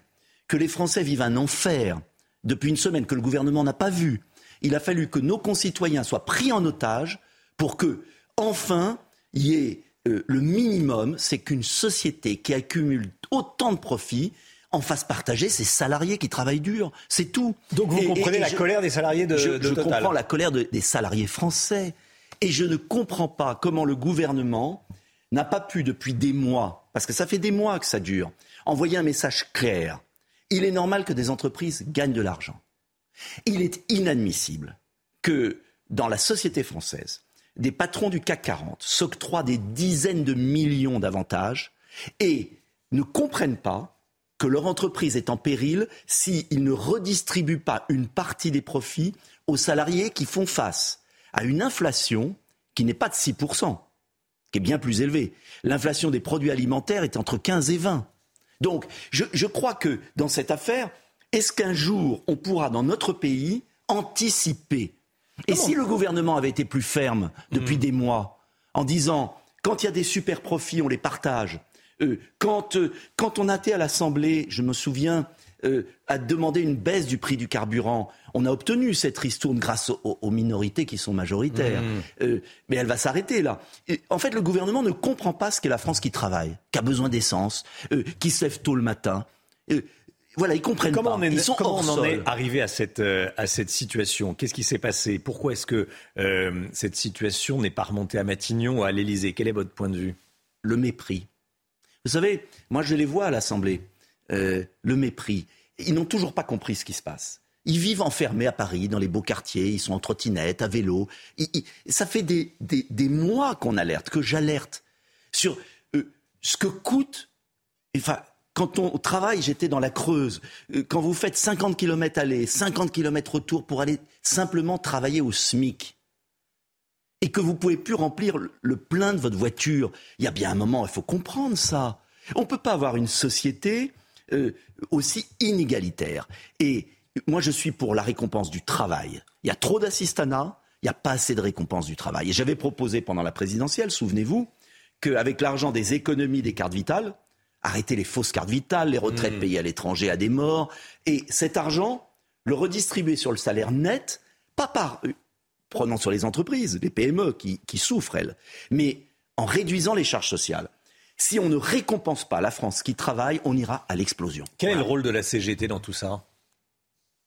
S68: que les Français vivent un enfer depuis une semaine que le gouvernement n'a pas vu, il a fallu que nos concitoyens soient pris en otage pour que, enfin, il y ait euh, le minimum, c'est qu'une société qui accumule autant de profits en fasse partager ses salariés qui travaillent dur. C'est tout.
S1: Donc vous comprenez la colère des salariés de,
S68: je,
S1: je
S68: comprends la colère des salariés français. Et je ne comprends pas comment le gouvernement n'a pas pu depuis des mois, parce que ça fait des mois que ça dure, envoyer un message clair. Il est normal que des entreprises gagnent de l'argent. Il est inadmissible que dans la société française, des patrons du CAC 40 s'octroient des dizaines de millions d'avantages et ne comprennent pas que leur entreprise est en péril s'ils ne redistribuent pas une partie des profits aux salariés qui font face à une inflation qui n'est pas de 6%, qui est bien plus élevée. L'inflation des produits alimentaires est entre 15 et 20. Donc je, je crois que dans cette affaire, est-ce qu'un jour, on pourra, dans notre pays, anticiper Et si le gouvernement avait été plus ferme depuis hmm. des mois, en disant, quand il y a des super profits, on les partage. Euh, quand, euh, quand on a été à l'Assemblée, je me souviens, euh, à demander une baisse du prix du carburant. On a obtenu cette ristourne grâce aux, minorités qui sont majoritaires. Hmm. mais elle va s'arrêter là. en fait, le gouvernement ne comprend pas ce qu'est la France qui travaille, qui a besoin d'essence, qui se lève tôt le matin. Voilà, ils comprennent
S1: comment
S68: pas.
S1: On
S68: ils
S1: sont comment on en est arrivé à cette, euh, à cette situation? Qu'est-ce qui s'est passé? Pourquoi est-ce que euh, cette situation n'est pas remontée à Matignon ou à l'Élysée? Quel est votre point de vue?
S68: Le mépris. Vous savez, moi je les vois à l'Assemblée. Euh, le mépris. Ils n'ont toujours pas compris ce qui se passe. Ils vivent enfermés à Paris, dans les beaux quartiers, ils sont en trottinette, à vélo. ça fait des, des, des mois qu'on alerte, que j'alerte sur ce que coûte. Enfin, quand on travaille, j'étais dans la Creuse. Euh, quand vous faites 50 km aller, 50 km retour pour aller simplement travailler au SMIC, et que vous pouvez plus remplir le plein de votre voiture, il y a bien un moment, il faut comprendre ça. On ne peut pas avoir une société euh, aussi inégalitaire. Et moi, je suis pour la récompense du travail. Il y a trop d'assistanat, il n'y a pas assez de récompense du travail. Et j'avais proposé pendant la présidentielle, souvenez-vous, qu'avec l'argent des économies des cartes vitales, arrêter les fausses cartes vitales, les retraites hmm. payées à l'étranger à des morts, et cet argent, le redistribuer sur le salaire net, pas par euh, prenant sur les entreprises, les PME qui, qui souffrent, elles, mais en réduisant les charges sociales. Si on ne récompense pas la France qui travaille, on ira à l'explosion.
S1: Quel est le rôle de la CGT dans tout ça?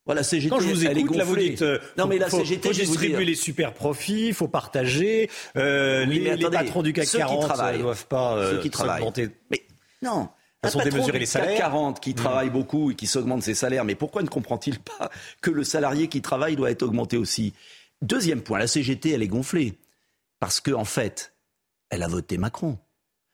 S68: Voilà, CGT,
S1: Quand je vous écoute, là, vous dites, euh,
S68: non, mais la
S1: faut,
S68: CGT,
S1: faut distribuer les super profits, il faut partager. Euh, les, patrons du CAC 40 ne doivent pas
S68: euh, ceux qui travaillent. Mais non.
S1: Façon démesurer les salaires.
S68: CAC 40 qui mmh. travaille beaucoup et qui s'augmente ses salaires, mais pourquoi ne comprend-il pas que le salarié qui travaille doit être augmenté aussi? Deuxième point, la CGT, elle est gonflée. Parce qu'en en fait, elle a voté Macron.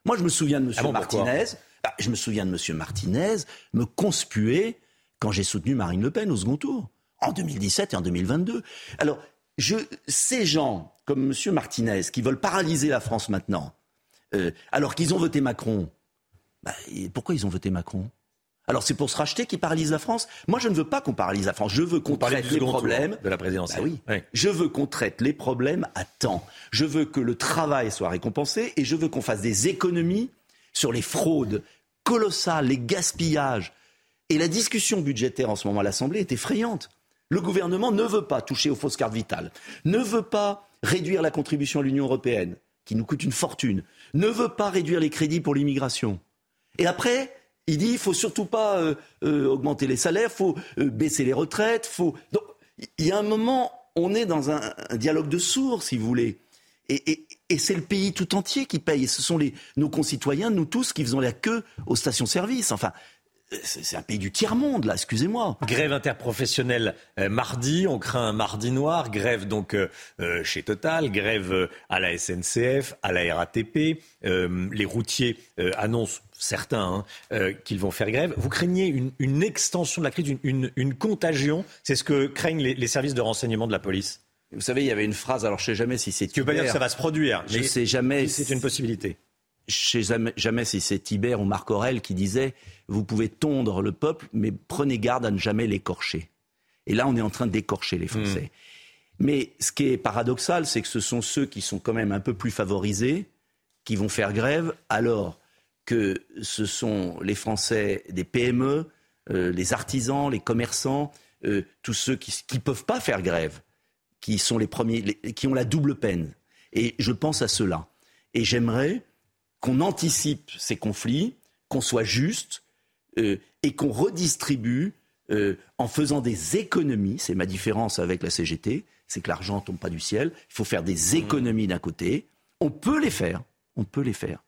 S68: Moi, je me souviens de M. Ah Martinez. Bah, je me souviens de M. Martinez me conspuer quand j'ai soutenu Marine Le Pen au second tour, en 2017 et en 2022. Alors, je, ces gens comme M. Martinez qui veulent paralyser la France maintenant, euh, alors qu'ils ont voté Macron, bah, pourquoi ils ont voté Macron? Alors c'est pour se racheter qu'ils paralysent la France Moi je ne veux pas qu'on paralyse la France. Je veux qu'on traite les problèmes
S1: de la présidence.
S68: Bah oui. Je veux qu'on traite les problèmes à temps. Je veux que le travail soit récompensé et je veux qu'on fasse des économies sur les fraudes colossales, les gaspillages. Et la discussion budgétaire en ce moment à l'Assemblée est effrayante. Le gouvernement ne veut pas toucher aux fausses cartes vitales, ne veut pas réduire la contribution à l'Union européenne, qui nous coûte une fortune, ne veut pas réduire les crédits pour l'immigration. Et après, il dit il faut surtout pas euh, euh, augmenter les salaires, faut euh, baisser les retraites, faut. Donc, il y a un moment, on est dans un, un dialogue de sourds, si vous voulez. Et, et, et c'est le pays tout entier qui paye. Et ce sont les, nos concitoyens, nous tous, qui faisons la queue aux stations-service. Enfin, c'est un pays du tiers-monde, là, excusez-moi.
S1: Grève interprofessionnelle euh, mardi, on craint un mardi noir, grève donc euh, euh, chez Total, grève à la SNCF, à la RATP. les routiers annoncent, certains, hein, qu'ils vont faire grève. Vous craignez une, une extension de la crise, une, une, une contagion? C'est ce que craignent les, les, services de renseignement de la police
S68: Vous savez, il y avait une phrase, alors je ne sais jamais si c'est...
S1: Tu veux pas dire que ça va se produire
S68: Je ne sais jamais...
S1: Si c'est une possibilité
S68: je sais jamais, jamais si c'est Tibère ou Marc Aurel qui disait Vous pouvez tondre le peuple, mais prenez garde à ne jamais l'écorcher. Et là, on est en train d'écorcher les Français. Mmh. Mais ce qui est paradoxal, c'est que ce sont ceux qui sont quand même un peu plus favorisés qui vont faire grève, alors que ce sont les Français des PME, euh, les artisans, les commerçants, euh, tous ceux qui ne peuvent pas faire grève, qui sont les premiers, qui ont la double peine. Et je pense à cela. Et j'aimerais qu'on anticipe ces conflits, qu'on soit juste euh, et qu'on redistribue en faisant des économies. C'est ma différence avec la CGT, c'est que l'argent ne tombe pas du ciel. Il faut faire des économies d'un côté. On peut les faire, on peut les faire.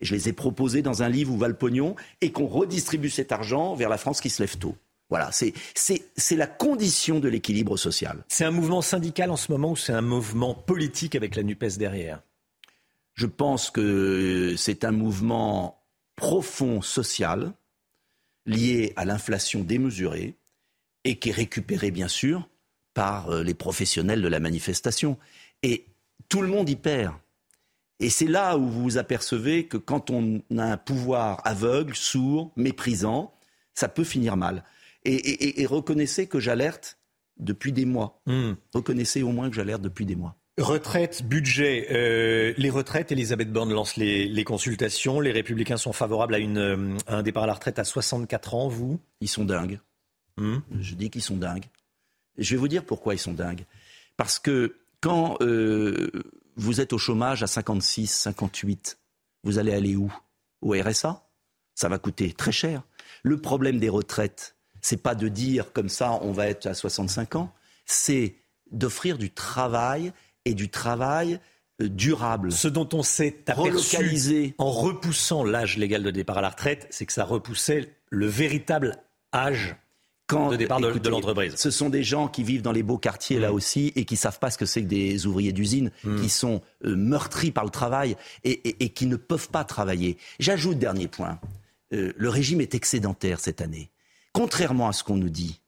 S68: Et je les ai proposés dans un livre où va le pognon et qu'on redistribue cet argent vers la France qui se lève tôt. Voilà, c'est la condition de l'équilibre social.
S1: C'est un mouvement syndical en ce moment ou c'est un mouvement politique avec la NUPES derrière?
S68: Je pense que c'est un mouvement profond social lié à l'inflation démesurée et qui est récupéré bien sûr par euh, les professionnels de la manifestation. Et tout le monde y perd. Et c'est là où vous vous apercevez que quand on a un pouvoir aveugle, sourd, méprisant, ça peut finir mal. Et, et, et reconnaissez que j'alerte depuis des mois. Mmh. Reconnaissez au moins que j'alerte depuis des mois.
S1: Retraite, budget, euh, les retraites, Elisabeth Borne lance les, les, consultations. Les républicains sont favorables à, une, euh, à, un départ à la retraite à 64 ans, vous?
S68: Ils sont dingues. Hum Je dis qu'ils sont dingues. Je vais vous dire pourquoi ils sont dingues. Parce que quand euh, vous êtes au chômage à 56, 58, vous allez aller où? Au RSA Ça va coûter très cher. Le problème des retraites, c'est pas de dire comme ça on va être à 65 ans, c'est d'offrir du travail et du travail euh, durable.
S1: Ce dont on s'est aperçu en repoussant l'âge légal de départ à la retraite, c'est que ça repoussait le véritable âge Quand, de départ de, l'entreprise.
S68: Ce sont des gens qui vivent dans les beaux quartiers mmh. là aussi et qui savent pas ce que c'est que des ouvriers d'usine, mmh. qui sont euh, meurtris par le travail et, et, et, qui ne peuvent pas travailler. J'ajoute dernier point. Euh, le régime est excédentaire cette année. Contrairement à ce qu'on nous dit,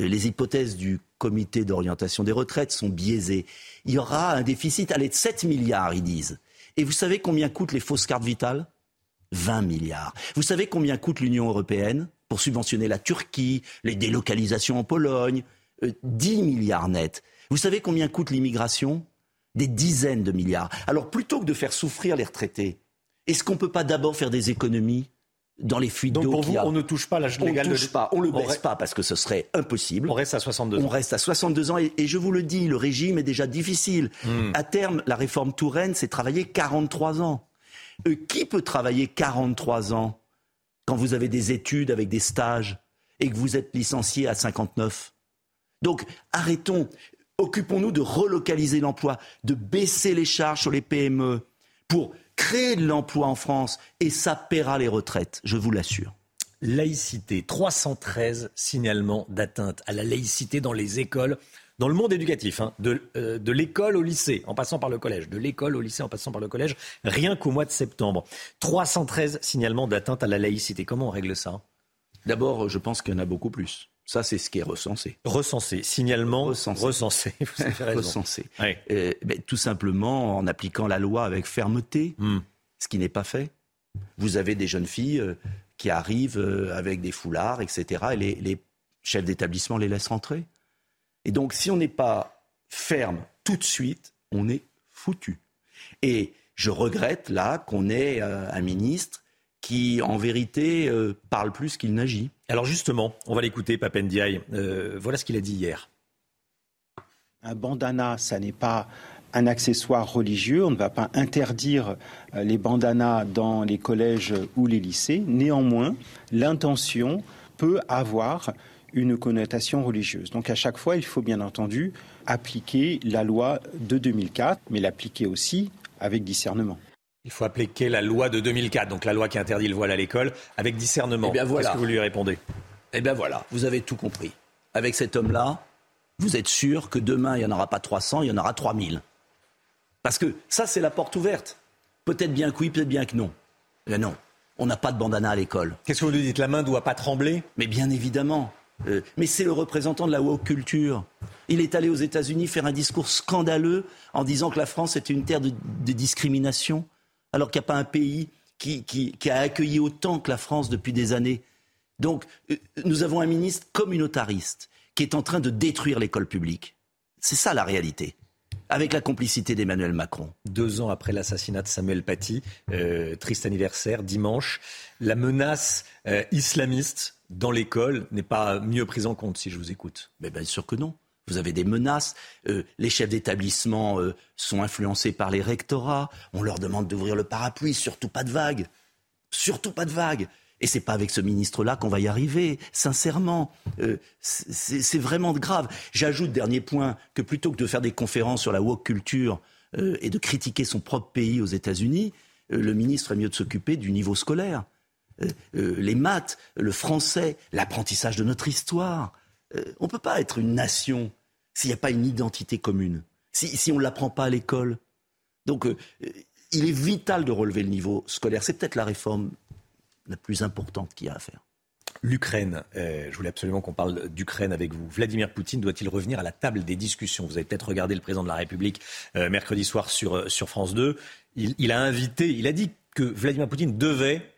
S68: euh, les hypothèses du comité d'orientation des retraites sont biaisées. Il y aura un déficit, allez, de 7 milliards, ils disent. Et vous savez combien coûtent les fausses cartes vitales? 20 milliards. Vous savez combien coûte l'Union européenne? Pour subventionner la Turquie, les délocalisations en Pologne 10 euh, milliards nets. Vous savez combien coûte l'immigration? Des dizaines de milliards. Alors plutôt que de faire souffrir les retraités, est-ce qu'on ne peut pas d'abord faire des économies dans les fuites d'eau.
S1: Donc pour vous, on ne touche pas l'âge légal
S68: On ne touche pas, on le baisse on pas parce que ce serait impossible.
S1: On reste à 62 ans.
S68: On reste à 62 ans et, et je vous le dis, le régime est déjà difficile. Mm. À terme, la réforme Touraine, c'est travailler 43 ans. Euh, qui peut travailler 43 ans quand vous avez des études avec des stages et que vous êtes licencié à 59 Donc arrêtons, occupons-nous de relocaliser l'emploi, de baisser les charges sur les PME pour créer de l'emploi en France et ça paiera les retraites, je vous l'assure.
S1: Laïcité, 313 signalements d'atteinte à la laïcité dans les écoles, dans le monde éducatif, hein, de, euh, de l'école au lycée, en passant par le collège, de l'école au lycée, en passant par le collège, rien qu'au mois de septembre. 313 signalements d'atteinte à la laïcité. Comment on règle ça?
S68: D'abord, je pense qu'il y en a beaucoup plus. Ça, c'est ce qui est recensé.
S1: Recensé, signalement
S68: recensé.
S1: recensé.
S68: Vous avez raison. recensé. Ouais. Euh, ben, tout simplement en appliquant la loi avec fermeté, mm. ce qui n'est pas fait. Vous avez des jeunes filles euh, qui arrivent euh, avec des foulards, etc. Et les, les chefs d'établissement les laissent rentrer. Et donc, si on n'est pas ferme tout de suite, on est foutu. Et je regrette là qu'on ait euh, un ministre qui, en vérité, euh, parle plus qu'il n'agit.
S1: Alors justement, on va l'écouter, Papendiaï. Euh, voilà ce qu'il a dit hier.
S69: Un bandana, ça n'est pas un accessoire religieux. On ne va pas interdire les bandanas dans les collèges ou les lycées. Néanmoins, l'intention peut avoir une connotation religieuse. Donc à chaque fois, il faut bien entendu appliquer la loi de 2004, mais l'appliquer aussi avec discernement.
S1: Il faut appliquer la loi de 2004, donc la loi qui interdit le voile à l'école, avec discernement.
S68: Eh bien voilà.
S1: Qu'est-ce que vous lui répondez?
S68: Eh bien voilà, vous avez tout compris. Avec cet homme-là, vous êtes sûr que demain, il n'y en aura pas 300, il y en aura 3000. Parce que ça, c'est la porte ouverte. Peut-être bien que oui, peut-être bien que non. Mais non, on n'a pas de bandana à l'école.
S1: Qu'est-ce que vous lui dites? La main ne doit pas trembler?
S68: Mais bien évidemment. Euh, mais c'est le représentant de la woke culture. Il est allé aux États-Unis faire un discours scandaleux en disant que la France était une terre de, discrimination, alors qu'il n'y a pas un pays qui, a accueilli autant que la France depuis des années. Donc, euh, nous avons un ministre communautariste qui est en train de détruire l'école publique. C'est ça la réalité avec la complicité d'Emmanuel Macron.
S1: Deux ans après l'assassinat de Samuel Paty, euh, triste anniversaire, dimanche, la menace islamiste dans l'école n'est pas mieux prise en compte, si je vous écoute.
S68: Mais bien sûr que non. Vous avez des menaces. Euh, les chefs d'établissement euh, sont influencés par les rectorats. On leur demande d'ouvrir le parapluie. Surtout pas de vagues. Surtout pas de vagues. Et c'est pas avec ce ministre-là qu'on va y arriver, sincèrement. Euh, c'est vraiment grave. J'ajoute, dernier point, que plutôt que de faire des conférences sur la woke culture et de critiquer son propre pays aux États-Unis, le ministre est mieux de s'occuper du niveau scolaire. Euh, euh, les maths, le français, l'apprentissage de notre histoire. Euh, on ne peut pas être une nation s'il n'y a pas une identité commune, si, on ne l'apprend pas à l'école. Donc, il est vital de relever le niveau scolaire. C'est peut-être la réforme la plus importante qu'il y a à faire.
S1: L'Ukraine, je voulais absolument qu'on parle d'Ukraine avec vous. Vladimir Poutine doit-il revenir à la table des discussions? Vous avez peut-être regardé le président de la République mercredi soir sur, France 2. Il, il, a invité, il a dit que Vladimir Poutine devait,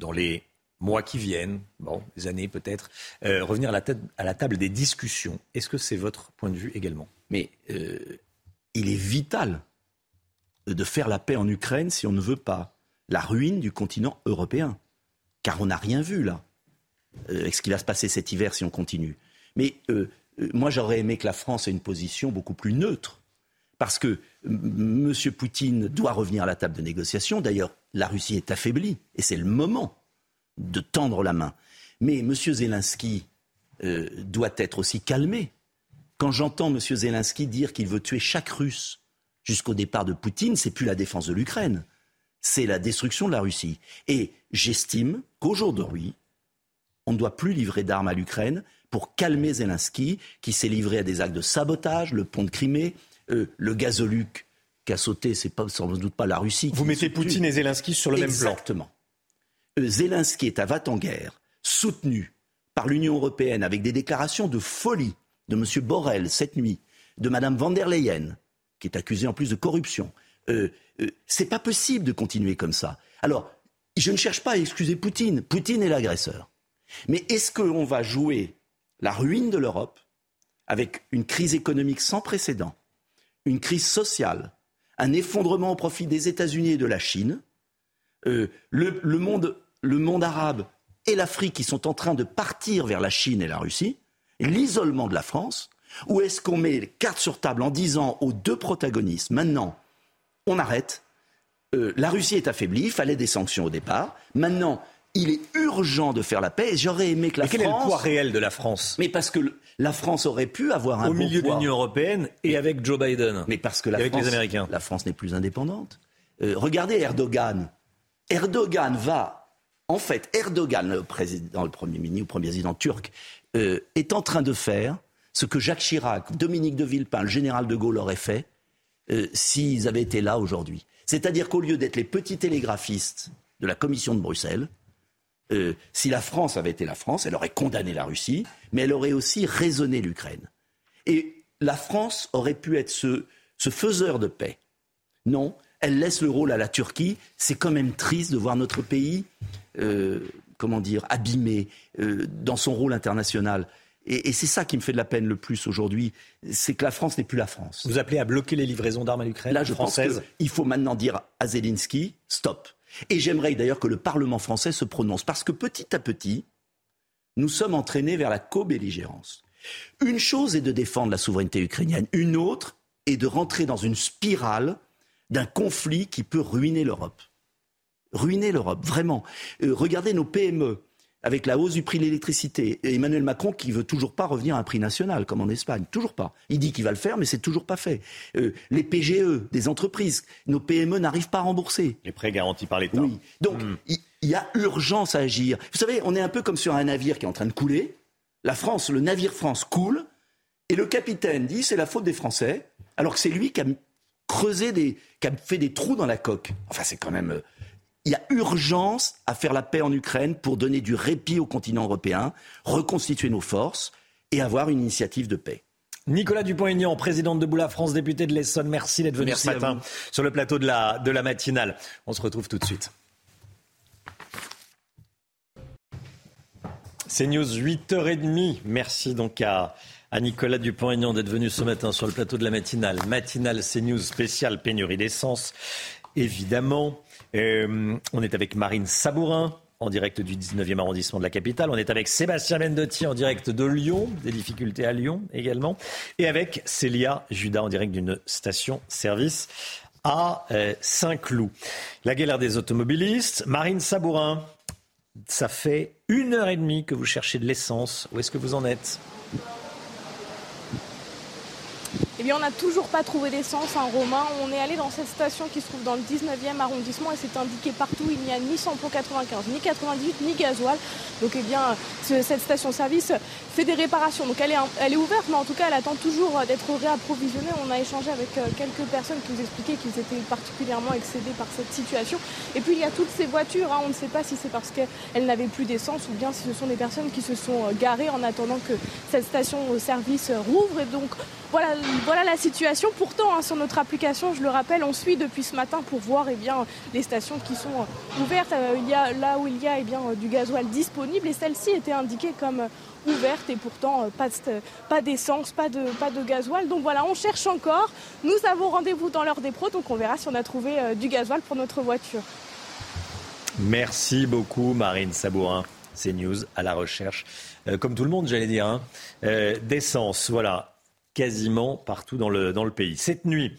S1: dans les mois qui viennent, bon, des années peut-être, euh, revenir à la, table des discussions. Est-ce que c'est votre point de vue également?
S68: Mais il est vital de faire la paix en Ukraine si on ne veut pas la ruine du continent européen car on n'a rien vu là, euh, avec ce qui va se passer cet hiver si on continue. Mais euh, euh, moi, j'aurais aimé que la France ait une position beaucoup plus neutre, parce que M. Poutine doit revenir à la table de négociation. D'ailleurs, la Russie est affaiblie, et c'est le moment de tendre la main. Mais M. Zelensky euh, doit être aussi calmé. Quand j'entends M. Zelensky dire qu'il veut tuer chaque Russe jusqu'au départ de Poutine, c'est plus la défense de l'Ukraine, c'est la destruction de la Russie. Et j'estime qu'aujourd'hui, on ne doit plus livrer d'armes à l'Ukraine pour calmer Zelensky, qui s'est livré à des actes de sabotage, le pont de Crimée, euh, le gazoduc qui a sauté, c'est pas sans doute pas la Russie.
S1: Vous mettez Poutine et Zelensky sur le
S68: Exactement.
S1: même plan.
S68: Exactement. Euh, Zelensky est à va en guerre, soutenu par l'Union européenne avec des déclarations de folie de M. Borrell cette nuit, de Mme van der Leyen, qui est accusée en plus de corruption. Euh, c'est pas possible de continuer comme ça. Alors, je ne cherche pas à excuser Poutine. Poutine est l'agresseur. Mais est-ce qu'on va jouer la ruine de l'Europe avec une crise économique sans précédent, une crise sociale, un effondrement au profit des États-Unis et de la Chine, euh, le, monde arabe et l'Afrique qui sont en train de partir vers la Chine et la Russie, l'isolement de la France, ou est-ce qu'on met les cartes sur table en disant aux deux protagonistes, maintenant, on arrête, euh, la Russie est affaiblie, il fallait des sanctions au départ, maintenant, il est urgent de faire la paix. J'aurais aimé que la
S1: Mais quel
S68: France.
S1: est le poids réel de la France?
S68: Mais parce que la France aurait pu avoir un
S1: Au
S68: bon
S1: milieu de l'Union européenne et avec Joe Biden.
S68: Mais parce que la
S1: avec
S68: France,
S1: les Américains.
S68: la France n'est plus indépendante. Euh, regardez Erdogan. Erdogan va, en fait, Erdogan, le président, le premier ministre, le premier président turc, euh, est en train de faire ce que Jacques Chirac, Dominique de Villepin, le général de Gaulle auraient fait euh, s'ils avaient été là aujourd'hui. C'est-à-dire qu'au lieu d'être les petits télégraphistes de la Commission de Bruxelles, euh, si la France avait été la France, elle aurait condamné la Russie, mais elle aurait aussi raisonné l'Ukraine. Et la France aurait pu être ce, ce faiseur de paix. Non, elle laisse le rôle à la Turquie. C'est quand même triste de voir notre pays, euh, comment dire, abîmé euh, dans son rôle international. Et, et c'est ça qui me fait de la peine le plus aujourd'hui, c'est que la France n'est plus la France.
S1: Vous appelez à bloquer les livraisons d'armes à l'Ukraine
S68: Là, je
S1: française
S68: pense qu'il faut maintenant dire à Zelensky, stop. Et j'aimerais d'ailleurs que le Parlement français se prononce, parce que petit à petit, nous sommes entraînés vers la co-belligérance. Une chose est de défendre la souveraineté ukrainienne, une autre est de rentrer dans une spirale d'un conflit qui peut ruiner l'Europe. Ruiner l'Europe, vraiment. Euh, regardez nos PME avec la hausse du prix de l'électricité, et Emmanuel Macron qui veut toujours pas revenir à un prix national, comme en Espagne, toujours pas. Il dit qu'il va le faire, mais c'est toujours pas fait. Euh, les PGE des entreprises, nos PME n'arrivent pas à rembourser.
S1: Les prêts garantis par l'État.
S68: Oui. Donc,
S1: Hmm.
S68: il il y a urgence à agir. Vous savez, on est un peu comme sur un navire qui est en train de couler. La France, le navire France coule, et le capitaine dit c'est la faute des Français, alors que c'est lui qui a creusé des, qui a fait des trous dans la coque. Enfin, c'est quand même. Il y a urgence à faire la paix en Ukraine pour donner du répit au continent européen, reconstituer nos forces et avoir une initiative de paix.
S1: Nicolas Dupont-Aignan, président de Debout la France, député de l'Essonne, merci d'être venu
S68: Merci
S1: ce matin sur le plateau de la, de la matinale. On se retrouve tout de suite. C'est News 8h30. Merci donc à, à Nicolas Dupont-Aignan d'être venu ce matin sur le plateau de la matinale. Matinale CNews spéciale pénurie d'essence, évidemment. Euh, on est avec Marine Sabourin en direct du 19e arrondissement de la capitale. On est avec Sébastien Mendotti en direct de Lyon, des difficultés à Lyon également. Et avec Célia Judas en direct d'une station-service à euh, Saint-Cloud. La galère des automobilistes. Marine Sabourin, ça fait une heure et demie que vous cherchez de l'essence. Où est-ce que vous en êtes?
S3: Eh bien, on n'a toujours pas trouvé d'essence, un Romain. On est allé dans cette station qui se trouve dans le 19e arrondissement et c'est indiqué partout. Il n'y a ni samplon 95, ni 98, ni gasoil. Donc, eh bien, ce- cette station-service fait des réparations. Donc, elle est, elle est ouverte, mais en tout cas, elle attend toujours d'être réapprovisionnée. On a échangé avec euh, quelques personnes qui nous expliquaient qu'ils étaient particulièrement excédés par cette situation. Et puis, il y a toutes ces voitures. hein. On ne sait pas si c'est parce qu'elles n'avaient plus d'essence ou bien si ce sont des personnes qui se sont euh, garées en attendant que cette station-service euh, rouvre. Et donc, voilà, la situation. Pourtant, hein, sur notre application, je le rappelle, on suit depuis ce matin pour voir eh bien, les stations qui sont euh, ouvertes. Euh, il y a, là où il y a eh bien, euh, du gasoil disponible et celle-ci était indiquée comme ouverte et pourtant pas, de- pas d'essence, pas de, pas gasoil. Donc voilà, on cherche encore. Nous avons rendez-vous dans l'heure des pros, donc on verra si on a trouvé du gasoil pour notre voiture.
S1: Merci beaucoup, Marine Sabourin. C'est News à la recherche, comme tout le monde, j'allais dire, hein, d'essence. Voilà, quasiment partout dans le, pays. Cette nuit,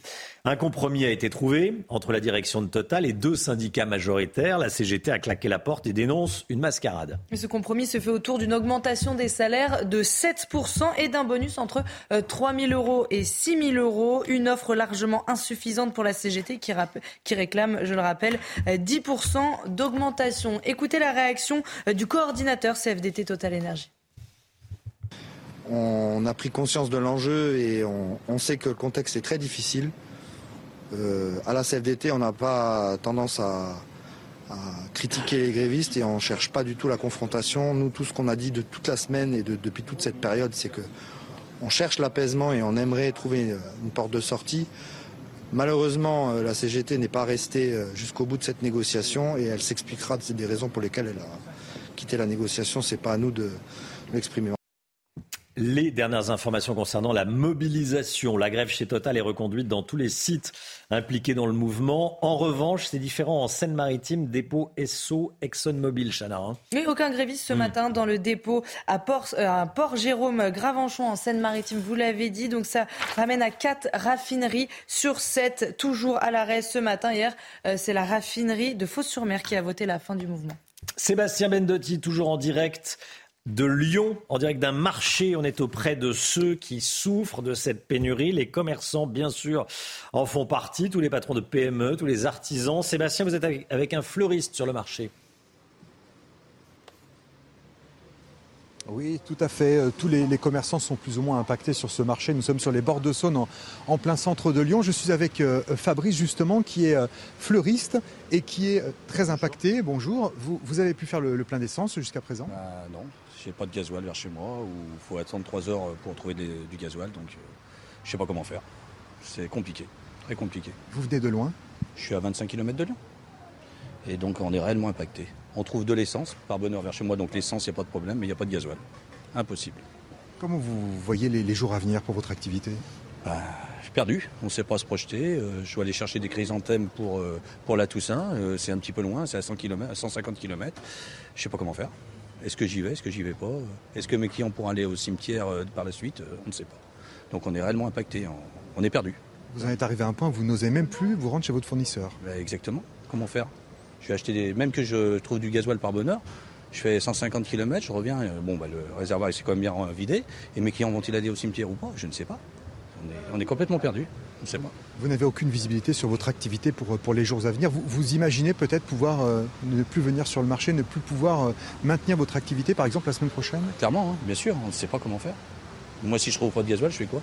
S1: un compromis a été trouvé entre la direction de Total et deux syndicats majoritaires. La CGT a claqué la porte et dénonce une mascarade.
S2: Ce compromis se fait autour d'une augmentation des salaires de 7% et d'un bonus entre euh, 3 000 euros et 6 000 euros. Une offre largement insuffisante pour la CGT qui, qui réclame, je le rappelle, euh, 10% d'augmentation. Écoutez la réaction euh, du coordinateur CFDT Total Énergie.
S5: On a pris conscience de l'enjeu et on, sait que le contexte est très difficile. Euh, à la CFDT, on n'a pas tendance à, critiquer les grévistes et on ne cherche pas du tout la confrontation. Nous, tout ce qu'on a dit de toute la semaine et de- depuis toute cette période, c'est que on cherche l'apaisement et on aimerait trouver une porte de sortie. Malheureusement, euh, la CGT n'est pas restée euh, jusqu'au bout de cette négociation et elle s'expliquera de- des raisons pour lesquelles elle a quitté la négociation. C'est pas à nous de l'exprimer.
S1: Les dernières informations concernant la mobilisation. La grève chez Total est reconduite dans tous les sites impliqués dans le mouvement. En revanche, c'est différent en Seine-Maritime, dépôt Esso, ExxonMobil, Chana. hein.
S2: Mais aucun gréviste ce matin dans le dépôt à Port, euh, Port Jérôme Gravenchon en Seine-Maritime, vous l'avez dit. Donc ça ramène à quatre raffineries sur sept, toujours à l'arrêt ce matin. Hier, euh, c'est la raffinerie de Fos-sur-Mer qui a voté la fin du mouvement.
S1: Sébastien Bendotti, toujours en direct de Lyon, en direct d'un marché. On est auprès de ceux qui souffrent de cette pénurie. Les commerçants, bien sûr, en font partie. Tous les patrons de PME, tous les artisans. Sébastien, vous êtes avec, un fleuriste sur le marché.
S70: Oui, tout à fait. Euh, Tous les, les commerçants sont plus ou moins impactés sur ce marché. Nous sommes sur les bords de Saône, en, en plein centre de Lyon. Je suis avec euh, Fabrice, justement, qui est euh, fleuriste et qui est euh, très impacté. Bonjour. Vous, vous avez pu faire le, le plein d'essence jusqu'à présent?
S71: Bah, non, j'ai pas de gasoil vers chez moi, ou il faut attendre 3 heures pour trouver des- du gasoil, donc euh, je sais pas comment faire. C'est compliqué, très compliqué.
S70: Vous venez de loin?
S71: Je suis à 25 km de Lyon. Et donc on est réellement impacté. On trouve de l'essence par bonheur vers chez moi, donc l'essence, il n'y a pas de problème, mais il n'y a pas de gasoil. Impossible.
S70: Comment vous voyez les, les jours à venir pour votre activité?
S71: Bah, je suis perdu, on ne sait pas se projeter. Euh, je dois aller chercher des chrysanthèmes pour, euh, pour la Toussaint. Euh, c'est un petit peu loin, c'est à, 100 km, à 150 km. Je sais pas comment faire. Est-ce que j'y vais Est-ce que j'y vais pas? Est-ce que mes clients pourront aller au cimetière euh, par la suite? On ne sait pas. Donc on est réellement impacté, on, est perdu.
S17: Vous en êtes arrivé à un point où vous n'osez même plus vous rendre chez votre fournisseur.
S71: Ben, exactement. Comment faire? Je vais acheter des... Même que je trouve du gasoil par bonheur, je fais 150 km, je reviens, euh, bon, bah, le réservoir s'est quand même bien vidé, et mes clients vont-ils aller au cimetière ou pas? Je ne sais pas. On est, complètement perdu. Ne pas.
S17: Vous n'avez aucune visibilité sur votre activité pour, pour les jours à venir. Vous, vous imaginez peut-être pouvoir euh, ne plus venir sur le marché, ne plus pouvoir euh, maintenir votre activité, par exemple, la semaine prochaine?
S71: Clairement, hein, bien sûr, on ne sait pas comment faire. Moi, si je trouve pas de gasoil, je fais quoi?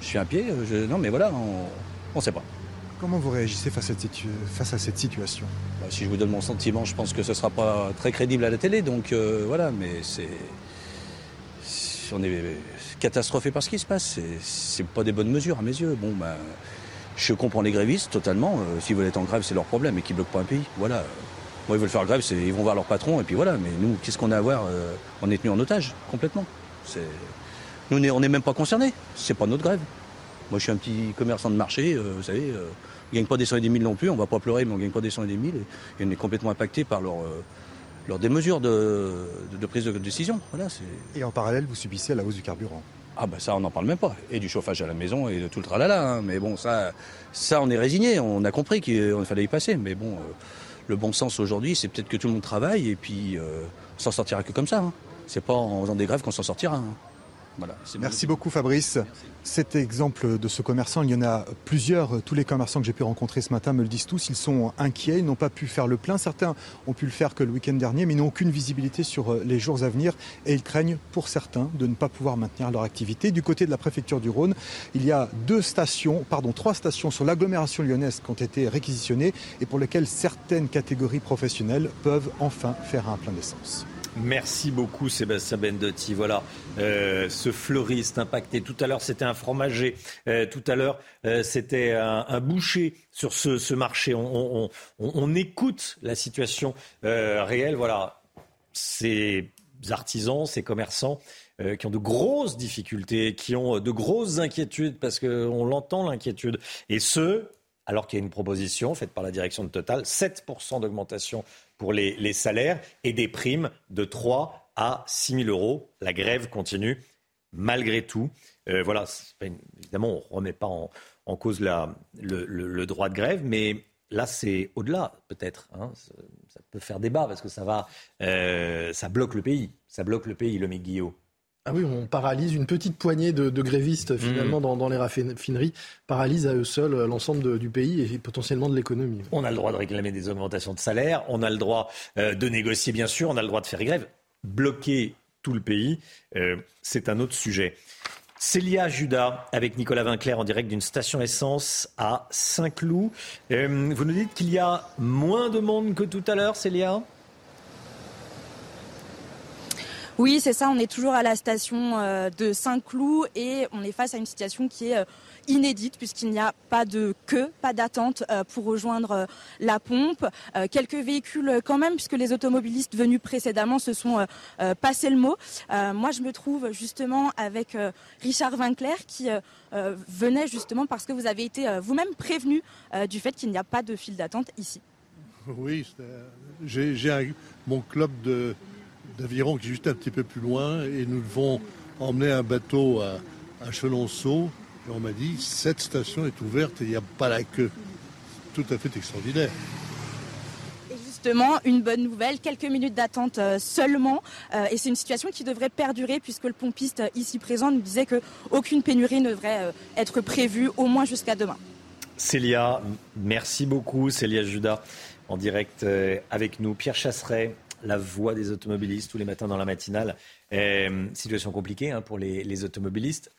S71: Je suis un pied Non, mais voilà, on ne sait pas.
S17: Comment vous réagissez face à cette, face à cette situation?
S71: Bah, Si je vous donne mon sentiment, je pense que ce ne sera pas très crédible à la télé. Donc euh, voilà, mais c'est. On est catastrophé par ce qui se passe. C'est pas des bonnes mesures à mes yeux. Bon, bah, je comprends les grévistes totalement. Euh, s'ils veulent être en grève, c'est leur problème et qu'ils bloquent pas un pays. Voilà. Moi, ils veulent faire grève, ils vont voir leur patron et puis voilà. Mais nous, qu'est-ce qu'on a à voir euh, On est tenu en otage complètement. Nous, on n'est même pas concernés. C'est pas notre grève. Moi, je suis un petit commerçant de marché, vous savez ne gagnent pas des cent et des mille non plus, on va pas pleurer, mais on ne gagne pas des cent et des mille, et, on est complètement impacté par leur, euh, des mesures de, prise de décision. Voilà,
S17: et en parallèle, vous subissez la hausse du carburant
S71: ah ben ça on n'en parle même pas. Et du chauffage à la maison et de tout le tralala. Hein. Mais bon ça, ça on est résigné, on a compris qu'il fallait y passer. Mais bon, euh, le bon sens aujourd'hui c'est peut-être que tout le monde travaille et puis euh, on s'en sortira que comme ça. Hein. C'est pas en faisant des grèves qu'on s'en sortira. Hein.
S17: Merci beaucoup Fabrice. Cet exemple de ce commerçant, il y en a plusieurs. Tous les commerçants que j'ai pu rencontrer ce matin me le disent tous. Ils sont inquiets, ils n'ont pas pu faire le plein. Certains ont pu le faire que le week-end dernier, mais ils n'ont aucune visibilité sur euh, les jours à venir. Et ils craignent, pour certains, de ne pas pouvoir maintenir leur activité. Du côté de la préfecture du Rhône, il y a deux stations, pardon, trois stations sur l'agglomération lyonnaise qui ont été réquisitionnées et pour lesquelles certaines catégories professionnelles peuvent enfin faire un plein d'essence.
S1: Merci beaucoup Sébastien Bendotti. Voilà, euh, ce fleuriste impacté. Tout à l'heure c'était un fromager, euh, tout à l'heure euh, c'était un, boucher sur ce, marché. On, écoute la situation réelle. Voilà, ces artisans, ces commerçants qui ont de grosses difficultés, qui ont de grosses inquiétudes parce qu'on l'entend l'inquiétude. Et ce, alors qu'il y a une proposition faite par la direction de Total, 7% d'augmentation pour les, salaires et des primes de 3 à 6 000 euros. La grève continue malgré tout. Euh, voilà, évidemment, on ne remet pas en, cause le, droit de grève, mais là, c'est au-delà, peut-être. Hein. Ça peut faire débat parce que ça va, euh, ça bloque le pays. Ça bloque le pays, le Guillaume.
S26: Ah oui, on paralyse une petite poignée de, grévistes mmh. finalement dans, les raffineries, paralyse à eux seuls euh, l'ensemble du pays et potentiellement de l'économie.
S1: On a le droit de réclamer des augmentations de salaire, on a le droit euh, de négocier bien sûr, on a le droit de faire grève. Bloquer tout le pays, euh, c'est un autre sujet. Célia Judas avec Nicolas Vinclair en direct d'une station essence à Saint-Cloud. vous nous dites qu'il y a moins de monde que tout à l'heure, Célia?
S59: Oui, c'est ça. On est toujours à la station euh, de Saint-Cloud et on est face à une situation qui est euh, inédite puisqu'il n'y a pas de queue, pas d'attente euh, pour rejoindre la pompe. Quelques véhicules quand même puisque les automobilistes venus précédemment se sont passés le mot. Moi, je me trouve justement avec Richard Vinclair qui venait justement parce que vous avez été vous-même prévenu du fait qu'il n'y a pas de file d'attente ici.
S72: Oui, j'ai mon club de d'aviron qui est juste un petit peu plus loin et nous devons emmener un bateau à, à Chenonceau. Et on m'a dit, cette station est ouverte et il n'y a pas la queue. Tout à fait extraordinaire.
S59: Et justement, une bonne nouvelle, quelques minutes d'attente euh, seulement. Euh, et c'est une situation qui devrait perdurer puisque le pompiste euh, ici présent nous disait qu'aucune pénurie ne devrait être prévue au moins jusqu'à demain.
S1: Célia, merci beaucoup. Célia Judas en direct avec nous. Pierre Chasseret, la voix des automobilistes tous les matins dans la matinale. Euh, situation compliquée hein, pour les, automobilistes.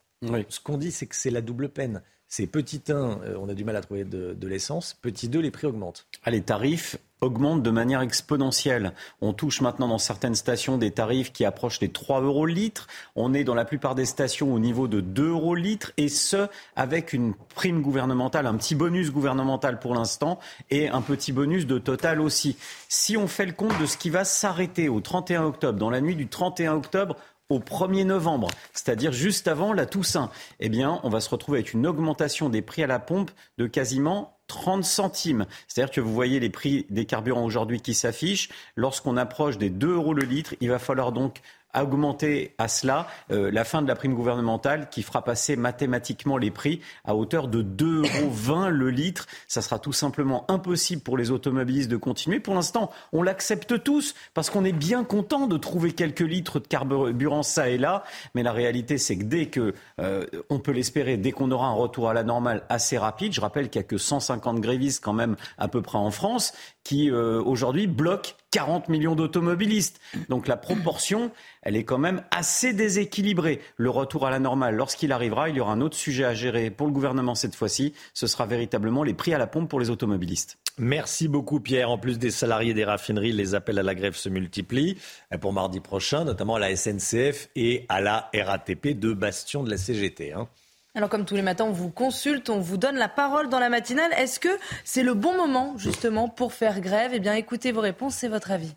S1: Ce qu'on dit, c'est que c'est la double peine. C'est petit 1, euh, on a du mal à trouver de, l'essence. Petit 2, les prix augmentent.
S73: Ah, les tarifs augmentent de manière exponentielle. On touche maintenant dans certaines stations des tarifs qui approchent les 3 euros le litre. On est dans la plupart des stations au niveau de 2 euros le litre et ce, avec une prime gouvernementale, un petit bonus gouvernemental pour l'instant et un petit bonus de total aussi. Si on fait le compte de ce qui va s'arrêter au 31 octobre, dans la nuit du 31 octobre au 1er novembre, c'est-à-dire juste avant la Toussaint, eh bien, on va se retrouver avec une augmentation des prix à la pompe de quasiment 30 centimes. C'est-à-dire que vous voyez les prix des carburants aujourd'hui qui s'affichent. Lorsqu'on approche des 2 euros le litre, il va falloir donc augmenter à cela euh, la fin de la prime gouvernementale qui fera passer mathématiquement les prix à hauteur de 2,20 euros le litre. Ça sera tout simplement impossible pour les automobilistes de continuer. Pour l'instant, on l'accepte tous parce qu'on est bien content de trouver quelques litres de carburant ça et là. Mais la réalité, c'est que dès que, euh, on peut l'espérer, dès qu'on aura un retour à la normale assez rapide, je rappelle qu'il n'y a que 150 grévistes quand même à peu près en France, qui euh, aujourd'hui bloquent 40 millions d'automobilistes. Donc la proportion, elle est quand même assez déséquilibrée. Le retour à la normale, lorsqu'il arrivera, il y aura un autre sujet à gérer pour le gouvernement cette fois-ci. Ce sera véritablement les prix à la pompe pour les automobilistes.
S1: Merci beaucoup Pierre. En plus des salariés des raffineries, les appels à la grève se multiplient pour mardi prochain, notamment à la SNCF et à la RATP, deux bastions de la CGT. Hein.
S2: Alors comme tous les matins, on vous consulte, on vous donne la parole dans la matinale. Est-ce que c'est le bon moment justement pour faire grève? Eh bien écoutez vos réponses, c'est votre avis.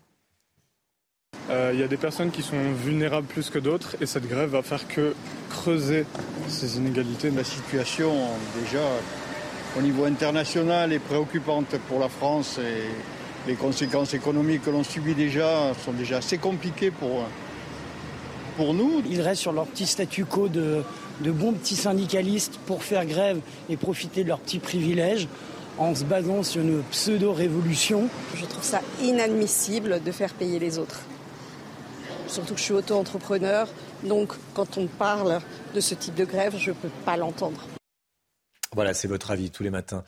S74: Euh, il y a des personnes qui sont vulnérables plus que d'autres et cette grève va faire que creuser ces inégalités.
S75: La situation déjà au niveau international est préoccupante pour la France et les conséquences économiques que l'on subit déjà sont déjà assez compliquées pour, pour nous.
S76: Ils restent sur leur petit statu quo de, de bons petits syndicalistes pour faire grève et profiter de leurs petits privilèges en se basant sur une pseudo-révolution.
S77: Je trouve ça inadmissible de faire payer les autres. Surtout que je suis auto-entrepreneur, donc quand on parle de ce type de grève, je ne peux pas l'entendre.
S1: Voilà, c'est votre avis tous les matins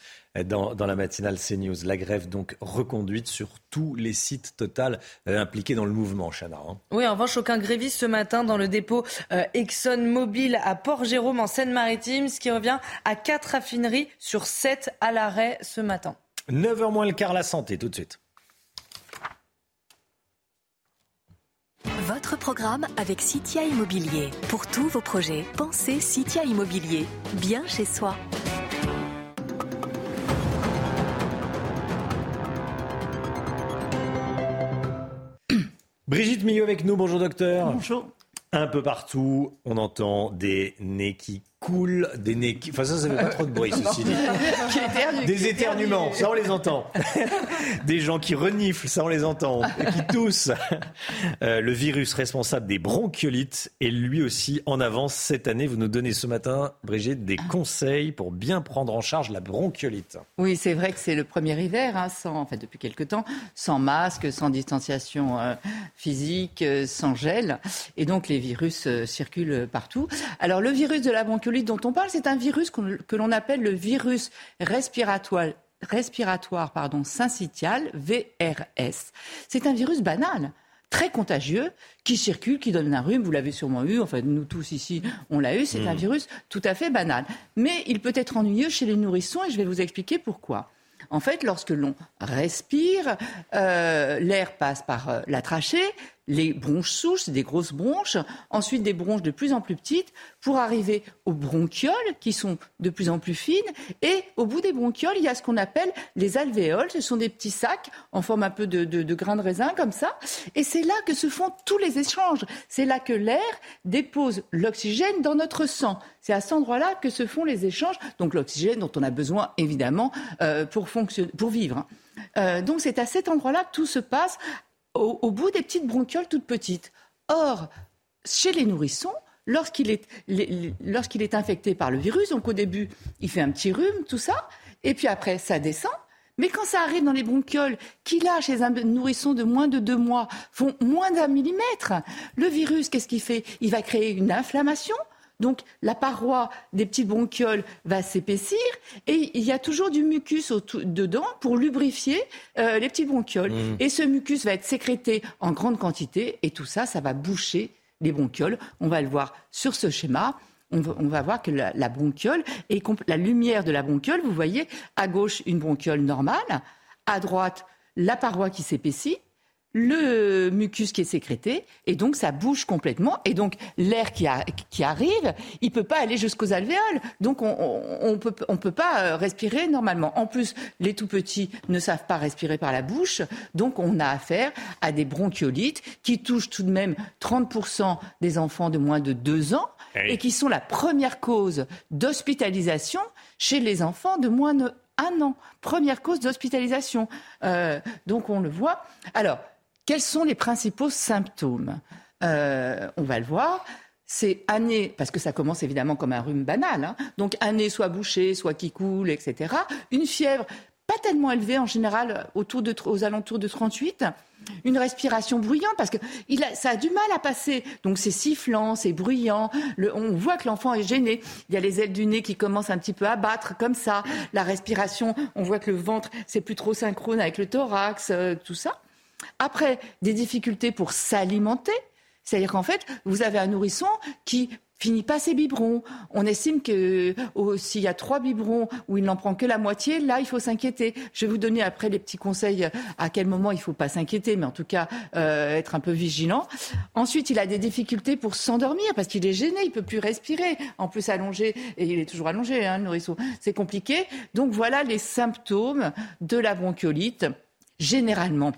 S1: dans, la matinale CNews. La grève donc reconduite sur tous les sites Total euh, impliqués dans le mouvement, Chana. Hein.
S2: Oui, en revanche, aucun gréviste ce matin dans le dépôt euh, ExxonMobil à Port-Jérôme en Seine-Maritime, ce qui revient à 4 raffineries sur 7 à l'arrêt ce matin.
S1: 9h moins le quart, la santé, tout de suite.
S78: Votre programme avec Citia Immobilier. Pour tous vos projets, pensez Citia Immobilier. Bien chez soi.
S1: Brigitte Millot avec nous, bonjour docteur.
S76: Bonjour.
S1: Un peu partout, on entend des nez qui cool, des nez qui... Enfin ça, ça fait pas trop de bruit, ceci dit. des éternuements, ça on les entend. des gens qui reniflent, ça on les entend. qui toussent. Euh, le virus responsable des bronchiolites est lui aussi en avance cette année. Vous nous donnez ce matin, Brigitte, des conseils pour bien prendre en charge la bronchiolite.
S79: Oui, c'est vrai que c'est le premier hiver, hein, sans, en fait, depuis quelque temps, sans masque, sans distanciation euh, physique, euh, sans gel. Et donc les virus circulent partout. Alors le virus de la bronchiolite, dont on parle, c'est un virus que l'on appelle le virus respiratoire respiratoire pardon, syncytial, VRS. C'est un virus banal très contagieux qui circule, qui donne un rhume. Vous l'avez sûrement eu, enfin nous tous ici, on l'a eu. C'est un hmm. virus tout à fait banal. Mais il peut être ennuyeux chez les nourrissons et je vais vous expliquer pourquoi. En fait, lorsque l'on respire, euh, l'air passe par euh, la trachée, les bronches souches, des grosses bronches, ensuite des bronches de plus en plus petites, pour arriver aux bronchioles, qui sont de plus en plus fines, et au bout des bronchioles, il y a ce qu'on appelle les alvéoles, ce sont des petits sacs en forme un peu de, de grains de raisin, comme ça, et c'est là que se font tous les échanges, c'est là que l'air dépose l'oxygène dans notre sang, c'est à cet endroit-là que se font les échanges, donc l'oxygène dont on a besoin évidemment euh, pour, pour vivre. Euh, donc c'est à cet endroit-là que tout se passe au, bout des petites bronchioles toutes petites. Or, chez les nourrissons, lorsqu'il est, lorsqu'il est infecté par le virus, donc au début, il fait un petit rhume, tout ça, et puis après, ça descend. Mais quand ça arrive dans les bronchioles, qui là, chez un nourrisson de moins de deux mois, font moins d'un millimètre, le virus, qu'est-ce qu'il fait? Il va créer une inflammation, donc la paroi des petites bronchioles va s'épaissir et il y a toujours du mucus dedans pour lubrifier euh, les petites bronchioles. Mmh. Et ce mucus va être sécrété en grande quantité et tout ça, ça va boucher les bronchioles. On va le voir sur ce schéma. On va, voir que la, la bronchiole et la lumière de la bronchiole, vous voyez, à gauche une bronchiole normale, à droite la paroi qui s'épaissit, le mucus qui est sécrété et donc ça bouge complètement et donc l'air qui, qui, arrive, il peut pas aller jusqu'aux alvéoles. Donc on, on, peut on peut pas euh, respirer normalement. En plus, les tout petits ne savent pas respirer par la bouche, donc on a affaire à des bronchiolites qui touchent tout de même 30% des enfants de moins de 2 ans et qui sont la première cause d'hospitalisation chez les enfants de moins de un an. Première cause d'hospitalisation. Euh, donc on le voit. Alors, quels sont les principaux symptômes euh, On va le voir. C'est année, parce que ça commence évidemment comme un rhume banal, hein. donc année soit bouchée, soit qui coule, etc. Une fièvre pas tellement élevée en général, aux alentours de 38 une respiration bruyante parce que ça a du mal à passer. Donc c'est sifflant, c'est bruyant. On voit que l'enfant est gêné. Il y a les ailes du nez qui commencent un petit peu à battre comme ça. La respiration, on voit que le ventre c'est plus trop synchrone avec le thorax, euh, tout ça. Après, des difficultés pour s'alimenter. C'est-à-dire qu'en fait, vous avez un nourrisson qui finit pas ses biberons. On estime que oh, s'il y a trois biberons où il n'en prend que la moitié, là, il faut s'inquiéter. Je vais vous donner après les petits conseils à quel moment il faut pas s'inquiéter, mais en tout cas euh, être un peu vigilant. Ensuite, il a des difficultés pour s'endormir parce qu'il est gêné, il peut plus respirer. En plus, allongé et il est toujours allongé, hein, le nourrisson. C'est compliqué. Donc voilà les symptômes de la bronchiolite. Généralement,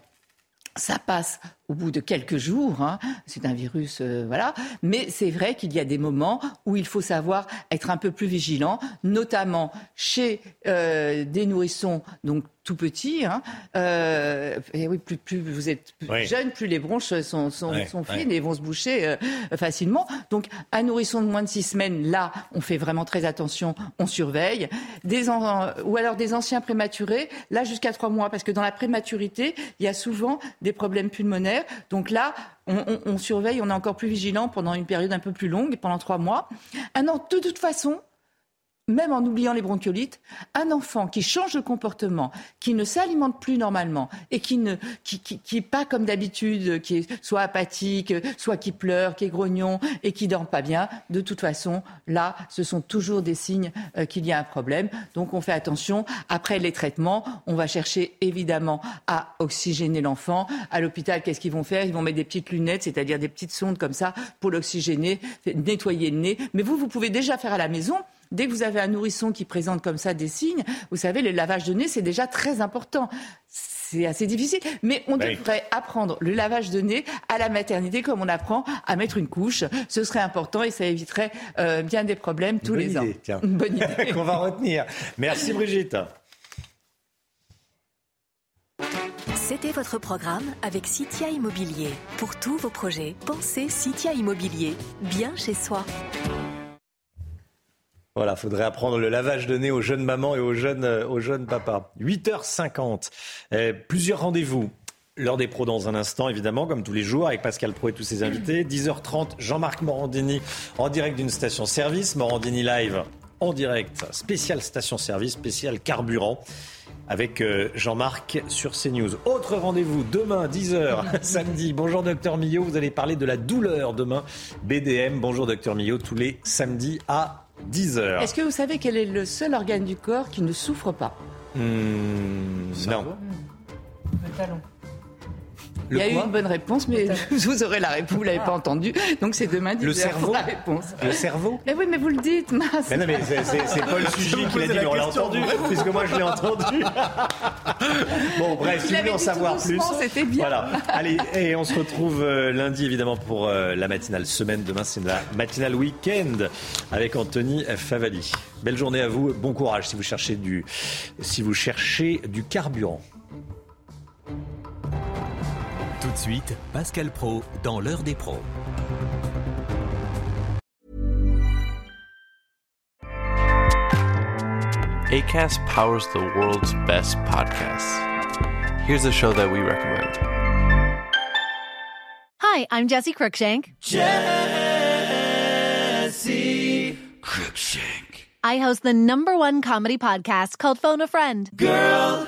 S79: ça passe au bout de quelques jours. Hein. C'est un virus, euh, voilà. Mais c'est vrai qu'il y a des moments où il faut savoir être un peu plus vigilant, notamment chez euh, des nourrissons, donc tout petits. Hein. Euh, et oui, plus, plus vous êtes jeune, plus les bronches sont, sont, sont fines et vont se boucher facilement. Donc, un nourrisson de moins de six semaines, là, on fait vraiment très attention, on surveille. Des ou alors des anciens prématurés, là, jusqu'à trois mois, parce que dans la prématurité, il y a souvent des problèmes pulmonaires donc là, on, surveille, on est encore plus vigilant pendant une période un peu plus longue, pendant trois mois. Un an, de toute façon, même en oubliant les bronchiolites, un enfant qui change de comportement, qui ne s'alimente plus normalement et qui ne pas comme d'habitude, qui est soit apathique, soit qui pleure, qui est grognon et qui dort pas bien, de toute façon, là, ce sont toujours des signes euh, qu'il y a un problème. Donc on fait attention. Après les traitements, on va chercher évidemment à oxygéner l'enfant. À l'hôpital, qu'est-ce qu'ils vont faire? Ils vont mettre des petites lunettes, c'est-à-dire des petites sondes comme ça pour l'oxygéner, nettoyer le nez. Mais vous, vous pouvez déjà faire à la maison Dès que vous avez un nourrisson qui présente comme ça des signes, vous savez, le lavage de nez, c'est déjà très important. C'est assez difficile, mais on devrait apprendre le lavage de nez à la maternité comme on apprend à mettre une couche. Ce serait important et ça éviterait euh, bien des problèmes tous les
S1: ans.
S79: Une bonne idée.
S1: Qu'on va retenir. Merci Brigitte.
S78: C'était votre programme avec Citia Immobilier. Pour tous vos projets, pensez Citia Immobilier, bien chez soi.
S1: Voilà, faudrait apprendre le lavage de nez aux jeunes mamans et aux jeunes, euh, aux jeunes papas. 8h50, eh, plusieurs rendez-vous. L'heure des pros dans un instant, évidemment, comme tous les jours, avec Pascal Pro et tous ses invités. 10h30, Jean-Marc Morandini en direct d'une station-service. Morandini Live en direct, spécial station-service, spécial carburant avec euh, Jean-Marc sur CNews. Autre rendez-vous demain, 10h, samedi. Bonjour docteur Millot, vous allez parler de la douleur demain. BDM, bonjour docteur Millot, tous les samedis à 10 heures.
S79: Est-ce que vous savez quel est le seul organe du corps qui ne souffre pas?
S1: Hmm, Non.
S79: Le talon. Il y a eu une bonne réponse, mais vous aurez la réponse, vous l'avez pas entendue. Donc c'est demain 10
S1: Le cerveau.
S79: la réponse.
S1: Le cerveau
S79: Mais oui, mais vous le dites, mince.
S1: Mais non, mais c'est Paul Sugy qui l'a dit, mais on l'a entendu, puisque moi je l'ai entendu. bon, bref, si vous voulez en savoir plus.
S79: C'était bien.
S1: Voilà. Allez, et on se retrouve euh, lundi, évidemment, pour euh, la matinale semaine. Demain, c'est la matinale week-end avec Anthony Favali. Belle journée à vous. Bon courage si vous cherchez du, si vous cherchez du carburant.
S80: Tout de suite, Pascal Pro dans l'heure des pros.
S81: ACAST powers the world's best podcasts. Here's a show that we recommend.
S82: Hi, I'm Jesse Cruikshank.
S83: Jesse Cruikshank.
S82: I host the number one comedy podcast called Phone a Friend.
S83: Girl.